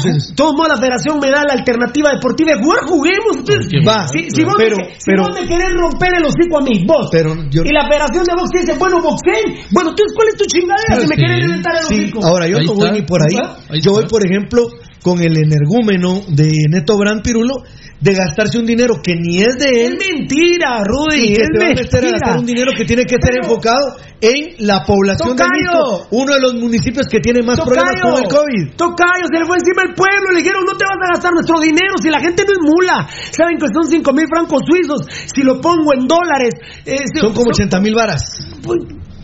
la federación da la alternativa deportiva de jugar, juguemos. Entonces, Qué Va, si, si vos, pero- me, si pero- vos me querés romper el hocico a mí, vos, Pero yo- y la federación de box dice, bueno, boxeen, bueno, entonces, ¿cuál es tu chingadera? Sí, si me sí. querés reventar el Sí, hocico. ahora yo Ahí no voy está. ni por ahí. ¿Ah? Ahí Yo voy, por ejemplo, con el energúmeno de Neto Brand Pirulo de gastarse un dinero que ni es de él. Es mentira, Rudy. Y que es se va a meter a gastar un dinero que tiene que ser enfocado en la población de Tocayo. uno de los municipios que tiene más problemas con el COVID. Tocayo, se le fue encima el pueblo, le dijeron, no te vas a gastar nuestro dinero, si la gente no es mula. Saben que son 5 mil francos suizos, si lo pongo en dólares. eh, Son como 80 mil varas.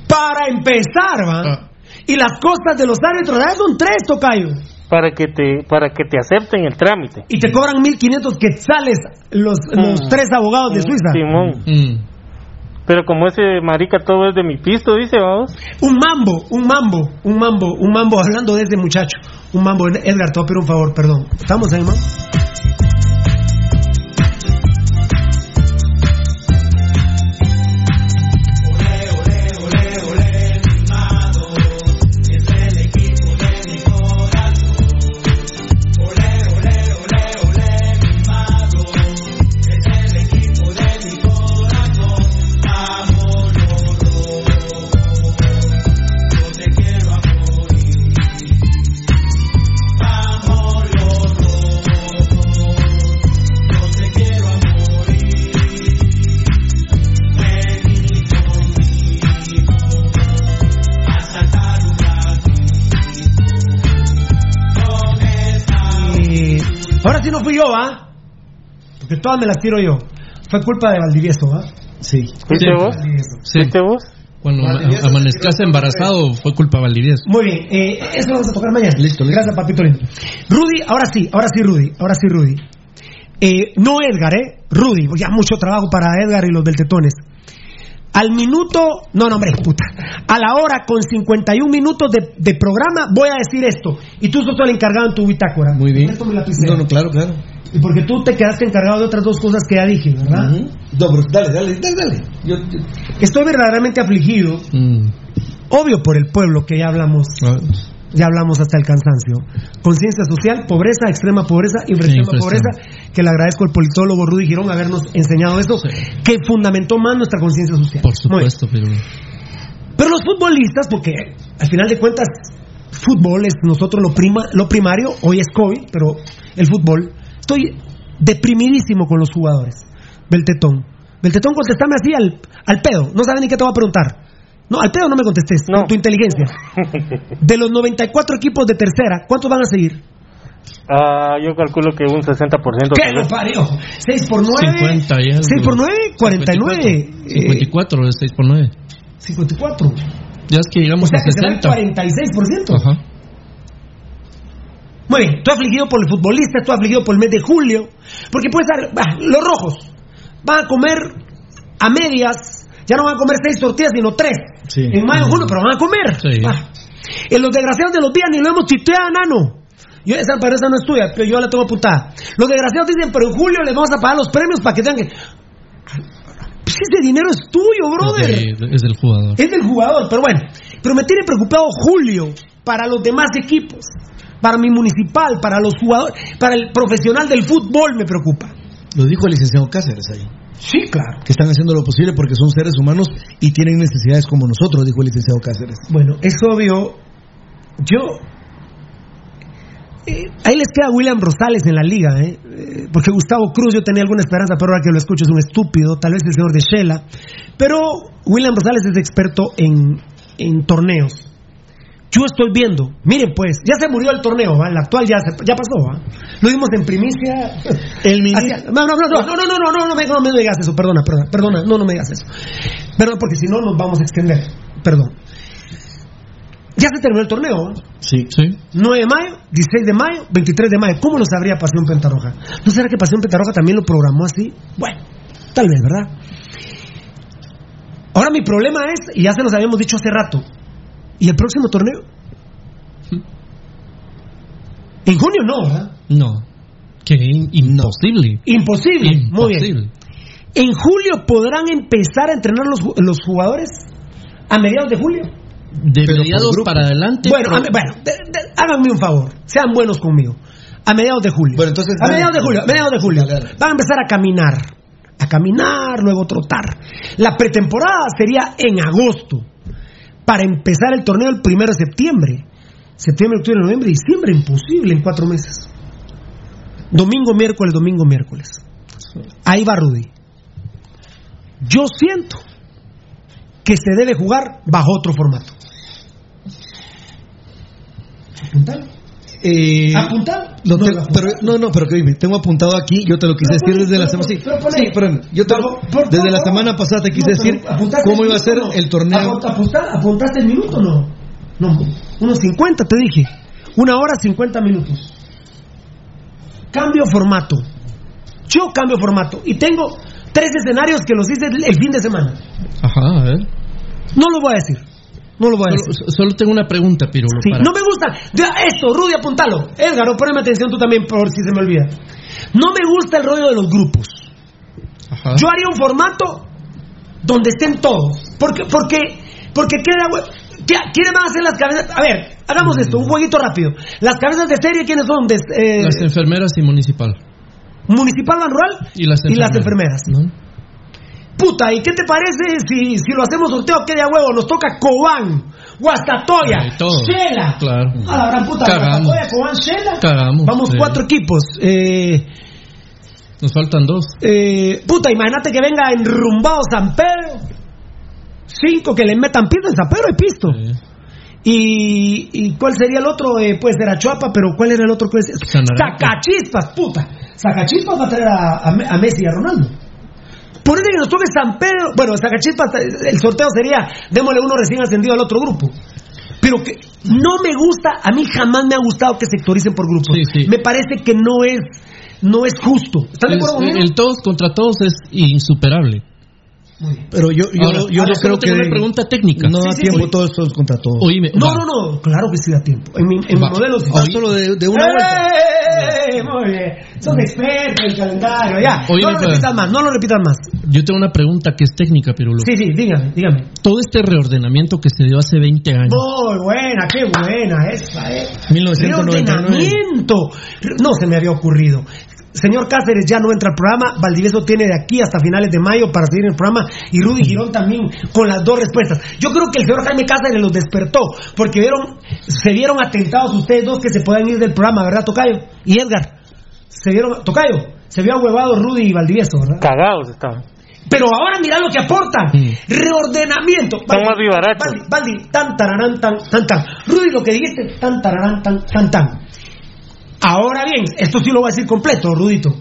Para empezar, ¿va? Ah. Y las costas de los árbitros, son tres, Tocayo. Para que te para que te acepten el trámite. Y te cobran 1500 quetzales los, los Mm. tres abogados de Suiza. Simón. Mm. Pero como ese marica todo es de mi pisto, dice, vamos. Un mambo, un mambo, un mambo, un mambo, hablando de ese muchacho. Un mambo, Edgar, te voy a pedir un favor, perdón. ¿Estamos ahí, mambo? Sí no fui yo, ¿ah? Porque todas me las tiro yo. Fue culpa de Valdivieso, ¿ah? Sí. ¿Fuiste Sí. vos? Sí. ¿Fuiste vos? Cuando a- amanezcase embarazado fue culpa de Valdivieso. Muy bien, eh, eso lo vamos a tocar mañana. Listo, listo. Gracias, papito lindo. Rudy, ahora sí, ahora sí, Rudy, ahora sí, Rudy. Eh, no Edgar, ¿eh? Rudy, porque ya mucho trabajo para Edgar y los beltetones. Al minuto, no, no, hombre, puta. A la hora con 51 minutos de, de programa, voy a decir esto. Y tú sos el encargado en tu bitácora. Muy bien. No, no, claro, claro. Y porque tú te quedaste encargado de otras dos cosas que ya dije, ¿verdad? Ujú. No, pero dale, dale, dale, dale. Yo- yo- Estoy verdaderamente afligido, Mm. obvio por el pueblo que ya hablamos Ah, ya hablamos hasta el cansancio. Conciencia social, pobreza, extrema pobreza, infraextrema Sí, pobreza, que le agradezco al politólogo Rudy Girón habernos enseñado eso, que fundamentó más nuestra conciencia social. Por supuesto, pero Pero los futbolistas, porque al final de cuentas, fútbol es nosotros lo, prima, lo primario, hoy es COVID, pero el fútbol, estoy deprimidísimo con los jugadores. Beltetón. Beltetón, contestame así al, al pedo, no sabe ni qué te va a preguntar. No, al pedo no me contestes, No. con tu inteligencia. De los 94 equipos de tercera, ¿cuántos van a seguir? Ah, yo calculo que un 60%. ¿Qué lo parió? 6 por 9. 50 y algo. 6 por 9, 49. 54 de 6 por 9. 54. Ya es que O llegamos sea a que será el 60. 46%. Ajá. Muy bien, estoy afligido por el futbolista, estoy afligido por el mes de julio. Porque puede estar, bah, los rojos van a comer a medias, ya no van a comer seis tortillas, sino tres. Sí. En mayo, junio, pero van a comer. Sí. En los desgraciados de los días ni lo hemos chiteado, nano. Yo, esa, pero esa no es tuya, pero yo la tengo apuntada. Los desgraciados dicen, pero en julio les vamos a pagar los premios para que tengan que. Pues ese dinero es tuyo, brother. De- es del jugador. Es del jugador, pero bueno. Pero me tiene preocupado Julio para los demás equipos. Para mi municipal, para los jugadores, para el profesional del fútbol me preocupa. Lo dijo el licenciado Cáceres ahí. Sí, claro. Que están haciendo lo posible porque son seres humanos y tienen necesidades como nosotros, dijo el licenciado Cáceres. Bueno, es obvio. Yo. eh, ahí les queda William Rosales en la liga, ¿eh? Eh, Porque Gustavo Cruz, yo tenía alguna esperanza, pero ahora que lo escucho es un estúpido. Tal vez el señor de Shela. Pero William Rosales es experto en, en torneos. Yo estoy viendo, miren pues, ya se murió el torneo, ¿va? el actual ya, se- ya pasó, ¿va? lo dimos en primicia. El ministro. No, no, no, no, no, no, no, no, no, no, me, no me digas eso, perdona, perdona, perdona, no, no me digas eso. Perdón, porque si no nos vamos a extender, perdón. Ya se terminó el torneo, ¿va? Sí. Sí. 9 de mayo, 16 de mayo, 23 de mayo. ¿Cómo lo sabría Pasión Pentarroja? ¿No será que Pasión Pentarroja también lo programó así? Bueno, tal vez, ¿verdad? Ahora mi problema es, y ya se los habíamos dicho hace rato, ¿y el próximo torneo? En junio no, ¿verdad? No. Que imposible. Imposible. Muy bien. ¿En julio podrán empezar a entrenar los, los jugadores? ¿A mediados de julio? De Pero mediados para adelante. Bueno, a- bueno de- de- háganme un favor, sean buenos conmigo. A mediados de julio. Bueno, entonces, a dale. mediados de julio, a mediados de julio. Dale, dale. Van a empezar a caminar, a caminar, luego trotar. La pretemporada sería en agosto, para empezar el torneo el primero de septiembre. Septiembre, octubre, noviembre, diciembre, imposible en cuatro meses. Domingo, miércoles, domingo, miércoles. Ahí va Rudy. Yo siento que se debe jugar bajo otro formato. Eh, Apuntar. lo No, pero, no, no, pero que dime, tengo apuntado aquí, yo te lo quise Pero decir desde la pero semana sí, pero sí, espérame, yo te lo- desde la semana pasada te quise No, pero decir ¿apuntaste cómo iba a ser el torneo. Apu- apunta- ¿Apuntaste el minuto o no? No, unos 50 te dije. Una hora 50 minutos. Cambio formato. Yo cambio formato. Y tengo tres escenarios que los hice el, el fin de semana. Ajá, a ver. No lo voy a decir. No lo voy a decir. Solo, solo tengo una pregunta, Pirulo. Sí, para- No me gusta. Esto, Rudy, apuntalo. Edgar, poneme atención tú también por si se me olvida. No me gusta el rollo de los grupos. Ajá. Yo haría un formato donde estén todos. Porque, porque, porque queda. hue- ¿Qué- ¿Quiénes van a hacer las cabezas? A ver, hagamos esto, un jueguito rápido. Las cabezas de serie, ¿quiénes son? De, eh, Las enfermeras y municipal. Municipal Ban Rural Y las y las enfermeras. enfermeras. Puta, ¿y qué te parece si, si lo hacemos sorteo? ¿Qué de a huevo? Nos toca Cobán, Guastatoya. Shela. Claro. A la gran puta, Cagamos. Guastatoya, Cobán, Shela. Cagamos. Vamos sí. cuatro equipos. Eh, Nos faltan dos. eh, puta, imagínate que venga enrumbado San Pedro. Cinco que le metan pisto en San Pedro hay pisto. Y, ¿Y cuál sería el otro? Eh, puede ser Achuapa, pero ¿cuál era el otro? Sacachispas, puta. Sacachispas va a traer a, a a Messi y a Ronaldo. Por eso que nos toque San Pedro. Bueno, Sacachispas, el sorteo sería, démosle uno recién ascendido al otro grupo. Pero que no me gusta, a mí jamás me ha gustado que sectoricen por grupos. Me parece que no es, no es justo. ¿Están de El, acuerdo conmigo? el todos contra todos es insuperable. Pero yo, yo, Ahora, yo ahora no creo que una pregunta técnica. no da Sí, tiempo sí. todos todos contra todos. Oíme, No, va. no, no, claro que sí da tiempo. En mi, en mi modelo sí. Solo de, de una ¡Eh! vuelta. Muy bien. Son expertos en calendario, ya. Oye, no lo repitas más, no lo repitas más. Yo tengo una pregunta que es técnica, Pirulo. Sí, sí, dígame, dígame. Todo este reordenamiento que se dio hace 20 años. Muy buena, qué buena esa, eh. 1999. Reordenamiento. No se me había ocurrido. Señor Cáceres ya no entra al programa, Valdivieso tiene de aquí hasta finales de mayo para seguir en el programa y Rudy Girón también con las dos respuestas. Yo creo que el señor Jaime Cáceres los despertó porque vieron, se vieron atentados ustedes dos que se puedan ir del programa, ¿verdad, Tocayo? Y Edgar, se vieron, Tocayo, se vio huevado Rudy y Valdivieso, ¿verdad? Cagados estaban. Pero ahora mira lo que aportan. Reordenamiento. Son más vivarachos. Baldi, Baldi, tan tararán, tan, tan, tan. Rudy, lo que dijiste, tan tararán, tan, tan, tan. Ahora bien, esto sí lo voy a decir completo, Rudito.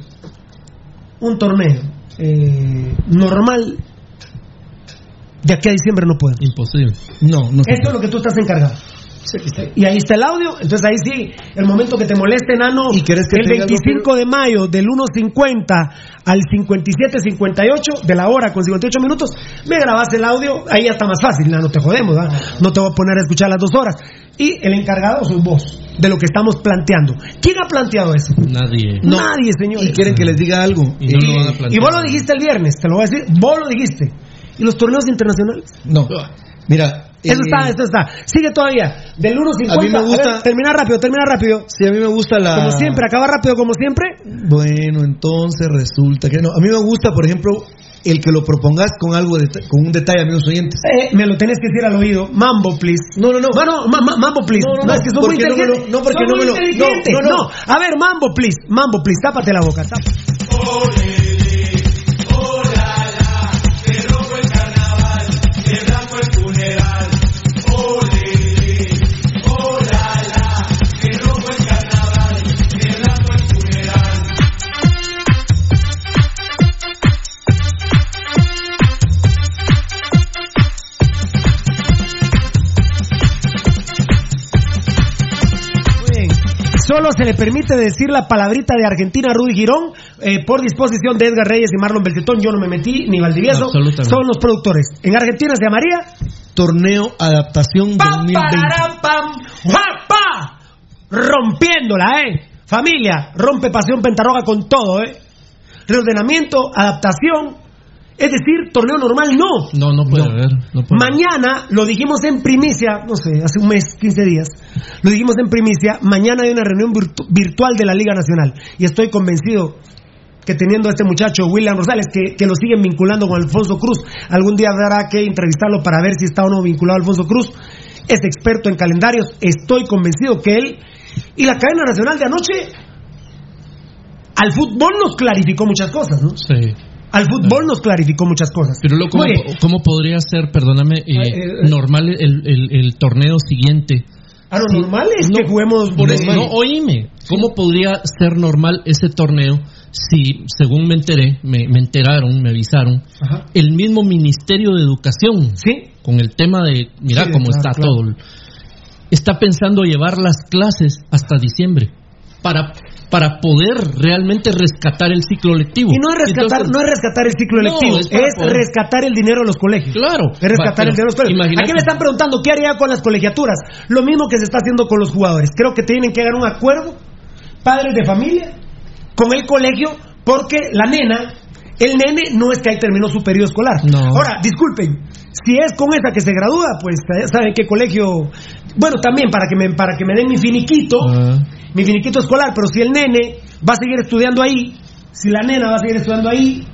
Un torneo eh, normal de aquí a diciembre no puede. Imposible. No, no. Esto es lo que tú estás encargado. Y ahí está el audio, entonces ahí sí, el momento que te moleste, Nano, ¿Y querés que el te diga algo, 25 de mayo del 1.50 al 57.58 de la hora con 58 minutos, me grabas el audio, ahí ya está más fácil, Nano, te jodemos, ¿verdad? no te voy a poner a escuchar las dos horas. Y el encargado soy vos, de lo que estamos planteando. ¿Quién ha planteado eso? Nadie. Nadie, señor. Y quieren que les diga algo. Y no lo van a Y vos lo dijiste el viernes, te lo voy a decir, vos lo dijiste. ¿Y los torneos internacionales? No. Mira. Eso está, eso está. Sigue todavía. Del 1.50. A mí me gusta- ver, termina rápido, termina rápido. Sí, a mí me gusta la. Como siempre, acaba rápido como siempre. Bueno, entonces resulta que no. A mí me gusta, por ejemplo, el que lo propongas con algo, de, con un detalle, amigos oyentes. Eh, me lo tenés que decir al oído. Mambo, please. No, no, no. Bueno, ma- ma- mambo, please. No, no, no, es que son muy porque no me lo- inteligentes. no, porque Son no muy me lo- no, inteligentes. no, no. A ver, mambo, please. Mambo, please. Tápate la boca. táp- Solo se le permite decir la palabrita de Argentina a Rudy Girón eh, por disposición de Edgar Reyes y Marlon Beltetón. Yo no me metí, ni Valdivieso. Son los productores. En Argentina se llamaría Torneo Adaptación Pam, 2020. pararán, pam, ¡Guapa! Rompiéndola, ¿eh? Familia, rompe Pasión Pentarroja con todo, ¿eh? Reordenamiento, adaptación, es decir, torneo normal no. No, no puede haber. No puede haber. Mañana, lo dijimos en primicia, no sé, hace un mes, 15 días, lo dijimos en primicia, mañana hay una reunión virtu- virtual de la Liga Nacional y estoy convencido que teniendo a este muchacho, William Rosales, que, que lo siguen vinculando con Alfonso Cruz, algún día habrá que entrevistarlo para ver si está o no vinculado a Alfonso Cruz, es experto en calendarios, estoy convencido que él y la cadena nacional de anoche al fútbol nos clarificó muchas cosas, ¿no? Sí. Al fútbol nos clarificó muchas cosas. Pero luego, ¿cómo, cómo podría ser, perdóname, eh, eh, eh. normal el, el- el torneo siguiente? A lo Sí. normal es que juguemos Por eso, normal. no, oíme, ¿cómo podría ser normal ese torneo si, según me enteré, me, me enteraron, me avisaron, Ajá. el mismo Ministerio de Educación, con el tema de, mira Sí, cómo claro, está claro. todo, está pensando llevar las clases hasta diciembre para para poder realmente rescatar el ciclo lectivo. Y no es rescatar, Entonces- no es rescatar el ciclo No, electivo, es es, para poder- rescatar el dinero de los colegios. Claro. Es rescatar el dinero de los colegios. imagínate- Aquí me están preguntando qué haría con las colegiaturas. Lo mismo que se está haciendo con los jugadores. Creo que tienen que dar un acuerdo, padres de familia, con el colegio, porque la nena, el nene no es que ahí terminó su periodo escolar. Ahora, disculpen, si es con esa que se gradúa, pues ya saben qué colegio. Bueno, también para que me, para que me den mi finiquito, Ah. mi finiquito escolar, pero si el nene va a seguir estudiando ahí, si la nena va a seguir estudiando ahí,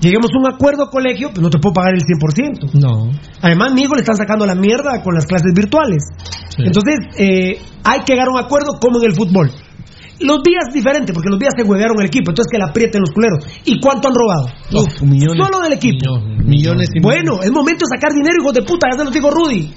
lleguemos a un acuerdo colegio, pues no te puedo pagar el 100%. No. Además, mi hijo le están sacando la mierda con las clases virtuales. Entonces, eh, hay que llegar a un acuerdo como en el fútbol. Los días diferentes, porque los días se huevearon el equipo, entonces que la aprieten los culeros. ¿Y cuánto han robado? Uf, millones. Solo del equipo. Millones y Bueno, es momento de sacar dinero, hijos de puta, ya se los dijo Rudy.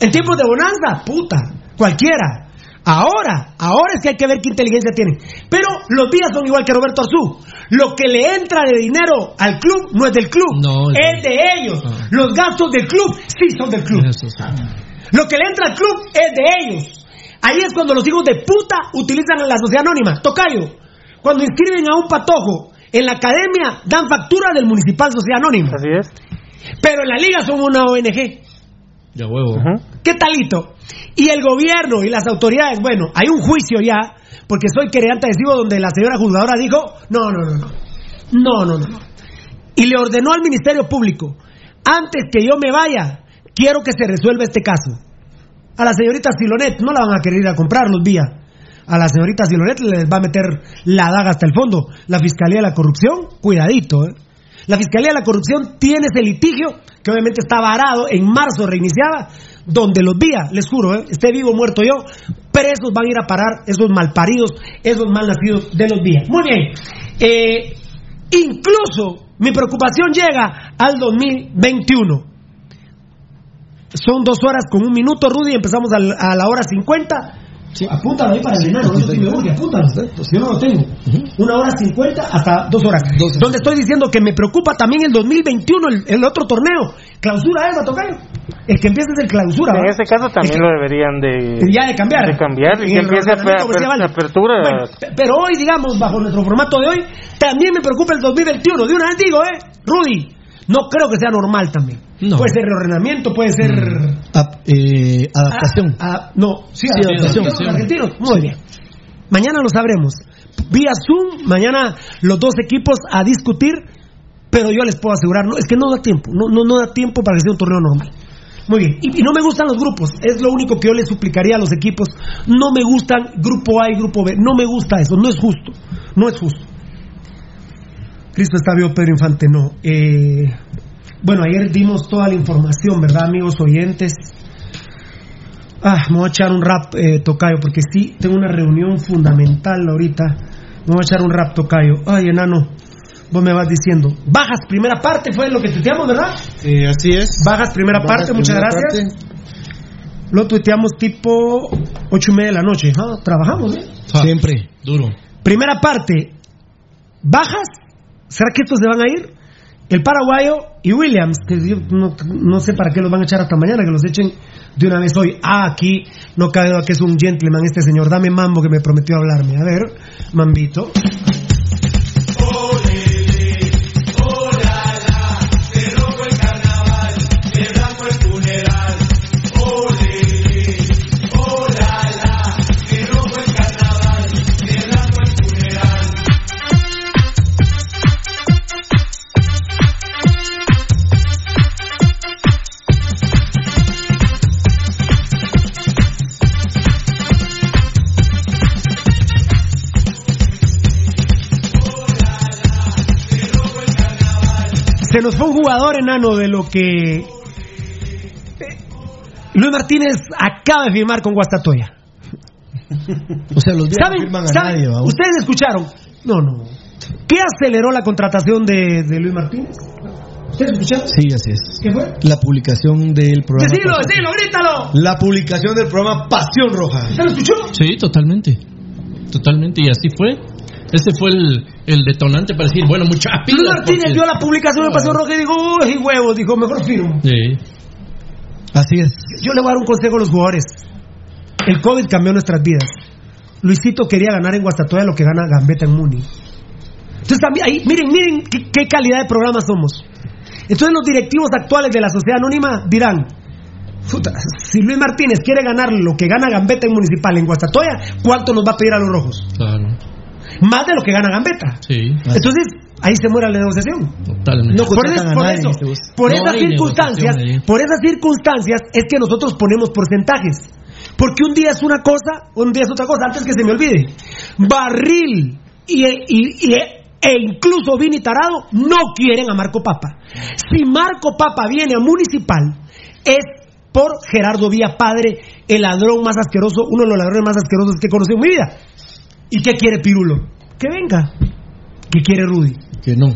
En tiempos de bonanza, puta, cualquiera. Ahora, ahora es que hay que ver qué inteligencia tienen. Pero los días son igual que Roberto Arzú. Lo que le entra de dinero al club no es del club, No, es es de ellos. Los gastos del club sí son del club. Lo que le entra al club es de ellos. Ahí es cuando los hijos de puta utilizan a la sociedad anónima. Tocayo. Cuando inscriben a un patojo en la academia, dan factura del municipal sociedad anónima. Así es. Pero en la liga son una ONG. Ya huevo. ¿Qué talito? Y el gobierno y las autoridades, bueno, hay un juicio ya, porque soy querellante adhesivo donde la señora juzgadora dijo, no, no, no, no. No, no, no. Y le ordenó al Ministerio Público, antes que yo me vaya, quiero que se resuelva este caso. A la señorita Silonet no la van a querer ir a comprar los días. A la señorita Silonet les va a meter la daga hasta el fondo. La Fiscalía de la Corrupción, cuidadito, ¿eh? La Fiscalía de la Corrupción tiene ese litigio que obviamente está varado, en marzo reiniciaba, donde los días, les juro, ¿eh? esté vivo o muerto yo, presos van a ir a parar esos malparidos, esos malnacidos de los días. Muy bien. Eh, incluso mi preocupación llega al 2021. Son dos horas con un minuto, Rudy. Empezamos al- a la hora 50. Apúntalo ahí para el enano, no sé si me urge, apúntalo. Si yo no lo tengo. Una hora 50 hasta dos horas. Donde estoy diciendo que me preocupa también el 2021, el, el otro torneo. Clausura, ¿eh, Tocayo? El que empiece es el clausura. En ¿va? ese caso también Es lo deberían de, que- ya de cambiar. de cambiar y En que empiece a apertura. Bueno, pe- pero hoy, digamos, bajo nuestro formato de hoy, también me preocupa el 2021. De una vez digo, ¿eh? Rudy, no creo que sea normal también. Puede ser reordenamiento, puede ser. Ap- eh, adaptación. Ah, ah, no, sí, Sí, adaptación. adaptación. Los argentinos, muy bien. Mañana lo sabremos. Vía Zoom, mañana los dos equipos a discutir, pero yo les puedo asegurar, no, es que no da tiempo, no, no, no da tiempo para que sea un torneo normal. Muy bien, y, y no me gustan los grupos, es lo único que yo les suplicaría a los equipos. No me gustan grupo A y grupo B, no me gusta eso, no es justo, no es justo. Cristo está vivo, Pedro Infante no. Eh, bueno, ayer dimos toda la información, ¿verdad, amigos oyentes? Ah, me voy a echar un rap, eh, Tocayo, porque sí, tengo una reunión fundamental ahorita. Me voy a echar un rap, Tocayo. Ay, enano, vos me vas diciendo. Bajas, primera parte, fue lo que tuiteamos, ¿verdad? Eh, así es. Bajas, primera Bajas, parte, muchas gracias. Lo tuiteamos tipo ocho y media de la noche. Ah, trabajamos, ¿eh? Siempre. Duro. Primera parte, bajas. ¿Será que estos se van a ir? El paraguayo y Williams, que yo no, no sé para qué los van a echar hasta mañana, que los echen de una vez hoy. Ah, aquí no cabe duda que es un gentleman este señor. Dame mambo que me prometió hablarme. A ver, mambito. Se nos fue un jugador enano de lo que. Luis Martínez acaba de firmar con Guastatoya. O sea, los días no ¿Saben? firman a ¿Saben? nadie. ¿Ustedes escucharon? No, no. ¿Qué aceleró la contratación de, de Luis Martínez? ¿Ustedes escucharon? Sí, así es. ¿Qué fue? La publicación del programa. Decilo, Pasión- decilo, grítalo. La publicación del programa Pasión Roja. ¿Usted lo escuchó? Sí, totalmente. Totalmente, y así fue. Ese fue el, el detonante para decir, bueno, mucha Luis. Martínez porque- vio la publicación de Pasión Roja y dijo, uy, huevos, dijo, mejor firmo. Sí. Así es. Yo le voy a dar un consejo a los jugadores. El COVID cambió nuestras vidas. Luisito quería ganar en Guastatoya lo que gana Gambetta en Muni. Entonces también ahí, miren, miren qué, qué calidad de programa somos. Entonces los directivos actuales de la sociedad anónima dirán, "Puta, si Luis Martínez quiere ganar lo que gana Gambetta en Municipal en Guastatoya, ¿cuánto nos va a pedir a los rojos? Claro. Más de lo que gana Gambetta. Sí. Entonces, ahí se muere la negociación. Totalmente. No por, contratan es- a por nadie, eso, por No esas circunstancias, por esas circunstancias es que nosotros ponemos porcentajes. Porque un día es una cosa, un día es otra cosa. Antes que se me olvide, Barril y, y- y- e incluso Vini Tarado no quieren a Marco Papa. Si Marco Papa viene a Municipal es por Gerardo Vía Padre, el ladrón más asqueroso, uno de los ladrones más asquerosos que he conocido en mi vida. ¿Y qué quiere Pirulo? Que venga. ¿Qué quiere Rudy? Que no.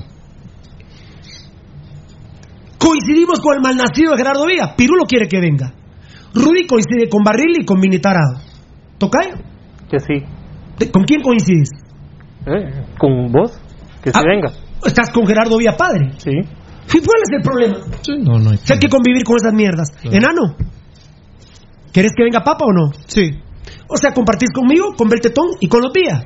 Coincidimos con el malnacido de Gerardo Vía. Pirulo quiere que venga. Rudy coincide con Barril y con Vini Tarado. ¿Tocayo? Que sí. ¿De- ¿Con quién coincides? ¿Eh? ¿Con vos? Que se Ah, venga. Estás con Gerardo Vía Padre. Sí. ¿Y cuál es el problema? Sí, no, no hay hay que convivir con esas mierdas. Enano, ¿querés que venga Papa o no? Sí. O sea, compartís conmigo, con Beltetón y con los Díaz.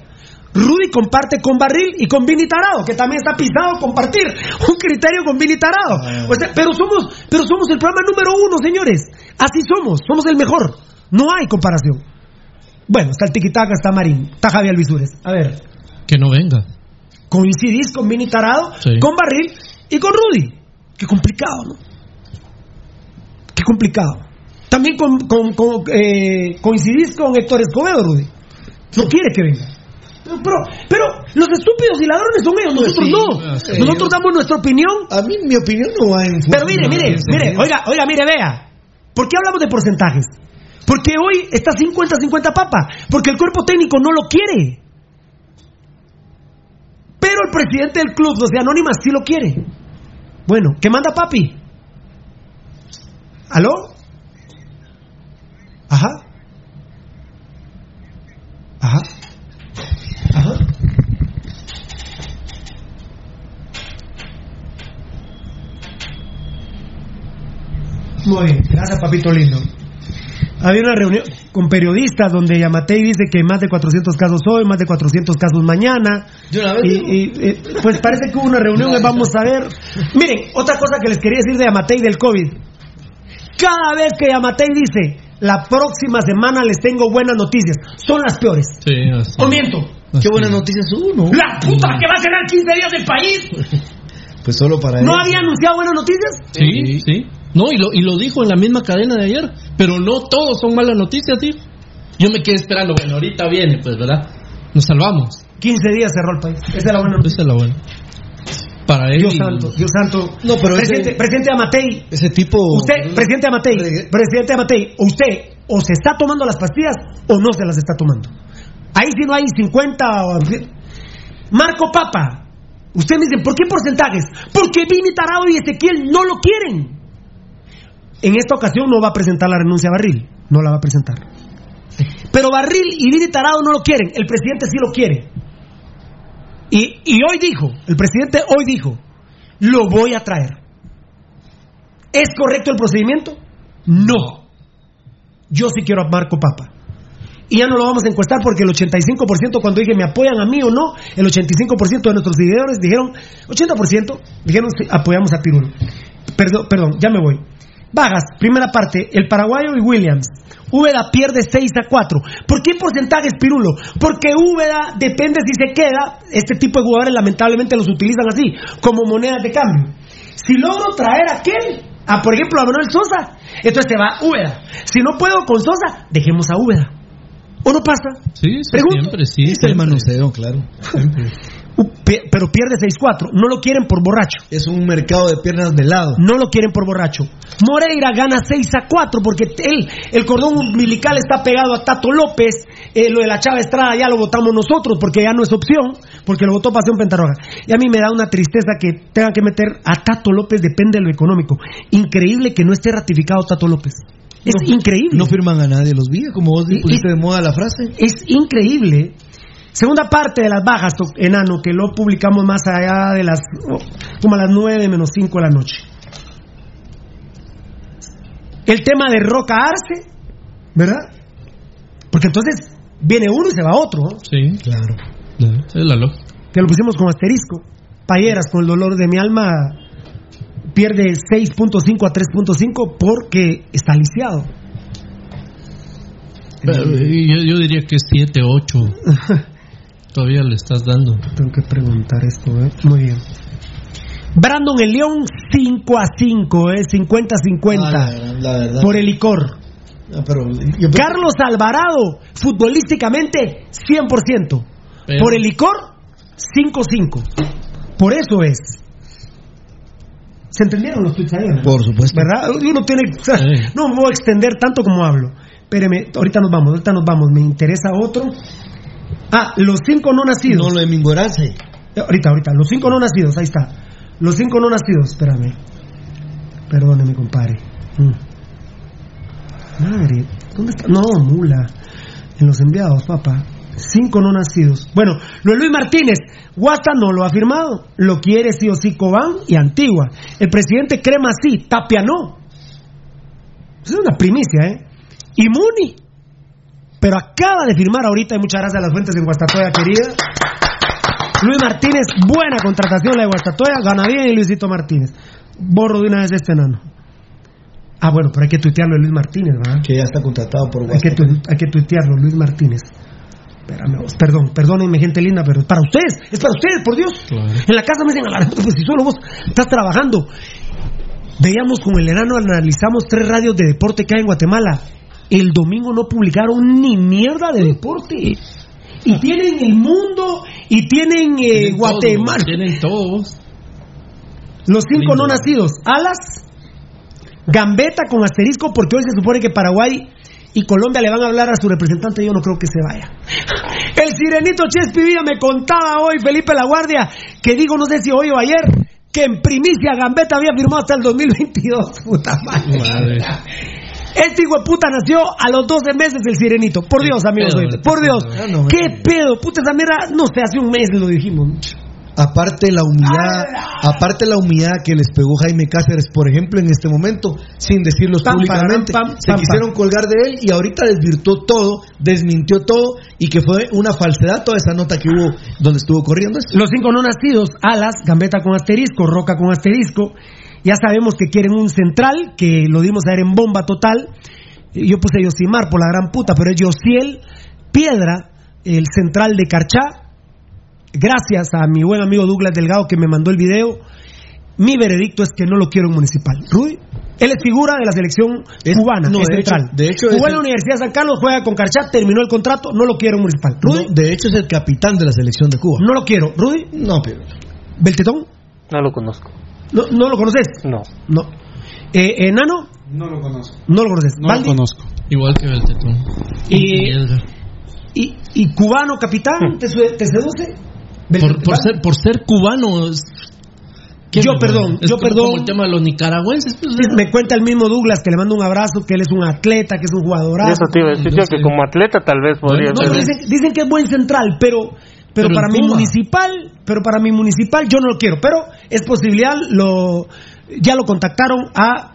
Rudy comparte con Barril y con Vini Tarado, que también está pisado compartir un criterio con Vini Tarado. Ah. O sea, pero somos, pero somos el programa número uno, señores. Así somos, somos el mejor. No hay comparación. Bueno, está el Tiquitaca, está Marín, está Javier Luisures. A ver, Que no venga. coincidís con Vini Tarado, Sí. con Barril y con Rudy. Qué complicado, ¿no? Qué complicado. También con, con- con, eh, coincidís con Héctor Escobedo, Rudy. No quiere que venga. Pero, pero, pero los estúpidos y ladrones son ellos, nosotros Pues sí, no. sí. Nosotros damos nuestra opinión. A mí mi opinión no va en Pero mire, mire, mire, oiga, oiga, mire, vea. ¿Por qué hablamos de porcentajes? Porque hoy está 50-50 papa. Porque el cuerpo técnico no lo quiere. Pero el presidente del club, los de Anónimas, sí lo quiere. Bueno, ¿qué manda papi? ¿Aló? Ajá. Ajá. Muy bien, gracias papito lindo. Había una reunión con periodistas donde Yamatei dice que más de 400 casos hoy, más de 400 casos mañana. ¿De una vez? Y, y, eh, pues parece que hubo una reunión, vamos a ver. Miren, otra cosa que les quería decir de Yamatei del COVID. Cada vez que Yamatei dice, la próxima semana les tengo buenas noticias, son las peores. Sí, así. ¿O miento? Qué buenas noticias uno. La puta que va a cerrar 15 días del país. Pues solo para ¿No había anunciado buenas noticias? Sí, sí. No, y lo, y lo dijo en la misma cadena de ayer. Pero no todos son malas noticias, tío. Yo me quedé esperando, bueno, ahorita viene, pues, ¿verdad? Nos salvamos. 15 días cerró el país. Esa es la buena noticia. Esa es la buena. Para él. Dios santo, Dios santo. No, pero presidente, ese- presidente Amatei, Ese tipo. usted, presidente Amatei, presidente Amatei, usted o se está tomando las pastillas o no se las está tomando. Ahí sí no hay 50 o... Marco Papa, usted me dice, ¿por qué porcentajes? Porque Vini Tarado y Ezequiel no lo quieren. En esta ocasión no va a presentar la renuncia a Barril, no la va a presentar. Pero Barril y Vini Tarado no lo quieren, el presidente sí lo quiere. Y, hoy dijo, el presidente hoy dijo, lo voy a traer. ¿Es correcto el procedimiento? No. Yo sí quiero a Marco Papa. Y ya no lo vamos a encuestar porque el 85% cuando dije me apoyan a mí o no, el 85% de nuestros seguidores dijeron, 80% dijeron apoyamos a Pirulo. Perdón, perdón, ya me voy. Vagas, primera parte, el paraguayo y Williams. Úbeda pierde 6 a 4. ¿Por qué porcentajes Pirulo? Porque Úbeda depende si se queda, este tipo de jugadores lamentablemente los utilizan así, como monedas de cambio. Si logro traer a aquel, a por ejemplo a Manuel Sosa, entonces se va Úbeda. Si no puedo con Sosa, dejemos a Úbeda. ¿O no pasa? Sí, siempre, sí. Es el manoseo, claro. Siempre. Pero pierde 6-4. No lo quieren por borracho. Es un mercado de piernas de lado. No lo quieren por borracho. Moreira gana 6 a 4 porque él, el cordón umbilical está pegado a Tato López. Eh, lo de la Chava Estrada ya lo votamos nosotros porque ya no es opción, porque lo votó Pasión Pentarroja. Y a mí me da una tristeza que tengan que meter a Tato López, depende de lo económico. Increíble que no esté ratificado Tato López. Es No- increíble. No firman a nadie los días, como vos pusiste de moda la frase. Es increíble. Segunda parte de las bajas, enano, que lo publicamos más allá de las. como a las 9 menos 5 de la noche. El tema de Roca Arce, ¿verdad? Porque entonces viene uno y se va otro. ¿no? Sí, claro. Es la lógica. Que lo pusimos con asterisco. Payeras, con el dolor de mi alma, pierde 6.5 a 3.5 porque está lisiado. Yo, yo diría que 7, 8. Todavía le estás dando. Tengo que preguntar esto, ¿eh? Muy bien. Brandon el León 5 a 5, ¿eh? 50-50. Ah, la verdad, la verdad. por el licor. Ah, pero yo- Carlos Alvarado, futbolísticamente 100%. Pero- Por el licor, 5-5. Por eso es. ¿Se entendieron los tweets ayer? Por supuesto. ¿Verdad? Uno tiene. o sea, No me voy a extender tanto como hablo. Espéreme, ahorita nos vamos, ahorita nos vamos. Me interesa otro. Ah, los cinco no nacidos. No lo de Mingorace. Ahorita, ahorita. Los cinco no nacidos, ahí está. Los cinco no nacidos, espérame. Perdóneme, compadre. Mm. Madre, ¿dónde está? No, mula. En los enviados, papá. Cinco no nacidos. Bueno, de Luis Martínez, Guasta no lo ha firmado. Lo quiere sí o sí Cobán y Antigua. El presidente Crema sí, Tapia no. Esa es una primicia, ¿eh? Y Muni. Pero acaba de firmar ahorita, y muchas gracias a las fuentes de Guastatoya, querida. Luis Martínez, buena contratación la de Guastatoya, gana bien y Luisito Martínez. Borro de una vez este enano. Ah, bueno, pero hay que tuitearlo de Luis Martínez, ¿verdad? Que ya está contratado por Hay que, hay que tuitearlo, Luis Martínez. Espérame, vos, perdón, perdónenme, gente linda, pero es para ustedes, es para ustedes, por Dios. En la casa me dicen, a la pues si solo vos estás trabajando. Veíamos con el enano, analizamos tres radios de deporte que hay en Guatemala. El domingo no publicaron ni mierda de deporte. Y tienen el mundo, y tienen eh, Tienen Guatemala. Tienen todos. Los cinco Lindo. no nacidos. Alas, Gambeta con asterisco, porque hoy se supone que Paraguay y Colombia le van a hablar a su representante. Yo no creo que se vaya. El sirenito Chespi Villa me contaba hoy, Felipe La Guardia, que digo, no sé si hoy o ayer, que en primicia Gambetta había firmado hasta el 2022. Puta madre. Este hijo de puta nació a los 12 meses el sirenito. Por Dios, amigos, pedo, por Dios. Ah, no, ¿Qué pedo? Puta, esa mierda, no sé, hace un mes lo dijimos. Aparte la humillada, aparte la humillada que les pegó Jaime Cáceres, por ejemplo, en este momento, sin decirlo Pam, públicamente, pam, pam, se quisieron colgar de él y ahorita desvirtuó todo, desmintió todo y que fue una falsedad toda esa nota que hubo donde estuvo corriendo. Los cinco no nacidos, Alas, Gambeta con asterisco, Roca con asterisco. Ya sabemos que quieren un central, que lo dimos a ver en bomba total. Yo puse Yosimar por la gran puta, pero es Yosiel Piedra, el central de Carchá. Gracias a mi buen amigo Douglas Delgado que me mandó el video. Mi veredicto es que no lo quiero en municipal. Rudy, él es figura de la selección cubana, no, es de hecho- central. de hecho Jugó en la Universidad de San Carlos, juega con Carchá, terminó el contrato, no lo quiero en municipal. Rudy, No, de hecho es el capitán de la selección de Cuba. no lo quiero. Rudy, No, pero Beltetón, No lo conozco. ¿No, no lo conoces? No. No. Eh, ¿Enano? No lo conozco. No lo conoces. No lo conozco. Igual que Beltetón. Y- Edgar. ¿Y, y cubano capitán? ¿Te, su- te seduce? Por, por ser, por ser cubano. es- ¿qué Yo perdón, es yo como- perdón. Como el tema de los nicaragüenses. pues, Me cuenta el mismo Douglas que le mando un abrazo, que él es un atleta, que es un jugadorazo. Eso te iba a decir yo, que como atleta tal vez podría No, ser. dicen, dicen que es buen central, pero pero, Pero para mi municipal, pero para mi municipal yo no lo quiero, pero es posibilidad lo ya lo contactaron a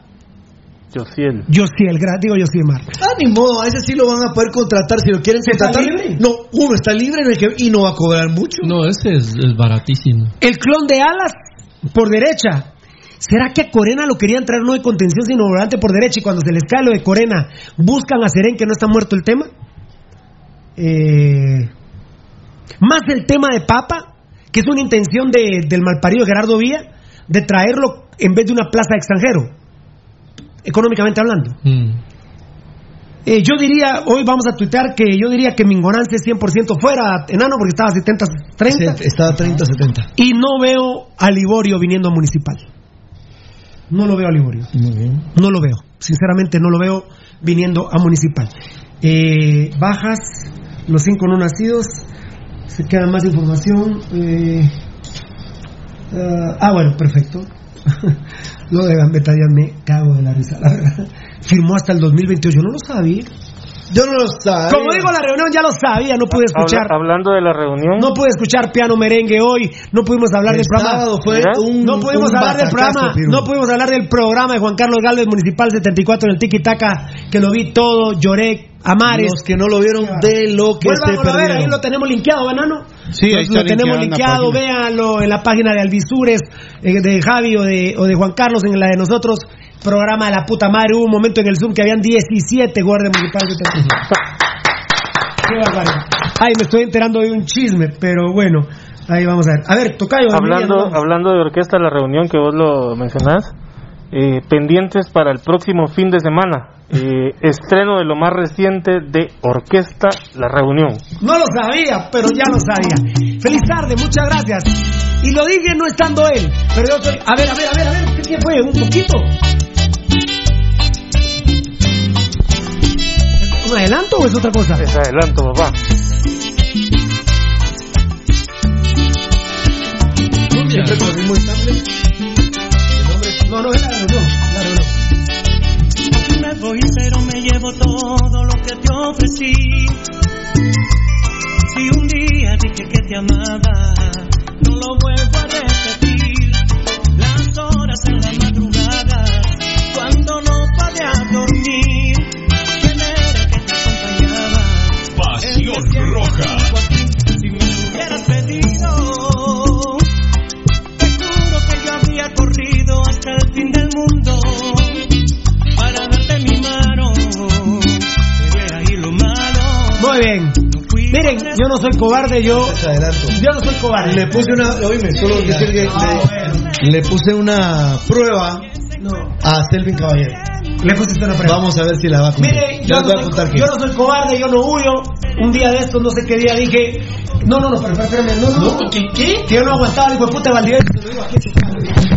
Josiel. Josiel, digo Josiel Mar. Ah, ni modo, a ese sí lo van a poder contratar si lo quieren ¿Está contratar. libre? No, uno está libre en el que- y no va a cobrar mucho. No, ese es, es baratísimo. El clon de Alas por derecha. ¿Será que a Corena lo querían traer no de contención sino volante por derecha y cuando se les cae lo de Corena buscan a Serén que no está muerto el tema? Eh, más el tema de Papa, que es una intención de- del malparido Gerardo Villa de traerlo en vez de una plaza de extranjero, económicamente hablando. Mm. Eh, yo diría, hoy vamos a tuitear que yo diría que Mingonance es 100% fuera, enano, porque estaba 70-30. Estaba 30-70. Y no veo a Liborio viniendo a Municipal. No lo veo a Liborio. No lo veo. Sinceramente, no lo veo viniendo a Municipal. Eh, bajas, los cinco no nacidos. Se queda más información. Eh, ah, ah, bueno, perfecto. lo de Gambetta ya me cago de la risa, la verdad. Firmó hasta el 2028. Yo no lo sabía. Yo no lo sabía. Como digo, la reunión ya lo sabía, no pude escuchar. Habla- hablando de la reunión. No pude escuchar piano merengue hoy, no pudimos hablar El del programa. fue un, no pudimos un hablar del programa, Piru. no pudimos hablar del programa de Juan Carlos Galvez Municipal 74 en el Tiki Taka, que lo vi todo, lloré a mares. Los que no lo vieron de lo que se Vuélvanlo a ver, ahí perdieron. lo tenemos linkeado, banano. Sí, ahí está lo tenemos linkeado véanlo en la página de Alvisures, eh, de Javi o de, o de Juan Carlos, en la de nosotros, programa de la puta madre, hubo un momento en el Zoom que habían 17 guardias municipales. Qué barbaridad. Ay, me estoy enterando de un chisme, pero bueno, ahí vamos a ver. A ver, Tocayo. Hablando, Emiliano, hablando de orquesta, la reunión que vos lo mencionás, eh, pendientes para el próximo fin de semana. eh, estreno de lo más reciente de Orquesta La Reunión. No lo sabía, pero ya lo sabía. Feliz tarde, muchas gracias. Y lo dije no estando él, pero yo soy... A ver, a ver, a ver, a ver, ¿qué tiempo fue? Un poquito. ¿Es un adelanto o es otra cosa? Es adelanto, papá. Siempre con el mismo ensamble. No, no, es la reunión, la reunión. Me voy, pero me llevo todo lo que te ofrecí. Si un día dije que te amaba, lo vuelvo a repetir. Las horas en la madrugada, cuando no podía dormir, ¿quién era que te acompañaba? Pasión Roja. Si me lo hubieras pedido, te juro que yo habría corrido hasta el fin del mundo para darte mi mano. Era ahí lo malo. Muy bien. Miren, yo no soy cobarde, yo... Yo no soy cobarde. Le puse una, oíme, solo decir que le, le puse una prueba a Selvin Caballero. Le pusiste una prueba. Vamos a ver si la va a cumplir. Mire, Ya yo no, a soy, yo no soy cobarde, yo no huyo. Un día de estos, no sé qué día, dije... No, no, no, pero, espérame, no, no. ¿qué? qué? Que yo no aguantaba puta Valdivieso. te lo digo aquí,